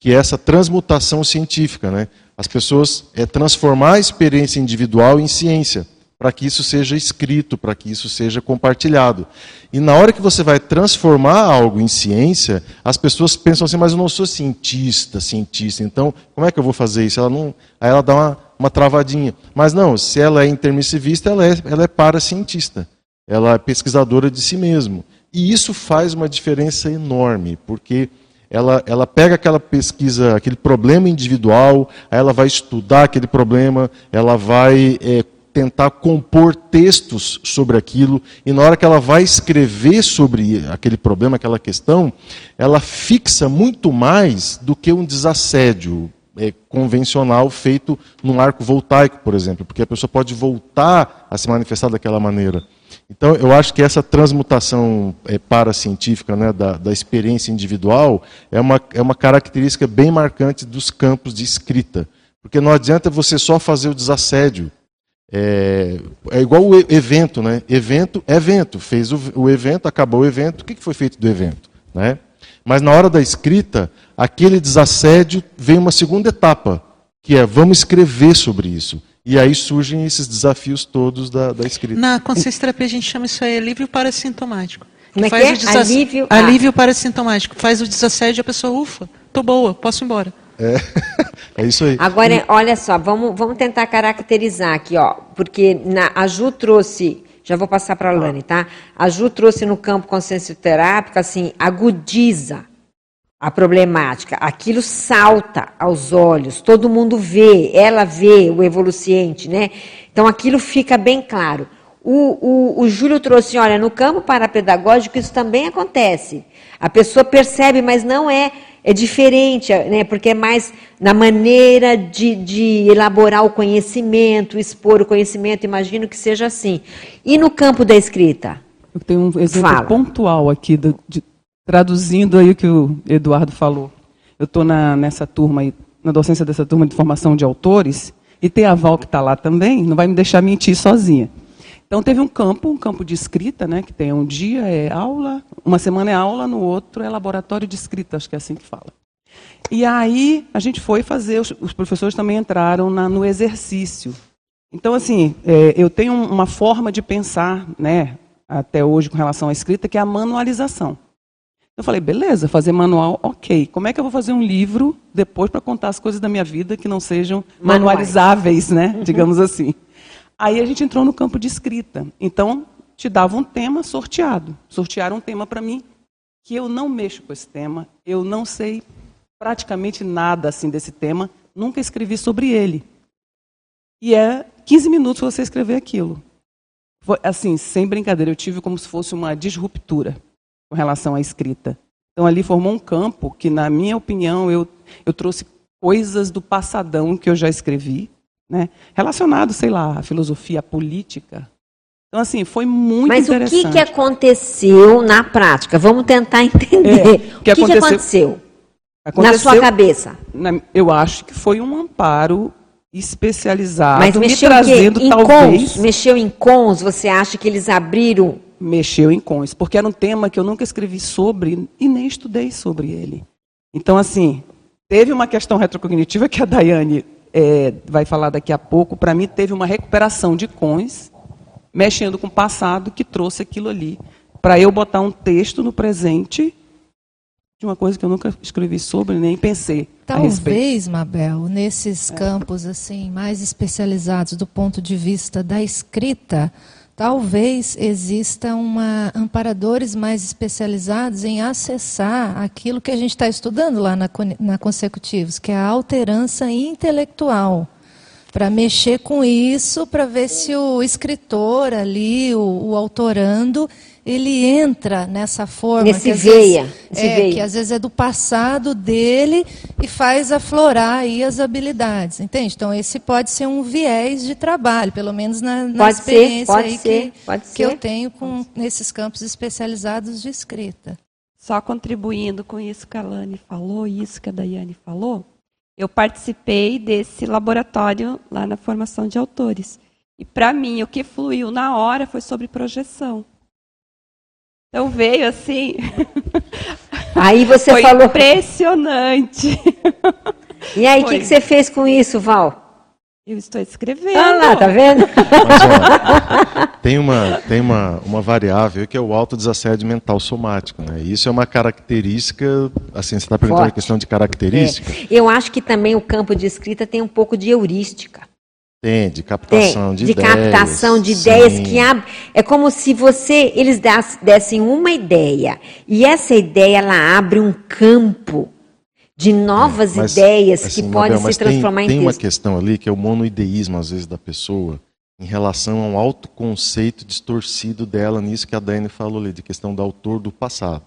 que é essa transmutação científica. Né? As pessoas é transformar a experiência individual em ciência, para que isso seja escrito, para que isso seja compartilhado. E na hora que você vai transformar algo em ciência, as pessoas pensam assim, mas eu não sou cientista, cientista, então como é que eu vou fazer isso? Ela não, aí ela dá uma uma travadinha. Mas não, se ela é intermissivista, ela é, ela é para-cientista. Ela é pesquisadora de si mesmo. E isso faz uma diferença enorme, porque ela, ela pega aquela pesquisa, aquele problema individual, aí ela vai estudar aquele problema, ela vai é, tentar compor textos sobre aquilo, e na hora que ela vai escrever sobre aquele problema, aquela questão, ela fixa muito mais do que um desassédio é, convencional feito num arco voltaico, por exemplo, porque a pessoa pode voltar a se manifestar daquela maneira. Então, eu acho que essa transmutação é, paracientífica né, da, da experiência individual é uma, é uma característica bem marcante dos campos de escrita. Porque não adianta você só fazer o desassédio. É, é igual o evento, né? Evento é evento. Fez o, o evento, acabou o evento. O que foi feito do evento? Né? Mas na hora da escrita, aquele desassédio vem uma segunda etapa, que é vamos escrever sobre isso. E aí surgem esses desafios todos da, da escrita. Na consciência terapia a gente chama isso aí alívio parassintomático. Como é faz que é? O desass... Alívio, ah. alívio parassintomático. Faz o desassédio e a pessoa, ufa, tô boa, posso ir embora. É, é isso aí. Agora, olha só, vamos, vamos tentar caracterizar aqui, ó, porque na, a Ju trouxe já vou passar para a Lani, tá? A Ju trouxe no campo consciencioterápico, assim, agudiza a problemática. Aquilo salta aos olhos, todo mundo vê, ela vê o evoluciente, né? Então aquilo fica bem claro. O, o, o Júlio trouxe, olha, no campo parapedagógico isso também acontece. A pessoa percebe, mas não é é diferente, né? porque é mais na maneira de, de, elaborar o conhecimento, expor o conhecimento, imagino que seja assim. E no campo da escrita? Eu tenho um exemplo Fala. pontual aqui, de, de, traduzindo aí o que o Eduardo falou. Eu estou nessa turma, aí, na docência dessa turma de formação de autores, e tem a Val que está lá também, não vai me deixar mentir sozinha. Então teve um campo, um campo de escrita, né, que tem um dia é aula, uma semana é aula, no outro é laboratório de escrita, acho que é assim que fala. E aí a gente foi fazer, os, os professores também entraram na, no exercício. Então assim, é, eu tenho uma forma de pensar, né, até hoje com relação à escrita, que é a manualização. Eu falei, beleza, fazer manual, ok. Como é que eu vou fazer um livro depois para contar as coisas da minha vida que não sejam manualizáveis, né, digamos assim? Aí a gente entrou no campo de escrita. Então, te dava um tema sorteado. Sortearam um tema para mim que eu não mexo com esse tema, eu não sei praticamente nada assim desse tema, nunca escrevi sobre ele. E é 15 minutos você escrever aquilo. Foi, assim, sem brincadeira, eu tive como se fosse uma disruptura com relação à escrita. Então ali formou um campo que, na minha opinião, eu, eu trouxe coisas do passadão que eu já escrevi, né? relacionado, sei lá, à filosofia política. Então, assim, foi muito Mas interessante. Mas o que, que aconteceu na prática? Vamos tentar entender. É, o que, que, aconteceu, que aconteceu, aconteceu, na sua cabeça? Na, eu acho que foi um amparo especializado, Mas mexeu me trazendo, em talvez... Cons? Mexeu em cons? Você acha que eles abriram... Mexeu em cons, porque era um tema que eu nunca escrevi sobre e nem estudei sobre ele. Então, assim, teve uma questão retrocognitiva que a Daiane é, vai falar daqui a pouco, para mim teve uma recuperação de cons mexendo com o passado que trouxe aquilo ali. Para eu botar um texto no presente de uma coisa que eu nunca escrevi sobre, nem pensei. Talvez, Mabel, nesses campos assim mais especializados do ponto de vista da escrita, talvez exista uma amparadores mais especializados em acessar aquilo que a gente está estudando lá na, na consecutivos, que é a alterança intelectual para mexer com isso, para ver se o escritor ali, o, o autorando, ele entra nessa forma Nesse que, veia, vezes, é, veia. que às vezes é do passado dele e faz aflorar aí as habilidades, entende? Então esse pode ser um viés de trabalho, pelo menos na, na pode experiência ser, pode aí ser, que, pode que ser. eu tenho com nesses campos especializados de escrita. Só contribuindo com isso que a Lani falou e isso que a Daiane falou, eu participei desse laboratório lá na formação de autores. E para mim, o que fluiu na hora foi sobre projeção. Então veio assim. Aí você foi falou. Impressionante. E aí, o que, que você fez com isso, Val? Eu estou escrevendo. Ah lá, tá vendo? Mas, ó, tem uma, tem uma, uma variável que é o autodesassédio mental somático. Né? Isso é uma característica, assim, você está perguntando Forte. a questão de característica? É. Eu acho que também o campo de escrita tem um pouco de heurística. Tem, de captação Tem, de, de ideias. captação de sim. ideias que abre. É como se você eles dessem uma ideia e essa ideia ela abre um campo de novas Mas, ideias assim, que podem se transformar tem, em tem uma texto. questão ali que é o monoideísmo, às vezes, da pessoa em relação ao autoconceito distorcido dela nisso que a Daiane falou ali, de questão do autor do passado.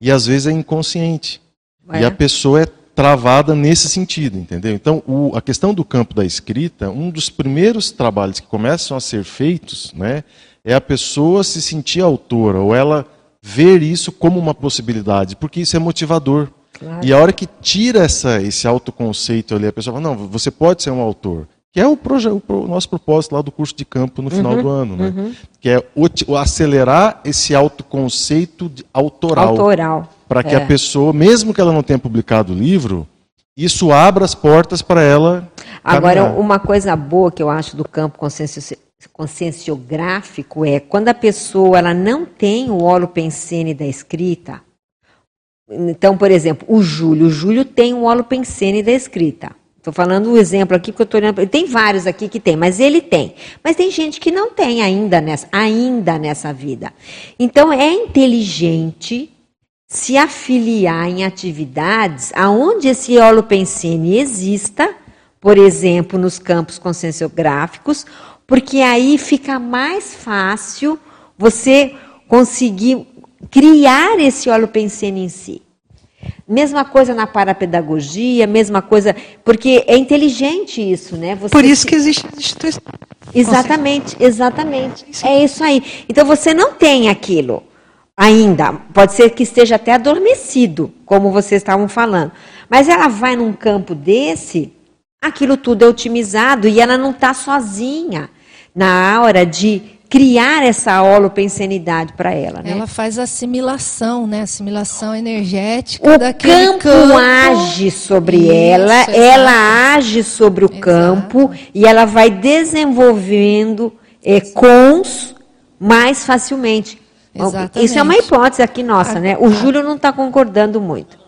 E às vezes é inconsciente. É. E a pessoa é travada nesse sentido, entendeu? Então, o- a questão do campo da escrita, um dos primeiros trabalhos que começam a ser feitos, né, é a pessoa se sentir autora, ou ela ver isso como uma possibilidade, porque isso é motivador. Claro. E a hora que tira essa, esse autoconceito ali, a pessoa fala, não, você pode ser um autor. Que é o, o nosso propósito lá do curso de campo no final Uhum, do ano, né? uhum. Que é o acelerar esse autoconceito de- autoral. Autoral, Para que é. a pessoa, mesmo que ela não tenha publicado o livro, isso abra as portas para ela. Agora, caminhar. uma coisa boa que eu acho do campo conscienci- conscienciográfico é quando a pessoa ela não tem o olo pensene da escrita. Então, por exemplo, o Júlio. O Júlio tem o olo pensene da escrita. Estou falando o exemplo aqui, porque eu estou olhando. Tem vários aqui que tem, mas ele tem. Mas tem gente que não tem ainda nessa, ainda nessa vida. Então, é inteligente se afiliar em atividades aonde esse holopensene exista, por exemplo, nos campos conscienciográficos, porque aí fica mais fácil você conseguir criar esse holopensene em si. Mesma coisa na parapedagogia, mesma coisa, porque é inteligente isso, né? Você Por isso que existe instituição. Exatamente, exatamente. É isso aí. Então você não tem aquilo ainda. Pode ser que esteja até adormecido, como vocês estavam falando. Mas ela vai num campo desse, aquilo tudo é otimizado e ela não está sozinha na hora de criar essa holopensenidade para ela. Né? Ela faz assimilação, né? Assimilação energética O daquele campo, age sobre Isso, ela, exato. ela age sobre o campo e ela vai desenvolvendo eh, cons mais facilmente. Exatamente. Isso é uma hipótese aqui nossa, né? O Júlio não está concordando muito.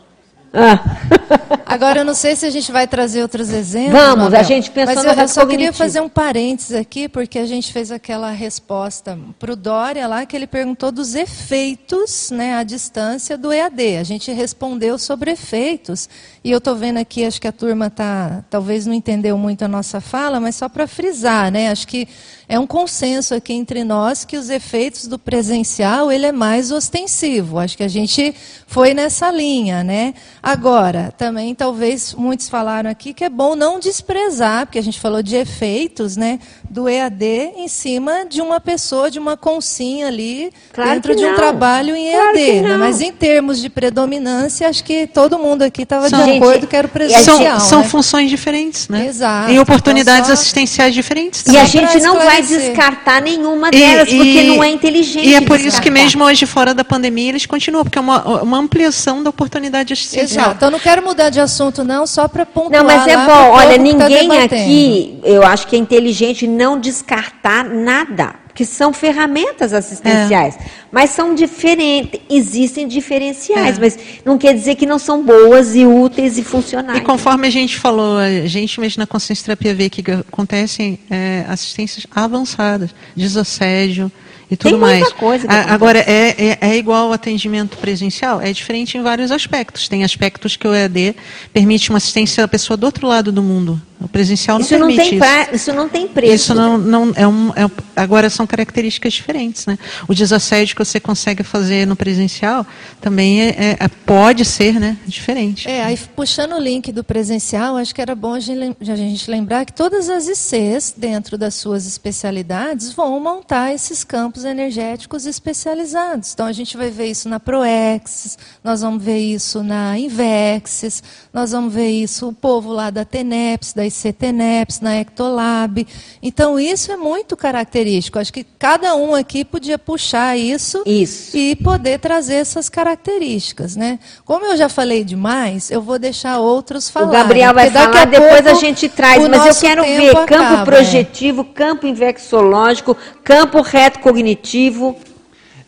Ah. Agora, eu não sei se a gente vai trazer outros exemplos. Vamos, Mabel, a gente pensou Mas eu, eu só queria cognitivo. fazer um parênteses aqui, porque a gente fez aquela resposta para o Dória lá, que ele perguntou dos efeitos né, à distância do EAD. A gente respondeu sobre efeitos. E eu estou vendo aqui, acho que a turma tá, talvez não entendeu muito a nossa fala, mas só para frisar, né? Acho que é um consenso aqui entre nós que os efeitos do presencial ele é mais ostensivo. Acho que a gente foi nessa linha, né? Agora, também talvez muitos falaram aqui que é bom não desprezar, porque a gente falou de efeitos, né, do EAD em cima de uma pessoa, de uma consinha ali Claro dentro de um trabalho em Claro EAD. né? Mas em termos de predominância, acho que todo mundo aqui estava de acordo que era o presencial. São, são né? funções diferentes, né? Exato. E oportunidades Então, só- assistenciais diferentes. E a também. gente não vai descartar nenhuma E- delas, porque e- não é inteligente. E é por isso que descartar. mesmo hoje, fora da pandemia, eles continuam, porque é uma, uma ampliação da oportunidade assistencial. Exato. Então não quero mudar de assunto, não, só para pontuar. Não, mas é bom. Olha, tá ninguém debatendo. aqui, eu acho que é inteligente não descartar nada. Porque são ferramentas assistenciais, é. mas são diferentes, existem diferenciais, é. mas não quer dizer que não são boas e úteis e funcionais. E conforme a gente falou, a gente mesmo na consciência terapia vê que acontecem é, assistências avançadas, desassédio, e tudo Tem mais. Coisa Agora, é, é, é, igual ao atendimento presencial? É diferente em vários aspectos. Tem aspectos que o EAD permite uma assistência à pessoa do outro lado do mundo. O presencial não isso permite não tem pra, isso. isso não tem preço. Isso não, não é um, é, agora são características diferentes, né? O desassédio que você consegue fazer no presencial também é, é, é, pode ser, né, diferente. É, aí puxando o link do presencial, acho que era bom a gente, a gente lembrar que todas as ICs, dentro das suas especialidades, vão montar esses campos energéticos especializados. Então a gente vai ver isso na Proex, nós vamos ver isso na Invexes, nós vamos ver isso o povo lá da Teneps, da ICTNEPS, na Ectolab. Então, isso é muito característico. Acho que cada um aqui podia puxar isso, isso. e poder trazer essas características. Né? Como eu já falei demais, eu vou deixar outros falar. O Gabriel vai falar, depois a gente traz. Mas eu quero ver campo acaba, projetivo, é. campo invexológico, campo reto cognitivo.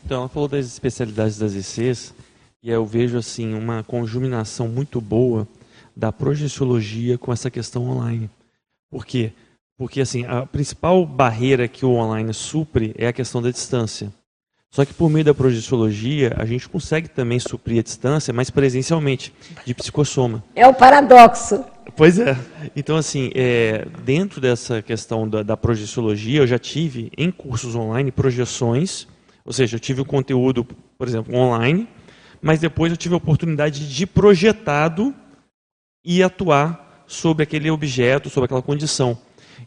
Então, falou das especialidades das ICs, e eu vejo assim uma conjuminação muito boa da projeciologia com essa questão online. Por quê? Porque assim, a principal barreira que o online supre é a questão da distância. Só que por meio da projeciologia, a gente consegue também suprir a distância, mas presencialmente, de psicossoma. É o paradoxo. Pois é. Então, assim, é, dentro dessa questão da, da projeciologia, eu já tive, em cursos online, projeções, ou seja, eu tive o conteúdo, por exemplo, online, mas depois eu tive a oportunidade de projetado e atuar sobre aquele objeto, sobre aquela condição.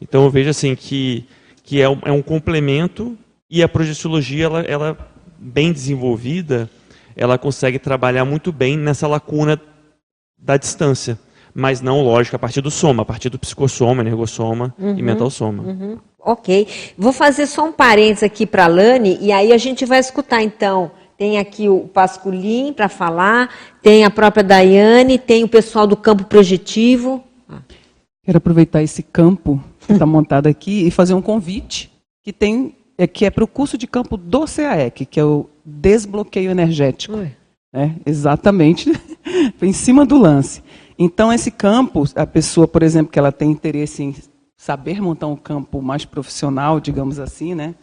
Então eu vejo assim que, que é, um, é um complemento e a projeciologia, ela, ela bem desenvolvida, ela consegue trabalhar muito bem nessa lacuna da distância. Mas não, lógico, a partir do soma, a partir do psicossoma, energossoma uhum, e mental soma. Uhum. Ok. Vou fazer só um parênteses aqui para a Lani, e aí a gente vai escutar então tem aqui o Pasculin para falar, tem a própria Daiane, tem o pessoal do campo projetivo. Quero aproveitar esse campo que está montado aqui e fazer um convite que tem é, que é para o curso de campo do CAEC, que é o desbloqueio energético. É, exatamente, em cima do lance. Então, esse campo, a pessoa, por exemplo, que ela tem interesse em saber montar um campo mais profissional, digamos assim, né?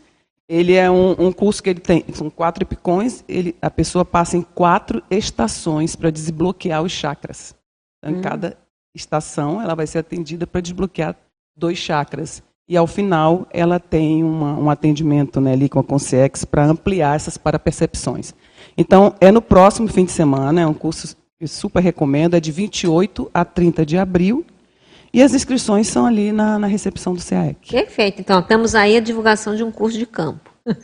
Ele é um, um, curso que ele tem, são quatro epicões, ele, a pessoa passa em quatro estações para desbloquear os chakras. Então, hum. em cada estação, ela vai ser atendida para desbloquear dois chakras. E ao final, ela tem uma, um atendimento né, ali com a Consciex para ampliar essas parapercepções. Então, é no próximo fim de semana, é um curso que eu super recomendo, é de 28 a 30 de abril, e as inscrições são ali na, na recepção do CAEC. Perfeito. Então, temos aí a divulgação de um curso de campo.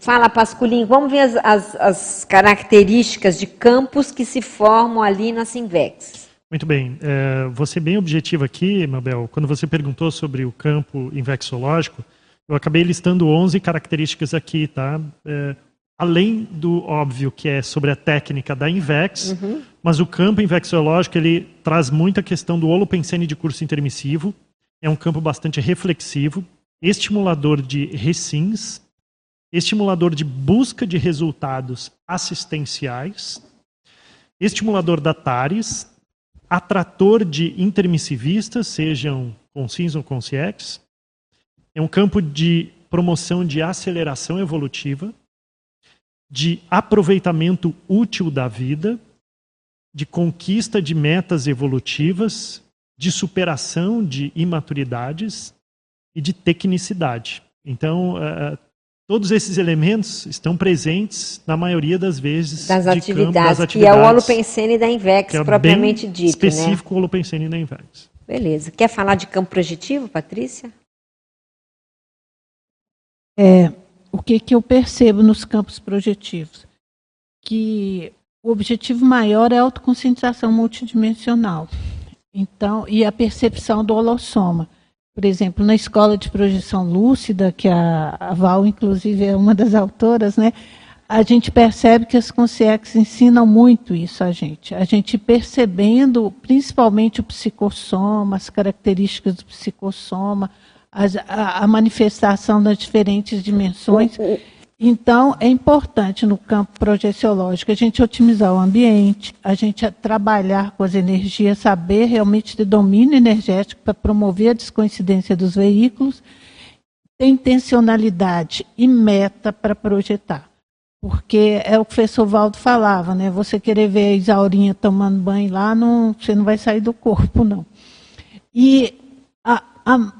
Fala, Pasculinho, vamos ver as, as, as, características de campos que se formam ali na Sinvex. Muito bem. É, vou ser bem objetivo aqui, Mabel. Quando você perguntou sobre o campo invexológico, eu acabei listando 11 características aqui, tá? É, além do óbvio que é sobre a técnica da Invex, uhum. Mas o campo invexológico ele traz muita questão do holopensene de curso intermissivo, é um campo bastante reflexivo, estimulador de recins, estimulador de busca de resultados assistenciais, estimulador da TARES, atrator de intermissivistas, sejam consins ou consciex, é um campo de promoção de aceleração evolutiva, de aproveitamento útil da vida, de conquista de metas evolutivas, de superação de imaturidades e de tecnicidade. Então, uh, todos esses elementos estão presentes na maioria das vezes das, atividades, campo, das atividades, que é o holopensene da Invex, é propriamente dito. Específico né? holopensene da Invex. Beleza. Quer falar de campo projetivo, Patrícia? É, o que, que eu percebo nos campos projetivos? Que o objetivo maior é a autoconscientização multidimensional. Então, e a percepção do holossoma. Por exemplo, na escola de projeção lúcida, que a, a Val, inclusive, é uma das autoras, né? a gente percebe que as consciências ensinam muito isso a gente. A gente percebendo principalmente o psicossoma, as características do psicossoma, a, a manifestação das diferentes dimensões. Então, é importante no campo projeciológico a gente otimizar o ambiente, a gente trabalhar com as energias, saber realmente ter domínio energético para promover a descoincidência dos veículos, ter intencionalidade e meta para projetar. Porque é o que o professor Valdo falava, né? Você querer ver a Isaurinha tomando banho lá, não, você não vai sair do corpo, não. E a, a,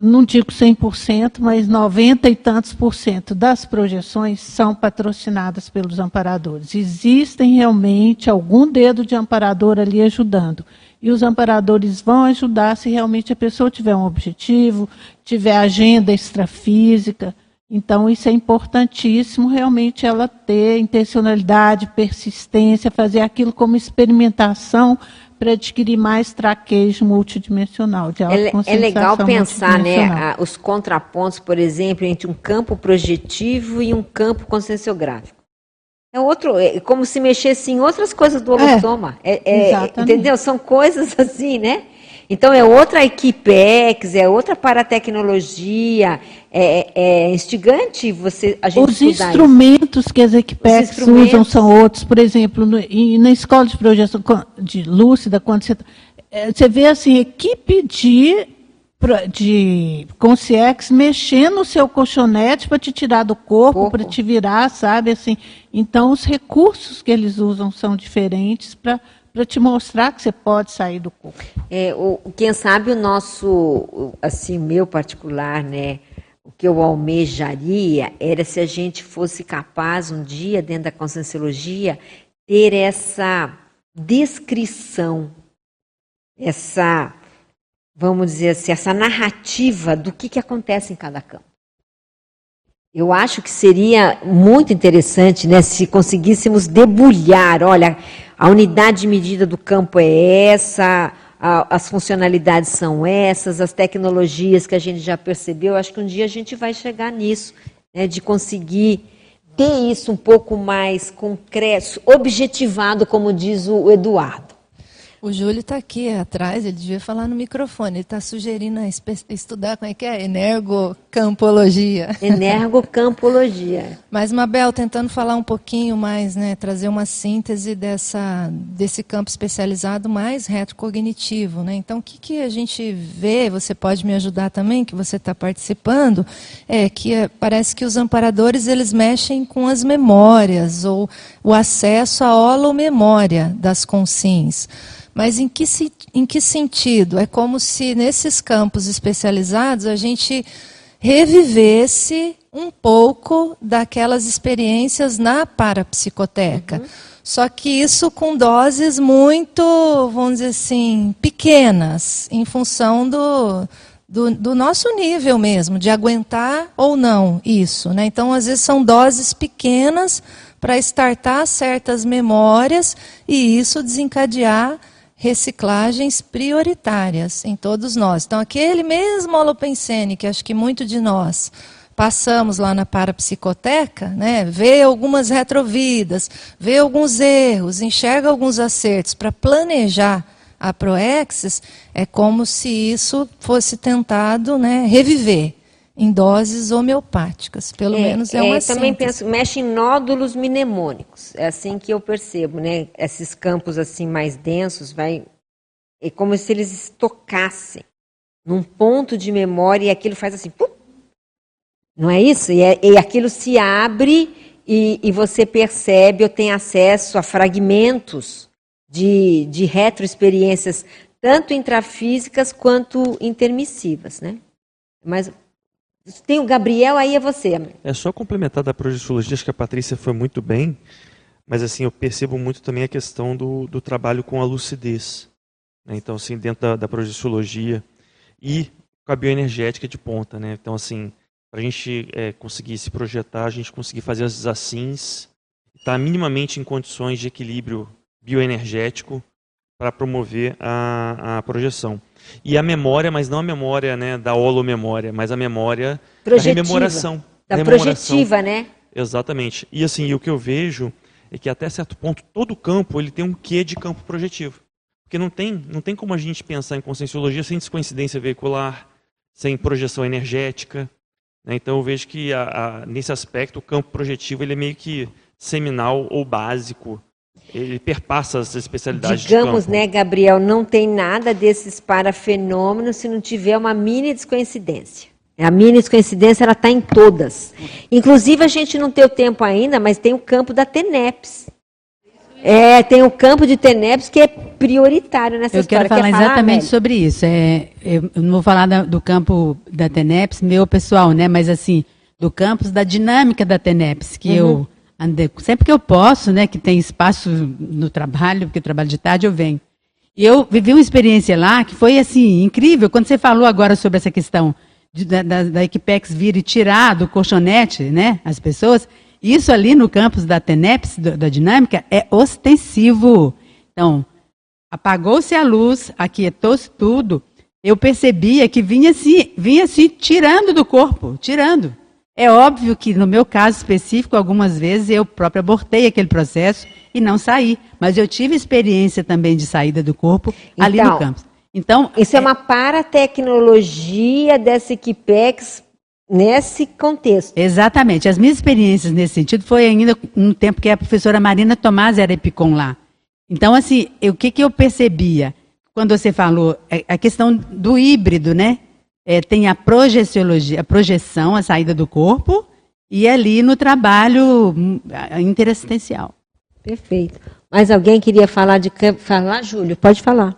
não digo 100%, mas 90 e tantos por cento das projeções são patrocinadas pelos amparadores. Existem realmente algum dedo de amparador ali ajudando. E os amparadores vão ajudar se realmente a pessoa tiver um objetivo, tiver agenda extrafísica. Então, isso é importantíssimo, realmente, ela ter intencionalidade, persistência, fazer aquilo como experimentação para adquirir mais traquejo multidimensional. De é, é legal pensar né, os contrapontos, por exemplo, entre um campo projetivo e um campo conscienciográfico. É outro, é como se mexesse em outras coisas do. É, é, é entendeu? São coisas assim, né? Então é outra equipex, é outra paratecnologia, é, é instigante você a gente Os instrumentos isso. que as equipex usam são outros, por exemplo, no, e na escola de projeção de lúcida, quando você, é, você vê assim, equipe de de consciex mexendo no seu colchonete para te tirar do corpo, para te virar, sabe assim. Então os recursos que eles usam são diferentes para para te mostrar que você pode sair do corpo. É, o, quem sabe o nosso, assim, meu particular, né, o que eu almejaria era se a gente fosse capaz um dia dentro da conscienciologia ter essa descrição, essa, vamos dizer assim, essa narrativa do que, que acontece em cada campo. Eu acho que seria muito interessante né, se conseguíssemos debulhar, olha, a unidade de medida do campo é essa, a, as funcionalidades são essas, as tecnologias que a gente já percebeu. Acho que um dia a gente vai chegar nisso, né, de conseguir ter isso um pouco mais concreto, objetivado, como diz o Eduardo. O Júlio está aqui atrás, ele devia falar no microfone. Ele está sugerindo estudar como é que é? Energocampologia. Energocampologia. Mas, Mabel, tentando falar um pouquinho mais, né, trazer uma síntese dessa, desse campo especializado mais retrocognitivo. Né? Então, o que, que a gente vê, você pode me ajudar também, que você está participando, é que é, parece que os amparadores eles mexem com as memórias, ou o acesso à holomemória das consciências. Mas em que, em que sentido? É como se nesses campos especializados a gente revivesse um pouco daquelas experiências na parapsicoteca. Uhum. Só que isso com doses muito, vamos dizer assim, pequenas, em função do, do, do, nosso nível mesmo, de aguentar ou não isso. Né? Então, às vezes, são doses pequenas para startar certas memórias e isso desencadear reciclagens prioritárias em todos nós. Então, aquele mesmo holopensene que acho que muito de nós passamos lá na parapsicoteca, né, vê algumas retrovidas, vê alguns erros, enxerga alguns acertos para planejar a Proexis, é como se isso fosse tentado né, reviver em doses homeopáticas, pelo é, menos é, uma é, Também penso, mexe em nódulos mnemônicos, é assim que eu percebo, né? Esses campos assim mais densos, vai é como se eles tocassem num ponto de memória e aquilo faz assim, pum, não é isso? E, é, e aquilo se abre e, e, você percebe ou tem acesso a fragmentos de, de retroexperiências, tanto intrafísicas quanto intermissivas, né? Mas tem o Gabriel, aí é você. É só complementar da projeciologia, acho que a Patrícia foi muito bem, mas assim, eu percebo muito também a questão do, do trabalho com a lucidez. Né? Então, assim, dentro da, da projeciologia e com a bioenergética de ponta. Né? Então, assim, para a gente é, conseguir se projetar, a gente conseguir fazer as assins, estar tá minimamente em condições de equilíbrio bioenergético para promover a, a projeção. E a memória, mas não a memória né, da holomemória, mas a memória Projetiva, da rememoração. Da rememoração. projetiva, né? Exatamente. E assim, o que eu vejo é que até certo ponto todo campo ele tem um quê de campo projetivo. Porque não tem, não tem como a gente pensar em conscienciologia sem descoincidência veicular, sem projeção energética. Né? Então eu vejo que a, a, nesse aspecto o campo projetivo ele é meio que seminal ou básico. Ele perpassa as especialidades Digamos, né, Gabriel, não tem nada desses parafenômenos se não tiver uma mini descoincidência. A mini descoincidência ela está em todas. Inclusive a gente não tem o tempo ainda, mas tem o campo da TENEPS. É, tem o campo de TENEPS que é prioritário nessa eu história. Eu quero falar, falar exatamente sobre isso. É, eu não vou falar da, do campo da TENEPS, meu pessoal, né? Mas assim, do campus da dinâmica da TENEPS, que uhum. eu andei, sempre que eu posso, né? Que tem espaço no trabalho, porque eu trabalho de tarde, eu venho. E eu vivi uma experiência lá que foi assim, incrível. Quando você falou agora sobre essa questão de, da, da, da Equipex vir e tirar do colchonete, né? As pessoas. Isso ali no campus da TENEPS, da dinâmica, é ostensivo. Então, apagou-se a luz, aquietou-se tudo. Eu percebia que vinha se, vinha se tirando do corpo, tirando. É óbvio que no meu caso específico, algumas vezes eu próprio abortei aquele processo e não saí. Mas eu tive experiência também de saída do corpo então, ali no então, campus. Então, isso é, é uma paratecnologia dessa Equipex nesse contexto. Exatamente. As minhas experiências nesse sentido foi ainda no tempo que a professora Marina Tomás era epicom lá. Então, assim, o que, que eu percebia? Quando você falou é, a questão do híbrido, né? É, tem a projeciologia, a projeção, a saída do corpo, e ali no trabalho hum, interassistencial. Perfeito. Mas alguém queria falar de campo? Falar, Júlio? Pode falar.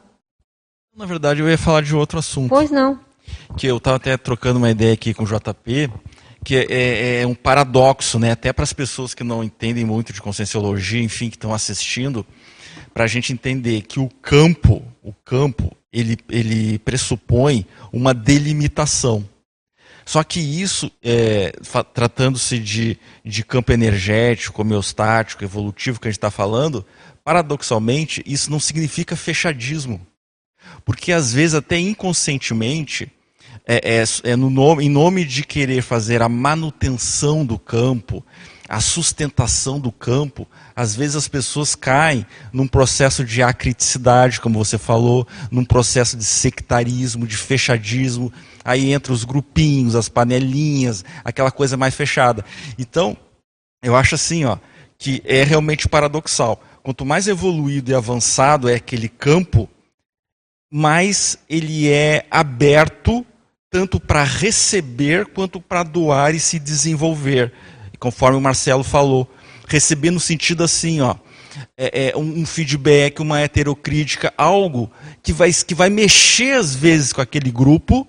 Na verdade, eu ia falar de outro assunto. Pois não que eu estava até trocando uma ideia aqui com o JP, que é, é, é um paradoxo, né? até para as pessoas que não entendem muito de conscienciologia, enfim, que estão assistindo, para a gente entender que o campo, o campo, ele, ele pressupõe uma delimitação. Só que isso, é, tratando-se de, de campo energético, homeostático, evolutivo que a gente está falando, paradoxalmente, isso não significa fechadismo. Porque às vezes, até inconscientemente, é, é, é no nome, em nome de querer fazer a manutenção do campo, a sustentação do campo, às vezes as pessoas caem num processo de acriticidade, como você falou, num processo de sectarismo, de fechadismo, aí entra os grupinhos, as panelinhas, aquela coisa mais fechada. Então, eu acho assim, ó, que é realmente paradoxal. Quanto mais evoluído e avançado é aquele campo, mais ele é aberto tanto para receber quanto para doar e se desenvolver. Conforme o Marcelo falou, receber no sentido assim, ó, é, é um, um, feedback, uma heterocrítica, algo que vai, que vai mexer às vezes com aquele grupo,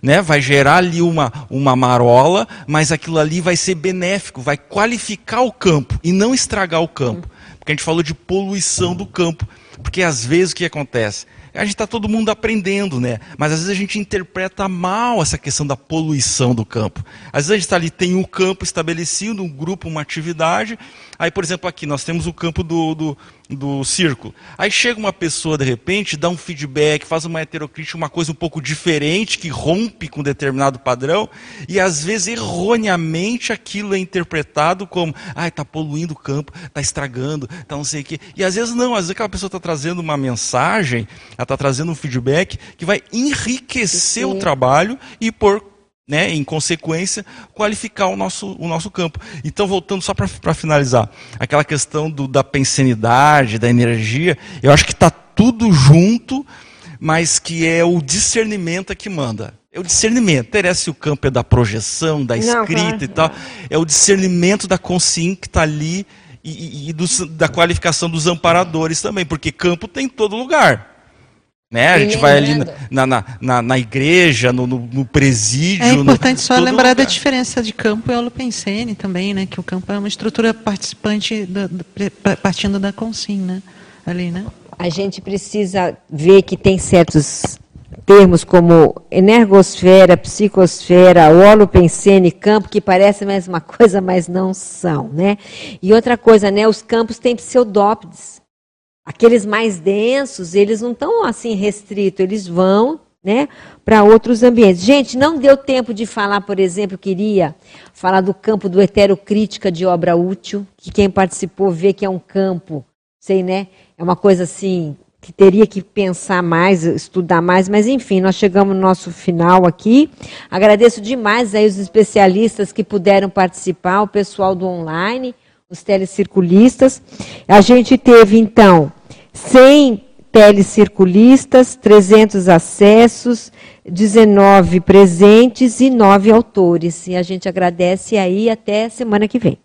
né? vai gerar ali uma, uma marola, mas aquilo ali vai ser benéfico, vai qualificar o campo e não estragar o campo. Porque a gente falou de poluição do campo. Porque às vezes o que acontece? A gente está todo mundo aprendendo, né? Mas às vezes a gente interpreta mal essa questão da poluição do campo. Às vezes a gente está ali, tem um campo estabelecido, um grupo, uma atividade. Aí, por exemplo, aqui nós temos o campo do, do, do círculo. Aí chega uma pessoa, de repente, dá um feedback, faz uma heterocrítica, uma coisa um pouco diferente, que rompe com determinado padrão, e às vezes, erroneamente, aquilo é interpretado como, ah, está poluindo o campo, está estragando, está não sei o quê. E às vezes não, às vezes aquela pessoa está trazendo uma mensagem, ela está trazendo um feedback que vai enriquecer Sim. o trabalho e por né, em consequência, qualificar o nosso, o nosso campo. Então, voltando só para finalizar, aquela questão do, da pensenidade, da energia, eu acho que está tudo junto, mas que é o discernimento que manda. É o discernimento. Interessa se o campo é da projeção, da escrita não, claro. e tal. É o discernimento da consciência que está ali e, e, e do, da qualificação dos amparadores também, porque campo tem em todo lugar. Né? A gente vai ali na, na, na, na igreja, no, no, no, presídio. É importante no, só lembrar lugar. da diferença de campo e holopensene também, né? Que o campo é uma estrutura participante do, do, partindo da consim, né? Ali, né? A gente precisa ver que tem certos termos como energosfera, psicosfera, holopensene, campo, que parecem a mesma coisa, mas não são, né? E outra coisa, né? Os campos têm pseudópodes. Aqueles mais densos, eles não estão assim restritos, eles vão né, para outros ambientes. Gente, não deu tempo de falar, por exemplo, queria falar do campo do heterocrítica de obra útil, que quem participou vê que é um campo, sei, né? É uma coisa assim que teria que pensar mais, estudar mais, mas enfim, nós chegamos no nosso final aqui. Agradeço demais aí os especialistas que puderam participar, o pessoal do online, os telecirculistas. A gente teve, então, 100 telecirculistas, 300 acessos, 19 presentes e 9 autores. E a gente agradece aí até semana que vem.